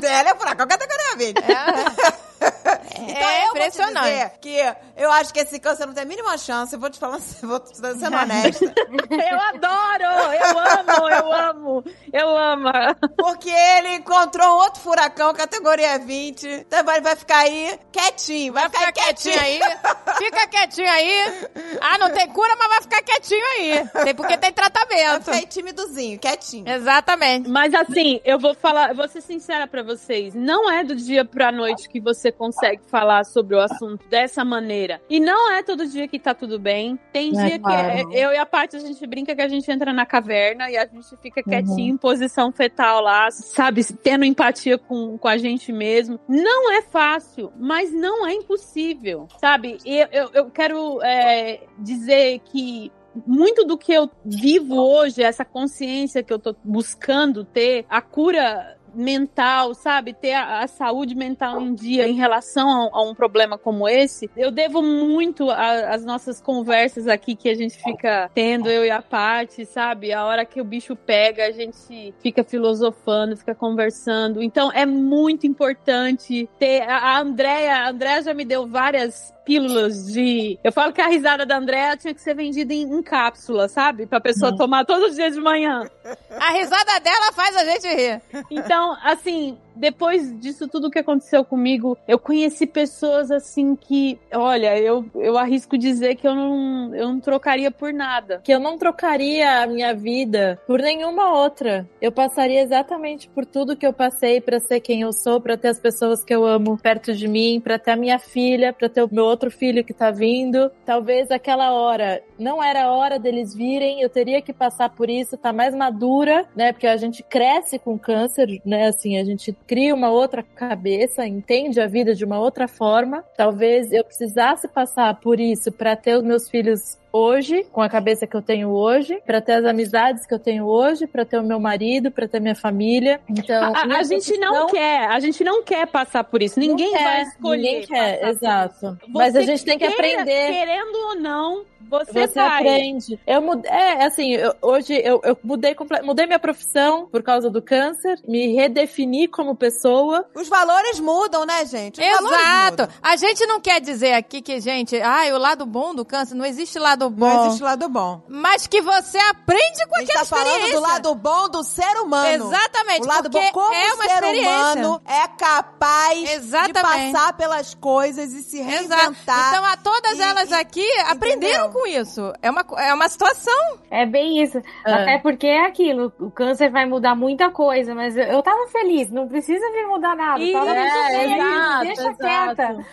Ela é furacão, categoria 20. É. Então é eu impressionante. Vou te dizer que eu acho que esse câncer não tem a mínima chance. Eu vou te falar, vou te sendo honesta. eu adoro, eu amo, eu amo, eu amo. Porque ele encontrou outro furacão, categoria 20. Então vai, vai ficar aí quietinho, vai, vai ficar, ficar quietinho. quietinho aí. Fica quietinho aí. Ah, não tem cura, mas vai ficar quietinho aí. Tem porque tem tratamento. Vai ficar timidozinho, quietinho. Exatamente. Mas assim, eu vou falar, eu vou ser sincera pra vocês. Não é do dia pra noite que você consegue falar sobre o assunto dessa maneira. E não é todo dia que tá tudo bem. Tem é dia claro. que eu e a parte a gente brinca que a gente entra na caverna e a gente fica uhum. quietinho uhum. em posição fetal lá, sabe, tendo empatia com, com a gente mesmo. Não é fácil, mas não é impossível, sabe? E eu, eu quero é, dizer que muito do que eu vivo hoje, essa consciência que eu tô buscando ter, a cura mental, sabe? Ter a, a, saúde mental em dia em relação a, a, um problema como esse, eu devo muito às nossas conversas aqui que a gente fica tendo, eu e a Paty, sabe? A hora que o bicho pega, a gente fica filosofando, fica conversando. Então é muito importante ter. A, a Andrea, a Andrea já me deu várias pílulas de. Eu falo que a risada da Andréa tinha que ser vendida em, em cápsula, sabe? Pra pessoa hum. tomar todos os dias de manhã. A risada dela faz a gente rir. Então, assim, depois disso tudo que aconteceu comigo, eu conheci pessoas assim que, olha, eu, eu arrisco dizer que eu não, eu não trocaria por nada. Que eu não trocaria a minha vida por nenhuma outra. Eu passaria exatamente por tudo que eu passei para ser quem eu sou, para ter as pessoas que eu amo perto de mim, para ter a minha filha, para ter o meu outro filho que tá vindo. Talvez aquela hora não era a hora deles virem, eu teria que passar por isso, tá mais madura, né? Porque a gente cresce com câncer, né? Assim, a gente cria uma outra cabeça, entende a vida de uma outra forma. Talvez eu precisasse passar por isso para ter os meus filhos hoje, com a cabeça que eu tenho hoje, para ter as amizades que eu tenho hoje, para ter o meu marido, para ter minha família. Então, a, a gente não quer, a gente não quer passar por isso. Ninguém quer, vai escolher. Ninguém quer, exato. Mas a gente tem que aprender. Querendo ou não, você, você aprende. Eu mudei, é, assim, eu, hoje eu, eu mudei, mudei minha profissão por causa do câncer, me redefini como pessoa. Os valores mudam, né, gente? Os Exato. A gente não quer dizer aqui que, gente, ah, o lado bom do câncer, não existe lado bom. Não existe lado bom. Mas que você aprende com a aquela tá falando do lado bom do ser humano. Exatamente. O lado bom como é uma ser humano é capaz Exatamente. de passar pelas coisas e se reinventar. Exato. Então, a todas e, elas aqui e, aprenderam com isso. É uma, é uma situação. É bem isso. É. Até porque é aquilo, o câncer vai mudar muita coisa, mas eu, tava feliz, não precisa vir mudar nada. Tava é, muito feliz, exato, deixa exato. quieta.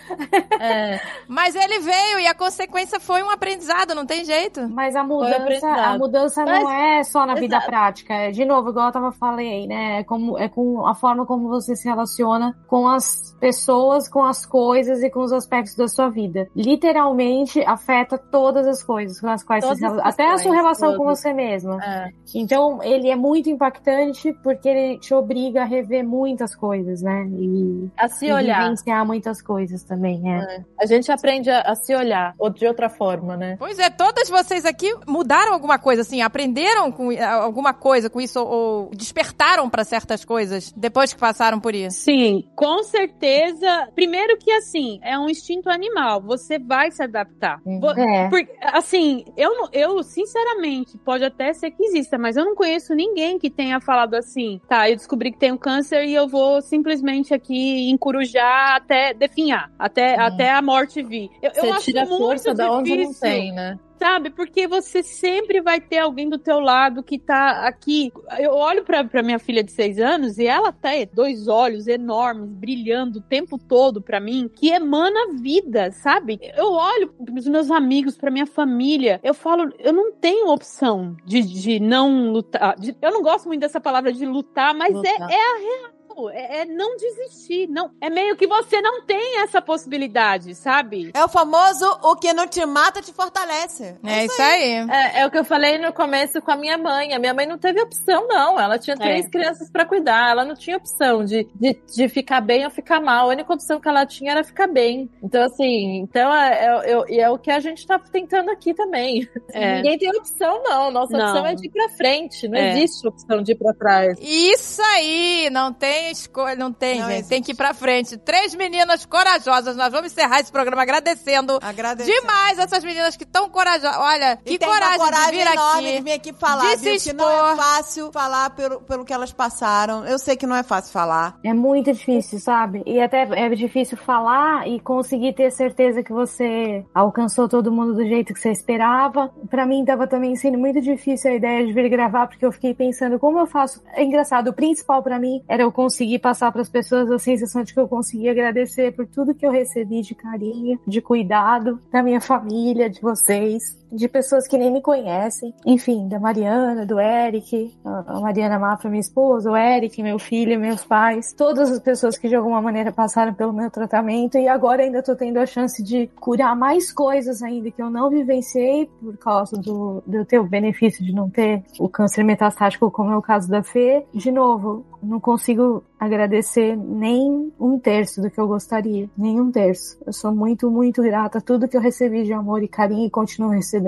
É. Mas ele veio e a consequência foi um aprendizado, não tem jeito. Mas a mudança, a mudança Mas- não é só na vida Exato. prática. É, de novo, igual eu tava falei, né? É, como, é com a forma como você se relaciona com as pessoas, com as coisas e com os aspectos da sua vida. Literalmente afeta todas as coisas com as quais Todas você se rela- as Até a sua relação com todas. você mesma. É. Então, ele é muito impactante porque ele te obriga a rever muitas coisas, né? E, A se e olhar. vivenciar muitas coisas também, é. A gente aprende a, a se olhar ou de outra forma, né? Pois é, todas vocês aqui mudaram alguma coisa, assim, aprenderam com eh, alguma coisa com isso ou, ou despertaram pra certas coisas depois que passaram por isso. Sim, com certeza. Primeiro que assim, é um instinto animal. Você vai se adaptar. É. Porque, assim, eu, não- eu, sinceramente, pode até ser que exista, mas eu não conheço ninguém que tenha falado assim, tá, eu descobri que tenho câncer e eu vou simplesmente aqui encorujar até definhar, até, até a morte vir. Eu, eu Você acho tira muito força da onde não difícil tem, né? Sabe? Porque você sempre vai ter alguém do teu lado que tá aqui. Eu olho pra, pra minha filha de seis anos e ela tá dois olhos enormes, brilhando o tempo todo pra mim, que emana vida, sabe? Eu olho pros meus amigos, pra minha família, eu falo, eu não tenho opção de, de não lutar. de- eu não gosto muito dessa palavra de lutar, mas Lutar. É, é a É, é não desistir, não. É meio que você não tem essa possibilidade, sabe? É o famoso o que não te mata te fortalece. É isso aí. É, é o que eu falei no começo com a minha mãe. A minha mãe não teve opção, não. Ela tinha três É. crianças pra cuidar. Ela não tinha opção de, de, de ficar bem ou ficar mal. A única opção que ela tinha era ficar bem. Então, assim, então é, é, é- é o que a gente tá tentando aqui também. É. Ninguém tem opção, não. Nossa Não. opção é de ir pra frente. Não É. existe opção de ir pra trás. Isso aí, não tem escolha, não tem, Não gente. existe. Tem que ir pra frente. Três meninas corajosas. Nós vamos encerrar esse programa agradecendo Agradecer. demais essas meninas que estão corajosas. Olha, E que tem uma coragem, coragem de vir enorme aqui. de vir aqui falar, de viu? Que não é fácil falar pelo, pelo que elas passaram. Eu sei que não é fácil falar. É muito difícil, sabe? E até é difícil falar e conseguir ter certeza que você alcançou todo mundo do jeito que você esperava. Pra mim tava também sendo muito difícil a ideia de vir gravar, porque eu fiquei pensando como eu faço. É engraçado, o principal pra mim era eu conseguir passar pras pessoas a sensação de que eu conseguia agradecer por tudo que eu recebi de carinho, de cuidado da minha família, de vocês, de pessoas que nem me conhecem. Enfim, da Mariana, do Eric, a Mariana Mafra, minha esposa, o Eric, meu filho, meus pais, todas as pessoas que de alguma maneira passaram pelo meu tratamento e agora ainda tô tendo a chance de curar mais coisas ainda que eu não vivenciei por causa do, do ter o benefício de não ter o câncer metastático, como é o caso da Fê. De novo, não consigo agradecer nem um terço do que eu gostaria, nem um terço. Eu sou muito, muito grata a tudo que eu recebi de amor e carinho e continuo recebendo.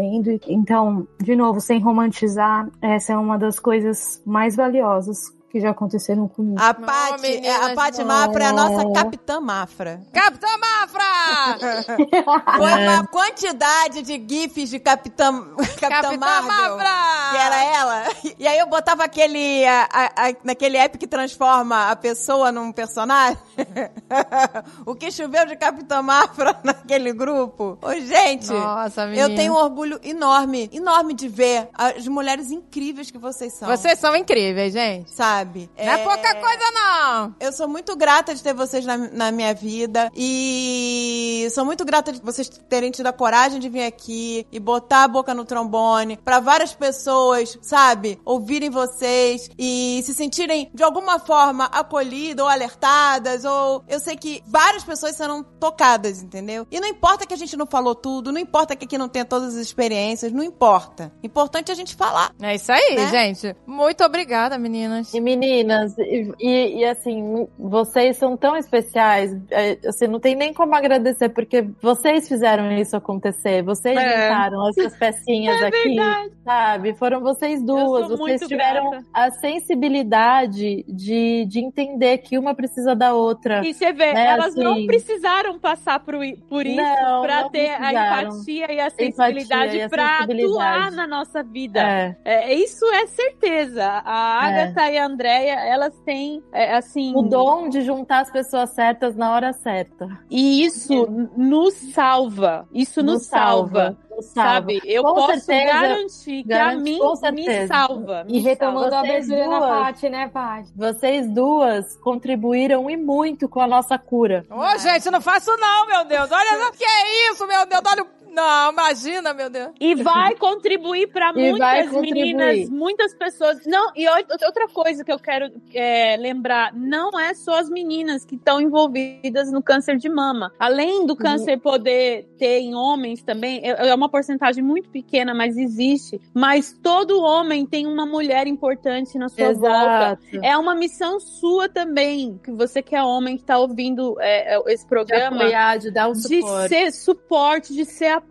Então, de novo, sem romantizar, essa é uma das coisas mais valiosas que já aconteceram comigo. A Paty, é, a Paty. Mafra é a nossa Capitã Mafra. Capitã Mafra! Foi É. uma quantidade de gifs de Capitã, Capitã, Capitã Marvel. Mafra! Que era ela. E aí eu botava aquele. a- a- a- naquele app que transforma a pessoa num personagem. o que choveu de Capitã Mafra naquele grupo. Ô, gente. Nossa, menina. Eu tenho um orgulho enorme, enorme de ver as mulheres incríveis que vocês são. Vocês são incríveis, gente. Sabe? Não é pouca coisa, não. Eu sou muito grata de ter vocês na, na minha vida e sou muito grata de vocês terem tido a coragem de vir aqui e botar a boca no trombone pra várias pessoas, sabe, ouvirem vocês e se sentirem de alguma forma acolhidas ou alertadas ou eu sei que várias pessoas serão tocadas, entendeu? E não importa que a gente não falou tudo, não importa que aqui não tenha todas as experiências, não importa. Importante é a gente falar. É isso aí, Né? gente. Muito obrigada, meninas. E meninas, e, e- e, assim, vocês são tão especiais, é, assim, não tem nem como agradecer, porque vocês fizeram isso acontecer, vocês É. juntaram essas pecinhas aqui, sabe? Foram vocês duas, vocês tiveram grata. a sensibilidade de, de entender que uma precisa da outra. E você vê, Né, elas não assim. precisaram passar por, por isso Não, pra não ter a empatia e a sensibilidade a pra sensibilidade. atuar na nossa vida. É. É, isso é certeza. A É. Agatha e a Andrea, elas têm, é, assim... O dom de juntar as pessoas certas na hora certa. E isso n- nos salva. Isso nos, Nos salva. salva. sabe? Eu Com posso certeza, garantir que a mim me salva. E me retomando a Vocês abertura na. Paty, né, Paty? Vocês duas contribuíram e muito com a nossa cura. Ô, gente, não faço não, meu Deus. Olha, que é isso, meu Deus? Olha o... Não, imagina, meu Deus. E vai contribuir para muitas contribuir. meninas, muitas pessoas. Não, e ou- outra coisa que eu quero é, lembrar, não é só as meninas que estão envolvidas no câncer de mama. Além do câncer poder ter em homens também, é é uma porcentagem muito pequena, mas existe. Mas todo homem tem uma mulher importante na sua volta. Exato. É uma missão sua também, que você que é homem que está ouvindo é, é, esse De programa apoiar, de dar o de suporte. ser suporte, de ser apoio,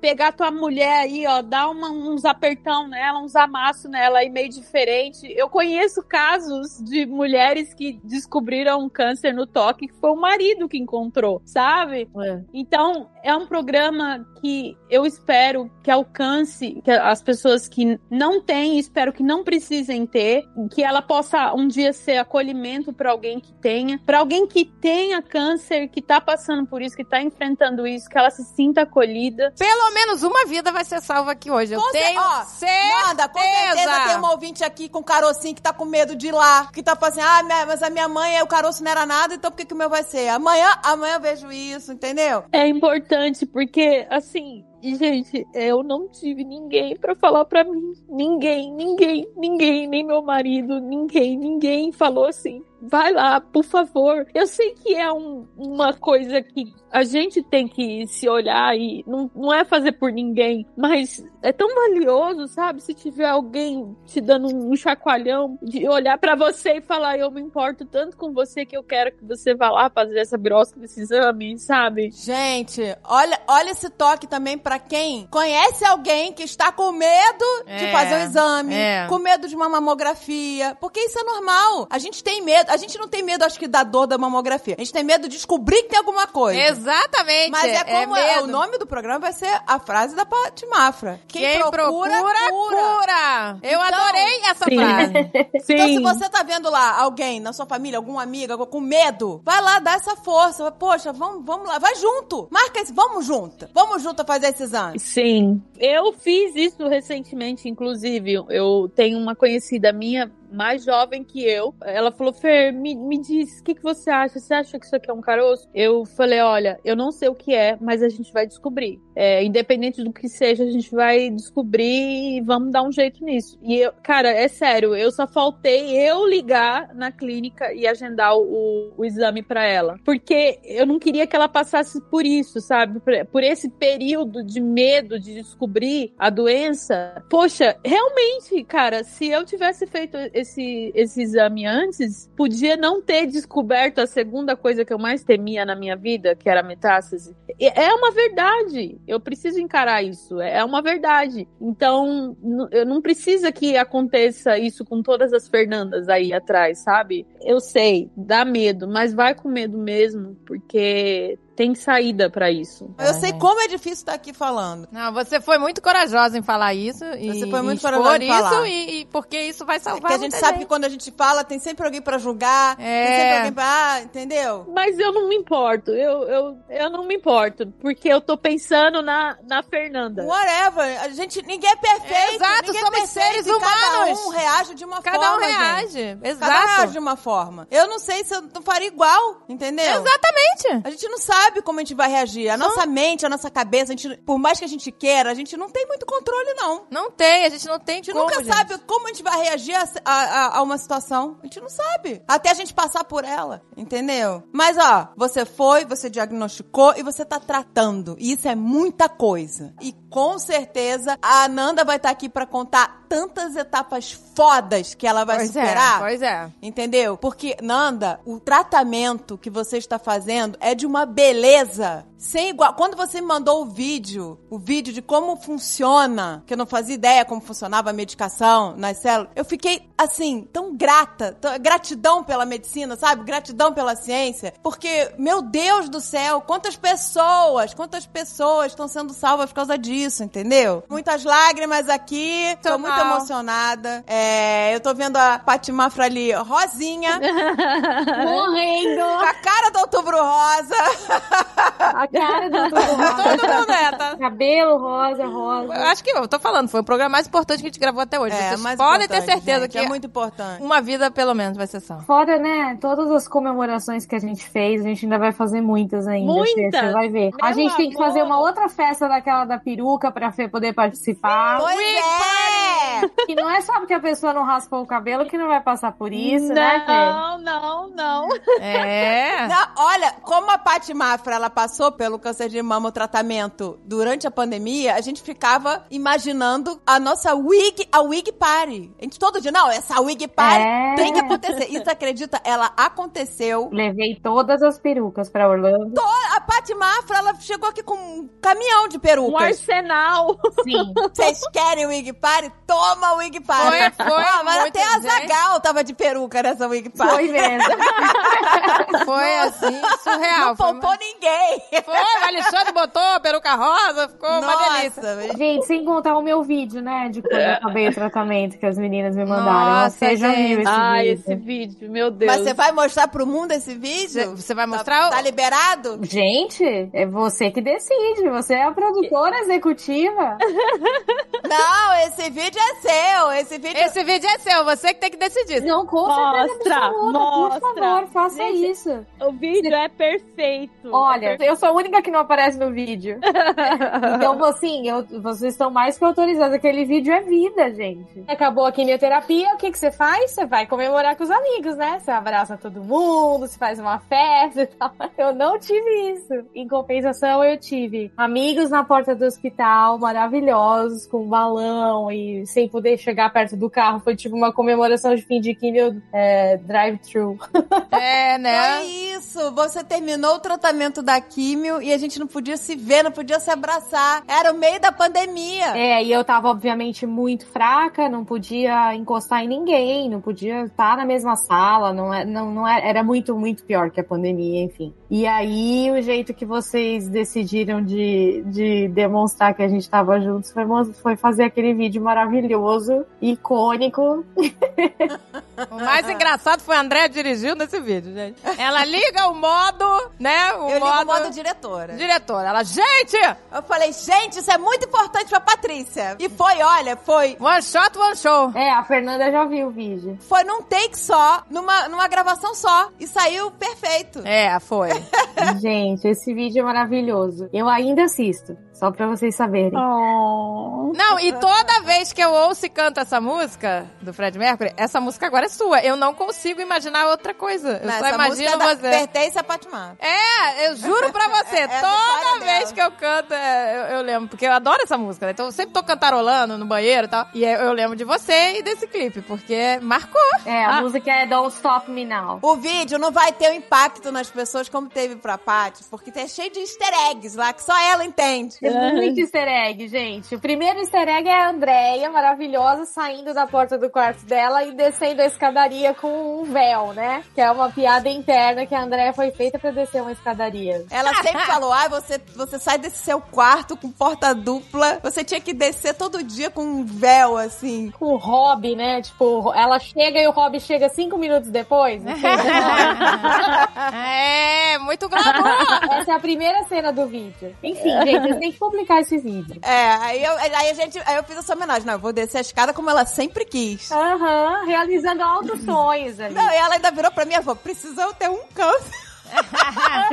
pegar tua mulher aí, ó, dar uma- uns apertão nela, uns amassos nela aí meio diferente. Eu conheço casos de mulheres que descobriram um câncer no toque que foi o marido que encontrou, sabe? É. Então, é um programa que eu espero que alcance que as pessoas que não têm, espero que não precisem ter, que ela possa um dia ser acolhimento para alguém que tenha, para alguém que tenha câncer, que tá passando por isso, que tá enfrentando isso, que ela se sinta acolhida. Pelo menos uma vida vai ser salva aqui hoje. Eu Com tenho ó, certeza. Nada, com certeza tem uma ouvinte aqui com carocinho que tá com medo de ir lá. Que tá falando assim, ah, minha- mas a minha mãe, o caroço não era nada, então por que, que o meu vai ser? Amanhã, amanhã eu vejo isso, entendeu? É importante porque, assim, gente, eu não tive ninguém pra falar pra mim. Ninguém, ninguém, ninguém, nem meu marido, ninguém, ninguém falou assim. Vai lá, por favor. Eu sei que é um- uma coisa que a gente tem que se olhar e não, não é fazer por ninguém, mas é tão valioso, sabe? Se tiver alguém te dando um chacoalhão, de olhar pra você e falar: Eu me importo tanto com você que eu quero que você vá lá fazer essa birosca desse exame, sabe? Gente, olha, olha esse toque também pra quem conhece alguém que está com medo de É, fazer o exame, é. com medo de uma mamografia, porque isso é normal. A gente tem medo, a gente não tem medo, acho que, da dor da mamografia. A gente tem medo de descobrir que tem alguma coisa. Exatamente. Mas é como é, medo. o nome do programa vai ser a frase da Paty Mafra. Quem, Quem procura, cura. Eu Então, adorei essa Sim. frase. Sim. Então, se você tá vendo lá alguém na sua família, alguma amiga com medo, vai lá, dá essa força. Poxa, vamos, vamos lá, vai junto. Marca esse, vamos junto. Vamos junto fazer esse exame. Sim. Eu fiz isso recentemente, inclusive. Eu tenho uma conhecida minha, mais jovem que eu. Ela falou: Fer, me, me diz, o que, que você acha? Você acha que isso aqui é um caroço? Eu falei: olha, eu não sei o que é, mas a gente vai descobrir. É, independente do que seja, a gente vai descobrir e vamos dar um jeito nisso. E eu, cara, é sério, eu só faltei eu ligar na clínica e agendar o, o exame pra ela. Porque eu não queria que ela passasse por isso, sabe? Por, por esse período de medo de descobrir a doença. Poxa, realmente, cara, se eu tivesse feito esse, esse exame antes, podia não ter descoberto a segunda coisa que eu mais temia na minha vida, que era metástase. É uma verdade. Eu preciso encarar isso. É uma verdade. Então, não precisa que aconteça isso com todas as Fernandas aí atrás, sabe? Eu sei, dá medo, mas vai com medo mesmo, porque tem saída pra isso. Eu sei como é difícil estar aqui falando. Não, você foi muito corajosa em falar isso. E, Você foi muito corajosa em isso falar. E, e porque isso vai salvar Porque a gente muita sabe que quando a gente fala, tem sempre alguém pra julgar. Tem É. sempre alguém pra. Ah, entendeu? Mas eu não me importo, eu, eu, eu não me importo, porque eu tô pensando na, na Fernanda. Whatever. A gente, ninguém é perfeito. Exato, ninguém somos é perfeito, seres e Cada humanos. um reage de uma Cada forma. um gente. reage. Cada um Exato. reage de uma forma. Eu não sei se eu não faria igual, entendeu? Exatamente. A gente não sabe como a gente vai reagir. A nossa mente, a nossa cabeça, a gente, por mais que a gente queira, a gente não tem muito controle, não. Não tem, a gente não tem A gente como, nunca gente. sabe como a gente vai reagir a, a- a- uma situação. A gente não sabe. Até a gente passar por ela, entendeu? Mas, ó, você foi, você diagnosticou e você tá tratando. E isso é muita coisa. E com certeza a Ananda vai estar aqui pra contar tantas etapas fodas que ela vai Pois superar. é, pois é. Entendeu? Porque, Nanda, o tratamento que você está fazendo é de uma beleza sem igual. Quando você me mandou o vídeo, o vídeo de como funciona, que eu não fazia ideia como funcionava a medicação nas células, eu fiquei, assim, tão grata. tão- gratidão pela medicina, sabe? Gratidão pela ciência. Porque, meu Deus do céu, quantas pessoas, quantas pessoas estão sendo salvas por causa disso, entendeu? Muitas lágrimas aqui. Tô muito emocionada. É, eu tô vendo a Paty Mafra ali, rosinha, Morrendo! com a cara do Outubro Rosa. A cara do. Todo mundo é, tá? Cabelo rosa, rosa. Eu acho que, eu tô falando, foi o programa mais importante que a gente gravou até hoje. É, Vocês mas podem ter certeza gente, que é muito importante. uma vida, pelo menos, vai ser só. Fora, né, todas as comemorações que a gente fez, a gente ainda vai fazer muitas ainda. Muitas? Você vai ver. a Meu gente tem que amor. fazer uma outra festa daquela da peruca pra Fê poder participar. Pois é! E não é só porque a pessoa não raspou o cabelo que não vai passar por isso, né, Fê? Não, não, não. É. Não, olha, como a Paty Mafra ela passou pelo câncer de mama, o tratamento durante a pandemia, a gente ficava imaginando a nossa wig, a wig party. A gente todo dia, não, essa wig party É. tem que acontecer. Você acredita? Ela aconteceu. Levei todas as perucas pra Orlando. A Paty Mafra, ela chegou aqui com um caminhão de Um perucas. arsenal. Sim. Vocês querem wig party? Toma wig party. Foi, foi, Ah, mas até a. Zagal tava de peruca nessa wig party. Foi mesmo. Foi assim, surreal. Não Foi, poupou ninguém. foi, o Alexandre botou a peruca rosa, ficou uma delícia. Nossa, Gente, sem contar o meu vídeo, né, de quando eu acabei o tratamento que as meninas me mandaram. Nossa, Você já viu esse Ai, vídeo? esse vídeo, meu Deus. Mas você vai mostrar pro mundo esse vídeo? Você vai Tá- mostrar Tá, o... liberado? Gente, é você que decide. Você é a produtora executiva. Não, esse vídeo é seu. Esse vídeo. Esse vídeo é seu, você que tem que decidir. Não, com Mostra, certeza absoluta. mostra. Por favor, faça Gente, isso. O vídeo é perfeito. Olha, É perfeito. eu sou a única que não aparece no vídeo. então, assim, eu- vocês estão mais que autorizados. Aquele vídeo é vida, gente. Acabou a quimioterapia, o que, que você faz? Você vai comemorar com os amigos, né? Você abraça todo mundo, você faz uma festa e tal. Eu não tive isso. Em compensação, eu tive amigos na porta do hospital, maravilhosos, com balão e sem poder chegar perto do carro. Foi tipo uma comemoração de fim de quimio é, drive-thru. É, né? Foi isso. Você terminou o tratamento da químio e a gente não podia se ver, não podia se abraçar. Era o meio da pandemia. É, e eu tava, obviamente, muito fraca, não podia encostar em ninguém, não podia estar na mesma sala, não, é, não, não é, era muito, muito pior que a pandemia, enfim. E aí, o jeito que vocês decidiram de, de demonstrar que a gente tava juntos foi, foi fazer aquele vídeo maravilhoso, icônico. O mais engraçado foi a André dirigindo nesse vídeo, gente. Ela liga o modo, né? O Eu ligo modo... o modo diretora. Diretora. Ela, gente! Eu falei, gente, isso é muito importante pra Patrícia. E foi, olha, foi. One shot, one show. É, a Fernanda já viu o vídeo. Foi num take só, numa, numa gravação só. E saiu perfeito. É, foi. gente, esse vídeo é maravilhoso. Eu ainda assisto, só pra vocês saberem. Oh. Não, e toda vez que eu ouço e canto essa música do Fred Mercury, essa música agora é sua. Eu não consigo imaginar outra coisa. Eu Não, só essa imagino da- você. pertence a Patmar. É, eu juro pra você, É a toda vez dela. que eu canto, é, eu, eu lembro, porque eu adoro essa música, né? Então eu sempre tô cantarolando no banheiro e tal. E eu, eu lembro de você e desse clipe, porque marcou. É, a Ah. música é Don't Stop Me Now. O vídeo não vai ter o impacto nas pessoas como teve pra Paty, porque tá cheio de easter eggs lá, que só ela entende. Tem muito easter egg, gente. O primeiro easter egg é a Andréia, maravilhosa, saindo da porta do quarto dela e descendo a escadaria com um véu, né? Que é uma piada interna que a Andréia foi feita pra descer uma escadaria. Ela sempre falou: ah, você, você sai desse seu quarto com porta dupla, você tinha que descer todo dia com um véu, assim. Com o Rob, né? Tipo, ela chega e o Rob chega cinco minutos depois. assim. é, muito glamour. Essa é a primeira cena do vídeo. Enfim, gente, vocês têm que publicar esse vídeo. É, aí eu, aí a gente, aí eu fiz essa homenagem. Não, eu vou descer a escada como ela sempre quis. Aham, realizando altos sonhos ali. Não, e ela ainda virou pra mim e falou: precisamos ter um câncer pra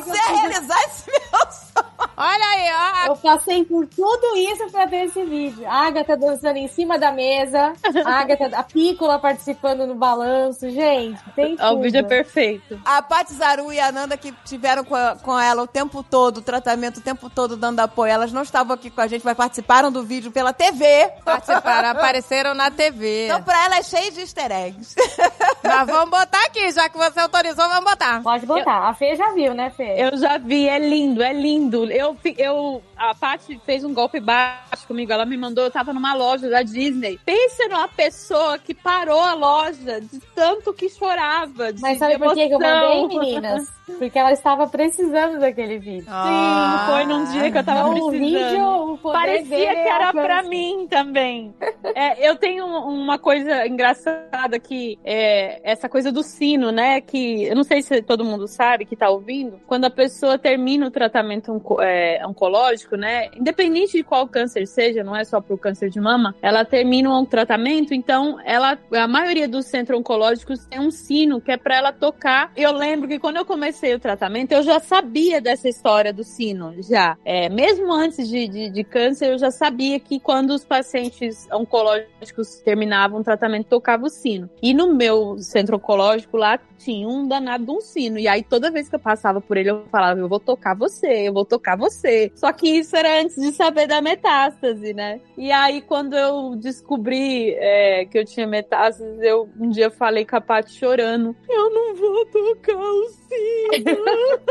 você realizar esse meu sonho. Olha aí, ó. Eu passei por tudo isso pra ter esse vídeo. A Agatha dançando em cima da mesa, a Agatha, a Pícola participando no balanço. Gente, tem tudo. O vídeo é perfeito. A Paty Zaru e a Nanda que tiveram com, a- com ela o tempo todo, o tratamento o tempo todo dando apoio, elas não estavam aqui com a gente, mas participaram do vídeo pela TV. Participaram, apareceram na TV. Então pra ela é cheio de easter eggs. Mas vamos botar aqui, já que você autorizou, vamos botar. Pode botar. A Fê já viu, né, Fê? Eu já vi, é lindo, é lindo. Eu, fi- eu a Paty fez um golpe baixo comigo. Ela me mandou, eu tava numa loja da Disney. Pensa numa pessoa que parou a loja de tanto que chorava. De Mas sabe por que que eu emoção. mandei, meninas? Porque ela estava precisando daquele vídeo. Sim, foi num dia que eu tava Então, o precisando. vídeo, Parecia que era alcança. pra mim também. É, eu tenho uma coisa engraçada que é essa coisa do sino, né? Que eu não sei se todo mundo sabe que tá ouvindo. Quando a pessoa termina o tratamento onco- é, oncológico, né? Independente de qual câncer seja, não é só pro câncer de mama, ela termina o tratamento, então ela, a maioria dos centros oncológicos tem um sino que é pra ela tocar. Eu lembro que quando eu comecei o tratamento, eu já sabia dessa história do sino, já. É, mesmo antes de, de, de câncer, eu já sabia que quando os pacientes oncológicos terminavam o tratamento, tocava o sino. E no meu centro oncológico lá tinha um danado de um sino. E aí toda vez que eu passava por ele, eu falava, eu vou tocar você, eu vou tocar você. Só que isso era antes de saber da metástase, né? E aí quando eu descobri é, que eu tinha metástase, eu um dia falei com a Paty chorando, eu não vou tocar o sino.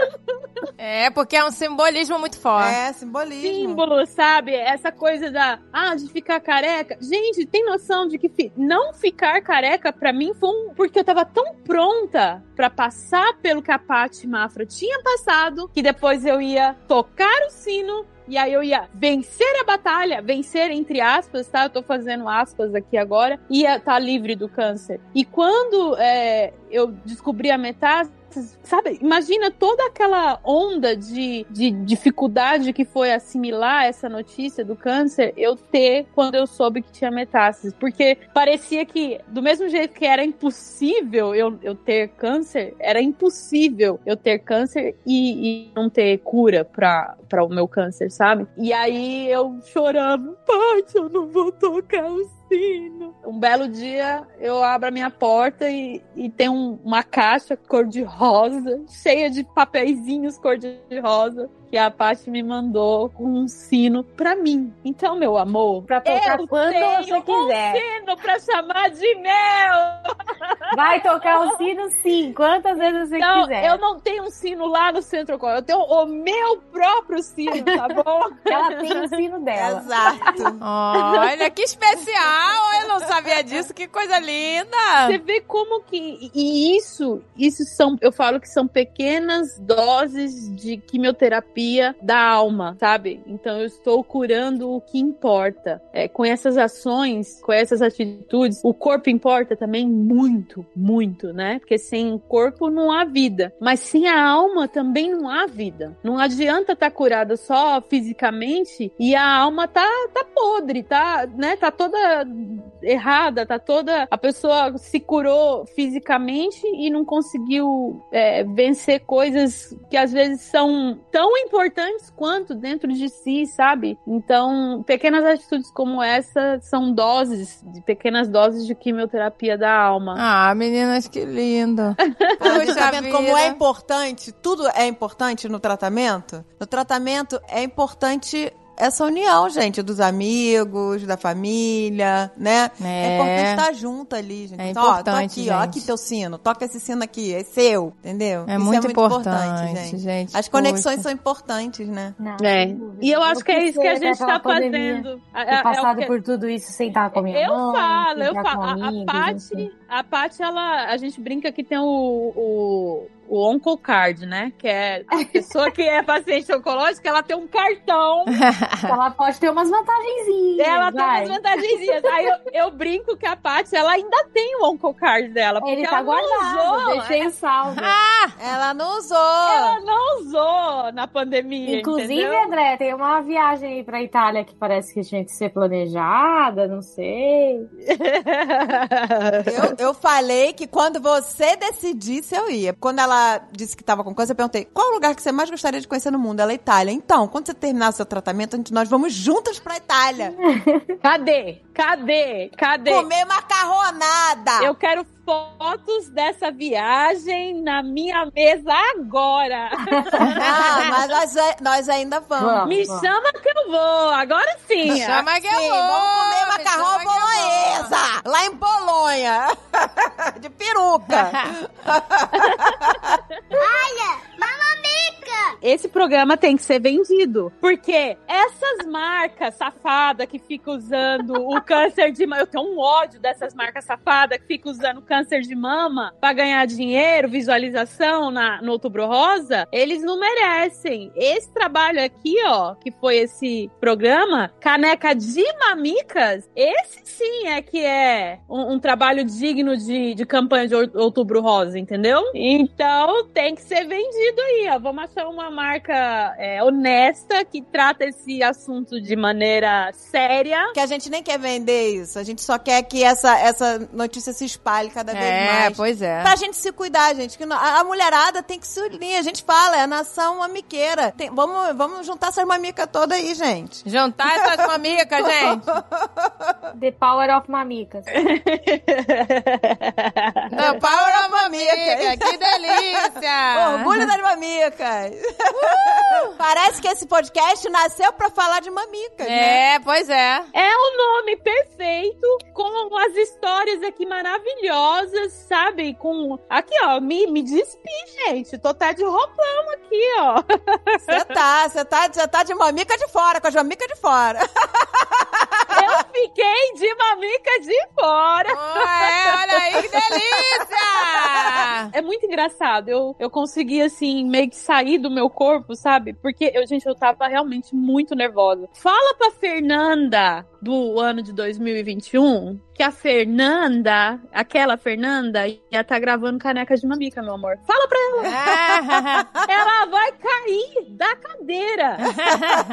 É, porque é um simbolismo muito forte. É, simbolismo. símbolo, sabe? Essa coisa da, ah, de ficar careca. Gente, tem noção de que fi- não ficar careca pra mim foi um, porque eu tava tão pronta pra passar pelo que a Paty Mafra tinha passado, que depois eu ia tocar o sino e aí eu ia vencer a batalha, vencer entre aspas, tá? Eu tô fazendo aspas aqui agora, ia estar livre do câncer. E quando é, eu descobri a metástase, sabe, imagina toda aquela onda de, de dificuldade que foi assimilar essa notícia do câncer, eu ter quando eu soube que tinha metástase. Porque parecia que, do mesmo jeito que era impossível eu, eu ter câncer, era impossível eu ter câncer e, e não ter cura pra o meu câncer, sabe? E aí eu chorava, pai, eu não vou tocar o Um belo dia eu abro a minha porta e, e tem um- uma caixa cor-de-rosa, cheia de papeizinhos cor-de-rosa, que a Paty me mandou com um sino pra mim. Então, meu amor, Pra tocar eu quando tenho você quiser. um sino pra chamar de meu! Vai tocar o sino sim, quantas vezes você Não, quiser. eu não tenho um sino lá no centro Cor, eu tenho o meu próprio sino, tá bom? Ela tem o sino dela. Exato. Olha, que especial! Eu não sabia disso, que coisa linda! Você vê como que. E isso, isso são. Eu falo que são pequenas doses de quimioterapia da alma, sabe? Então eu estou curando o que importa. É, com essas ações, com essas atitudes, o corpo importa também muito, muito, né? Porque sem o corpo não há vida. Mas sem a alma também não há vida. Não adianta estar curada só fisicamente e a alma tá, tá podre, tá, né? Tá toda errada, tá toda. A pessoa se curou fisicamente e não conseguiu é, vencer coisas que às vezes são tão importantes quanto dentro de si, sabe? Então, pequenas atitudes como essa são doses, de pequenas doses de quimioterapia da alma. Ah, meninas, que lindo. A gente tá Puxa vendo como é importante, tudo é importante no tratamento. No tratamento é importante essa união, gente, dos amigos, da família, né? É, É. importante estar junto ali, gente. É Então, ó, tô importante, aqui, ó, gente. aqui teu sino, toca esse sino aqui, é seu, entendeu? É Isso muito importante, gente. As conexões Poxa. são importantes, né? Não, É. E eu acho que é isso que a gente tá pandemia, fazendo. É- Ter é- é passado que- por tudo isso sem estar com a minha Eu mãe. falo, eu falo. A, a Paty, a Paty, ela, a gente brinca que tem o, o, o Oncocard, né? Que é a pessoa que é paciente oncológica, ela tem um cartão. Ela pode ter umas vantagenzinhas. Ela tem vai. umas vantagenzinhas. Aí eu, eu brinco que a Paty, ela ainda tem o Oncocard dela. Porque Ele ela tá não guardado, usou. deixei salvo. Ela não usou. Ela não usou na pandemia. Inclusive, entendeu? André, tem uma viagem aí pra Itália que parece que tinha que ser planejada, não sei. Eu, eu falei que quando você decidisse, eu ia. Quando ela disse que tava com câncer, eu perguntei: qual o lugar que você mais gostaria de conhecer no mundo? Ela é Itália. Então, quando você terminar seu tratamento, nós vamos juntas pra Itália. Cadê? Cadê? Cadê? Comer macarronada. Eu quero fotos dessa viagem na minha mesa agora. Não, mas nós, nós ainda vamos. Vamos. Me chama que eu vou. Agora sim. Chama que eu Sim, vou, vamos comer me macarrão eu bolonhesa. Lá em Bolonha. De peruca. Olha, Mamamica! esse programa tem que ser vendido. Porque essas marcas safadas que ficam usando o câncer de mama. Eu tenho um ódio dessas marcas safadas que ficam usando câncer de mama pra ganhar dinheiro, visualização na, no Outubro Rosa. Eles não merecem. Esse trabalho aqui, ó, que foi esse programa, Caneca de Mamicas, esse sim é que é um, um trabalho digno de, de campanha de Outubro Rosa, entendeu? Então tem que ser vendido aí, ó. Vamos achar uma marca é, honesta que trata esse assunto de maneira séria. Que a gente nem quer isso. A gente só quer que essa, essa notícia se espalhe cada vez É, mais. pois é. Pra gente se cuidar, gente. Que a, a mulherada tem que se unir. A gente fala, é a nação mamiqueira. Tem- vamos, vamos juntar essas mamicas todas aí, gente. Juntar essas mamicas, gente. The Power of Mamicas. The power of mamica, que delícia. Orgulho das mamicas. Parece que esse podcast nasceu pra falar de mamicas, né? É, pois é. É o nome perfeito, com as histórias aqui maravilhosas, sabe? Com. Aqui, ó, me, me despi, gente. Tô até de roupão aqui, ó. Você tá, você tá, tá de mamica de fora, com as mamicas de fora. Eu fiquei de mamica de fora. É, olha aí, que delícia. É muito engraçado. Eu, eu consegui, assim, meio que sair do meu corpo, sabe? Porque, eu, gente, eu tava realmente muito nervosa. Fala pra Fernanda do ano de 2021 que a Fernanda, aquela Fernanda, ia estar gravando caneca de mamica, meu amor. Fala pra ela. Ela vai cair da cadeira.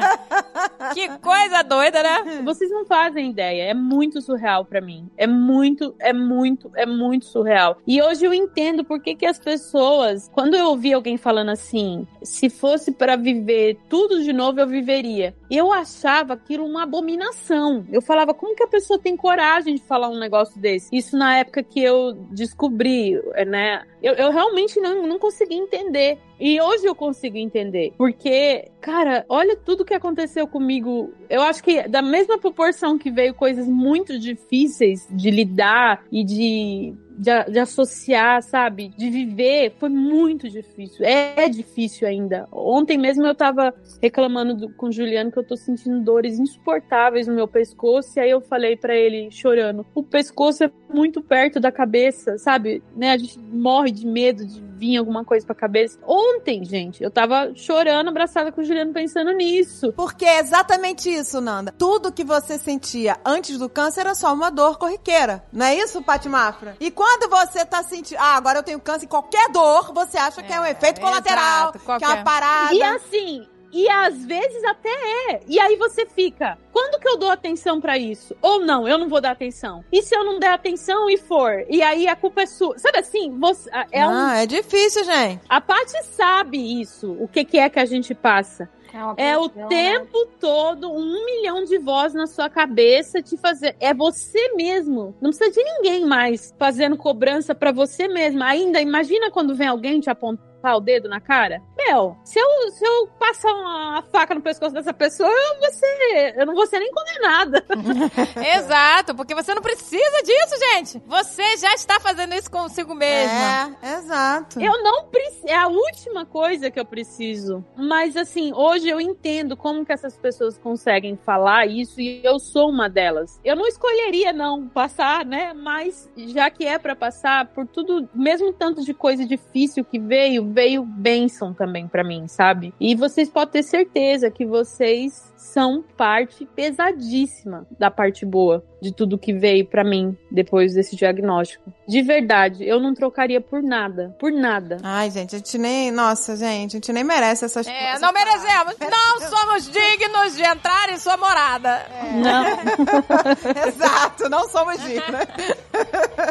que coisa doida, né? Vocês não fazem ideia. É muito surreal pra mim. É muito, é muito, é muito surreal. E hoje eu entendo por que, que as pessoas, quando eu ouvi alguém falando assim, se fosse pra viver tudo de novo, eu viveria. Eu achava aquilo uma abominação. Eu falava, como que a pessoa tem coragem de falar um negócio desse? Isso na época que eu descobri, né? Eu, eu realmente não, não consegui entender. E hoje eu consigo entender. Porque, cara, olha tudo que aconteceu comigo. Eu acho que da mesma proporção que veio coisas muito difíceis de lidar e de de, de, associar, sabe? De viver, foi muito difícil. É, é difícil ainda. Ontem mesmo eu tava reclamando do, com o Juliano que eu tô sentindo dores insuportáveis no meu pescoço. E aí eu falei para ele, chorando: o pescoço é muito perto da cabeça, sabe? Né? A gente morre de medo de vir alguma coisa pra cabeça. Ontem, gente, eu tava chorando, abraçada com o Juliano, pensando nisso. Porque é exatamente isso, Nanda. Tudo que você sentia antes do câncer era só uma dor corriqueira. Não é isso, Pati Mafra? E quando você tá sentindo, ah, agora eu tenho câncer, qualquer dor, você acha que é um efeito colateral, exato, que é uma parada. E assim, e às vezes até é. E aí você fica, quando que eu dou atenção pra isso? Ou não, eu não vou dar atenção. E se eu não der atenção e for? E aí a culpa é sua. Sabe assim, você, é um, Ah, é difícil, gente. a Paty sabe isso, o que, que é que a gente passa. Uma É o né? tempo todo, um milhão de vozes na sua cabeça te fazer. É você mesmo. Não precisa de ninguém mais fazendo cobrança pra você mesmo. Ainda, imagina quando vem alguém te apontar o dedo na cara. Meu, se eu, se eu passar uma faca no pescoço dessa pessoa, eu, vou ser, eu não vou ser nem condenada. Exato, porque você não precisa disso, gente. Você já está fazendo isso consigo mesma. É, exato. Eu não preciso. É a última coisa que eu preciso. Mas assim, hoje eu entendo como que essas pessoas conseguem falar isso e eu sou uma delas. Eu não escolheria não passar, né? Mas já que é pra passar por tudo, mesmo tanto de coisa difícil que veio, veio bênção também pra mim, sabe? E vocês podem ter certeza que vocês são parte pesadíssima da parte boa de tudo que veio pra mim depois desse diagnóstico. De verdade, eu não trocaria por nada, por nada. Ai, gente, a gente nem. Nossa, gente, a gente nem merece essas É, essas não merecemos. Não somos dignos de entrar em sua morada. Não. Exato, não somos dignos.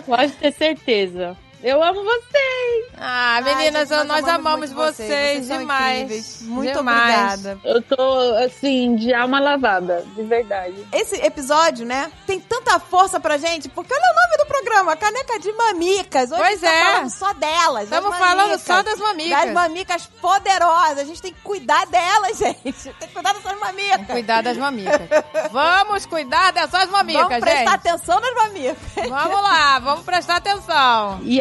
Pode ter certeza. Eu amo vocês. Ah, Ai, meninas, gente, nós, amamos muito vocês, Vocês são demais. incríveis. Muito Demais. obrigada. Eu tô, assim, de alma lavada, de verdade. Esse episódio, né, tem tanta força pra gente, porque olha o nome do programa, Caneca de Mamicas. Hoje Pois gente é. tá falando só delas. Estamos falando só das mamicas. Das mamicas poderosas. A gente tem que cuidar delas, gente. Tem que cuidar dessas mamicas. Cuidar das mamicas. Vamos cuidar dessas mamicas, Vamos prestar gente. atenção nas mamicas. Vamos lá, vamos prestar atenção. E